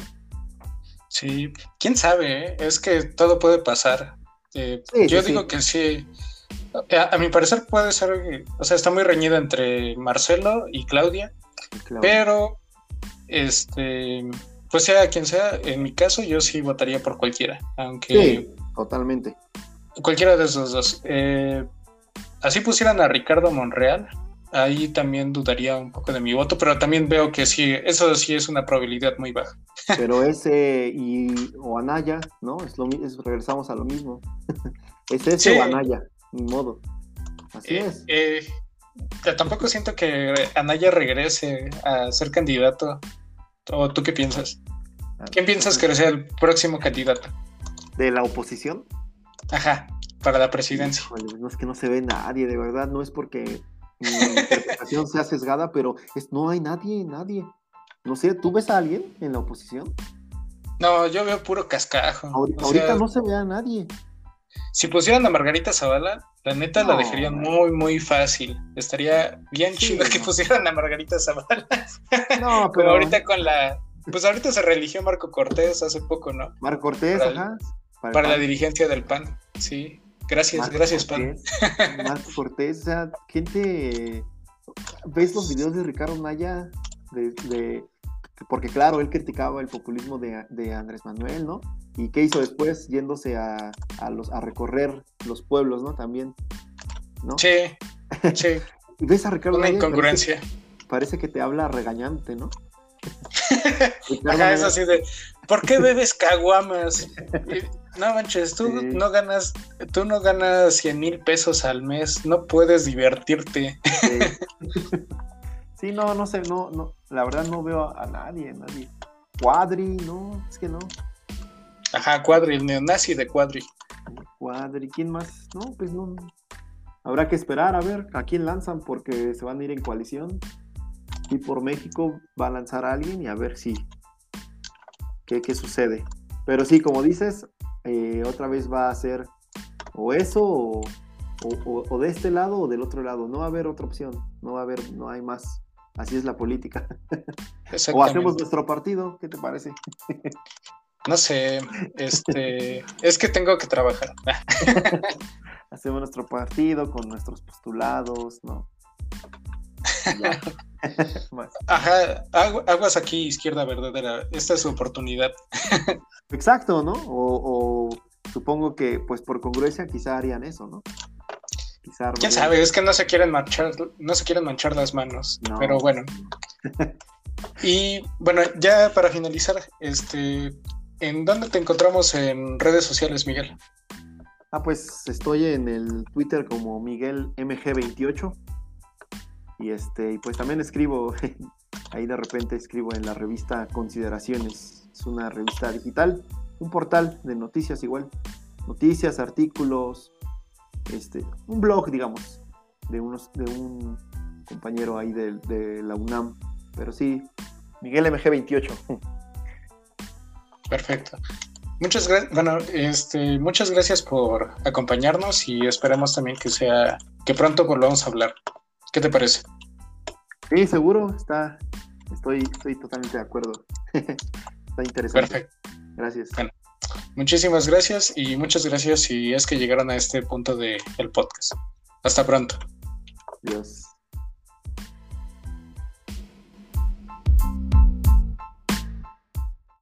Sí, quién sabe, ¿eh? es que todo puede pasar. Eh, yo digo que sí. A, mi parecer puede ser, o sea, está muy reñida entre Marcelo y Claudia, pero este, pues sea quien sea, en mi caso yo sí votaría por cualquiera, aunque... Sí, totalmente. Cualquiera de esos dos. Eh, así pusieran a Ricardo Monreal, ahí también dudaría un poco de mi voto, pero también veo que sí, eso sí es una probabilidad muy baja. Pero ese y o Anaya, ¿no? Es lo regresamos a lo mismo. es ese o Anaya, ni modo. Así eh, es. Eh, tampoco siento que Anaya regrese a ser candidato. ¿O tú qué piensas? ¿Quién piensas que sea el próximo candidato? ¿De la oposición? Ajá, para la presidencia. no es que no se ve nadie, de verdad, no es porque mi interpretación sea sesgada, pero es, no hay nadie, nadie. No sé, ¿tú ves a alguien en la oposición? No, yo veo puro cascajo. Ahorita, no se ve a nadie. Si pusieran a Margarita Zavala, la neta la dejarían muy, muy fácil. Estaría bien chido que pusieran a Margarita Zavala. No, pero... ahorita con la. Pues ahorita se religió Marco Cortés hace poco, ¿no? Marco Cortés, ajá. Para, la dirigencia del PAN, sí. Gracias, gracias, PAN. Marco Cortés, o sea, gente. ¿Ves los videos de Ricardo Naya? de, porque claro, él criticaba el populismo de, de, Andrés Manuel, ¿no? ¿Y qué hizo después? Yéndose a, a, los, a recorrer los pueblos, ¿no? También, ¿no? Sí, sí. ves a Ricardo Una incongruencia. Parece, que te habla regañante, ¿no? Ajá, es así de, ¿por qué bebes caguamas? No manches, tú no ganas, tú no ganas 100 mil pesos al mes, no puedes divertirte. Sí. sí. no, no sé, no, no, la verdad no veo a, nadie, nadie. Cuadri, no, es que no. Ajá, Cuadri, el neonazi de Cuadri. Cuadri, ¿quién más? No, pues no. Habrá que esperar a ver a quién lanzan porque se van a ir en coalición. Y por México va a lanzar a alguien y a ver si. ¿Qué, qué sucede? Pero sí, como dices, eh, otra vez va a ser o eso o, o, de este lado o del otro lado. No va a haber otra opción. No va a haber, no hay más. Así es la política. o hacemos nuestro partido, ¿qué te parece? No sé, este, es que tengo que trabajar. hacemos nuestro partido con nuestros postulados, ¿no? Ajá, aguas aquí, izquierda verdadera. Esta es su oportunidad. Exacto, ¿no? O, supongo que, pues por congruencia, quizá harían eso, ¿no? Quizá ¿Quién sabe? Es que no se quieren manchar, no se quieren manchar las manos. Pero bueno. y bueno, ya para finalizar, este, ¿en dónde te encontramos en redes sociales, Miguel? Ah, pues estoy en el Twitter como Miguel MG28. Y este, y pues también escribo, ahí de repente escribo en la revista Consideraciones. Es una revista digital, un portal de noticias igual. Noticias, artículos, este, un blog, digamos, de unos, de un compañero ahí de, la UNAM. Pero sí, Miguel MG28. Perfecto. Muchas gracias, bueno, este, muchas gracias por acompañarnos y esperemos también que sea, que pronto volvamos a hablar. ¿Qué te parece? Sí, seguro, está, estoy, estoy totalmente de acuerdo. está interesante. Perfecto. Gracias. Bueno, muchísimas gracias y muchas gracias si es que llegaron a este punto del podcast. Hasta pronto. Adiós.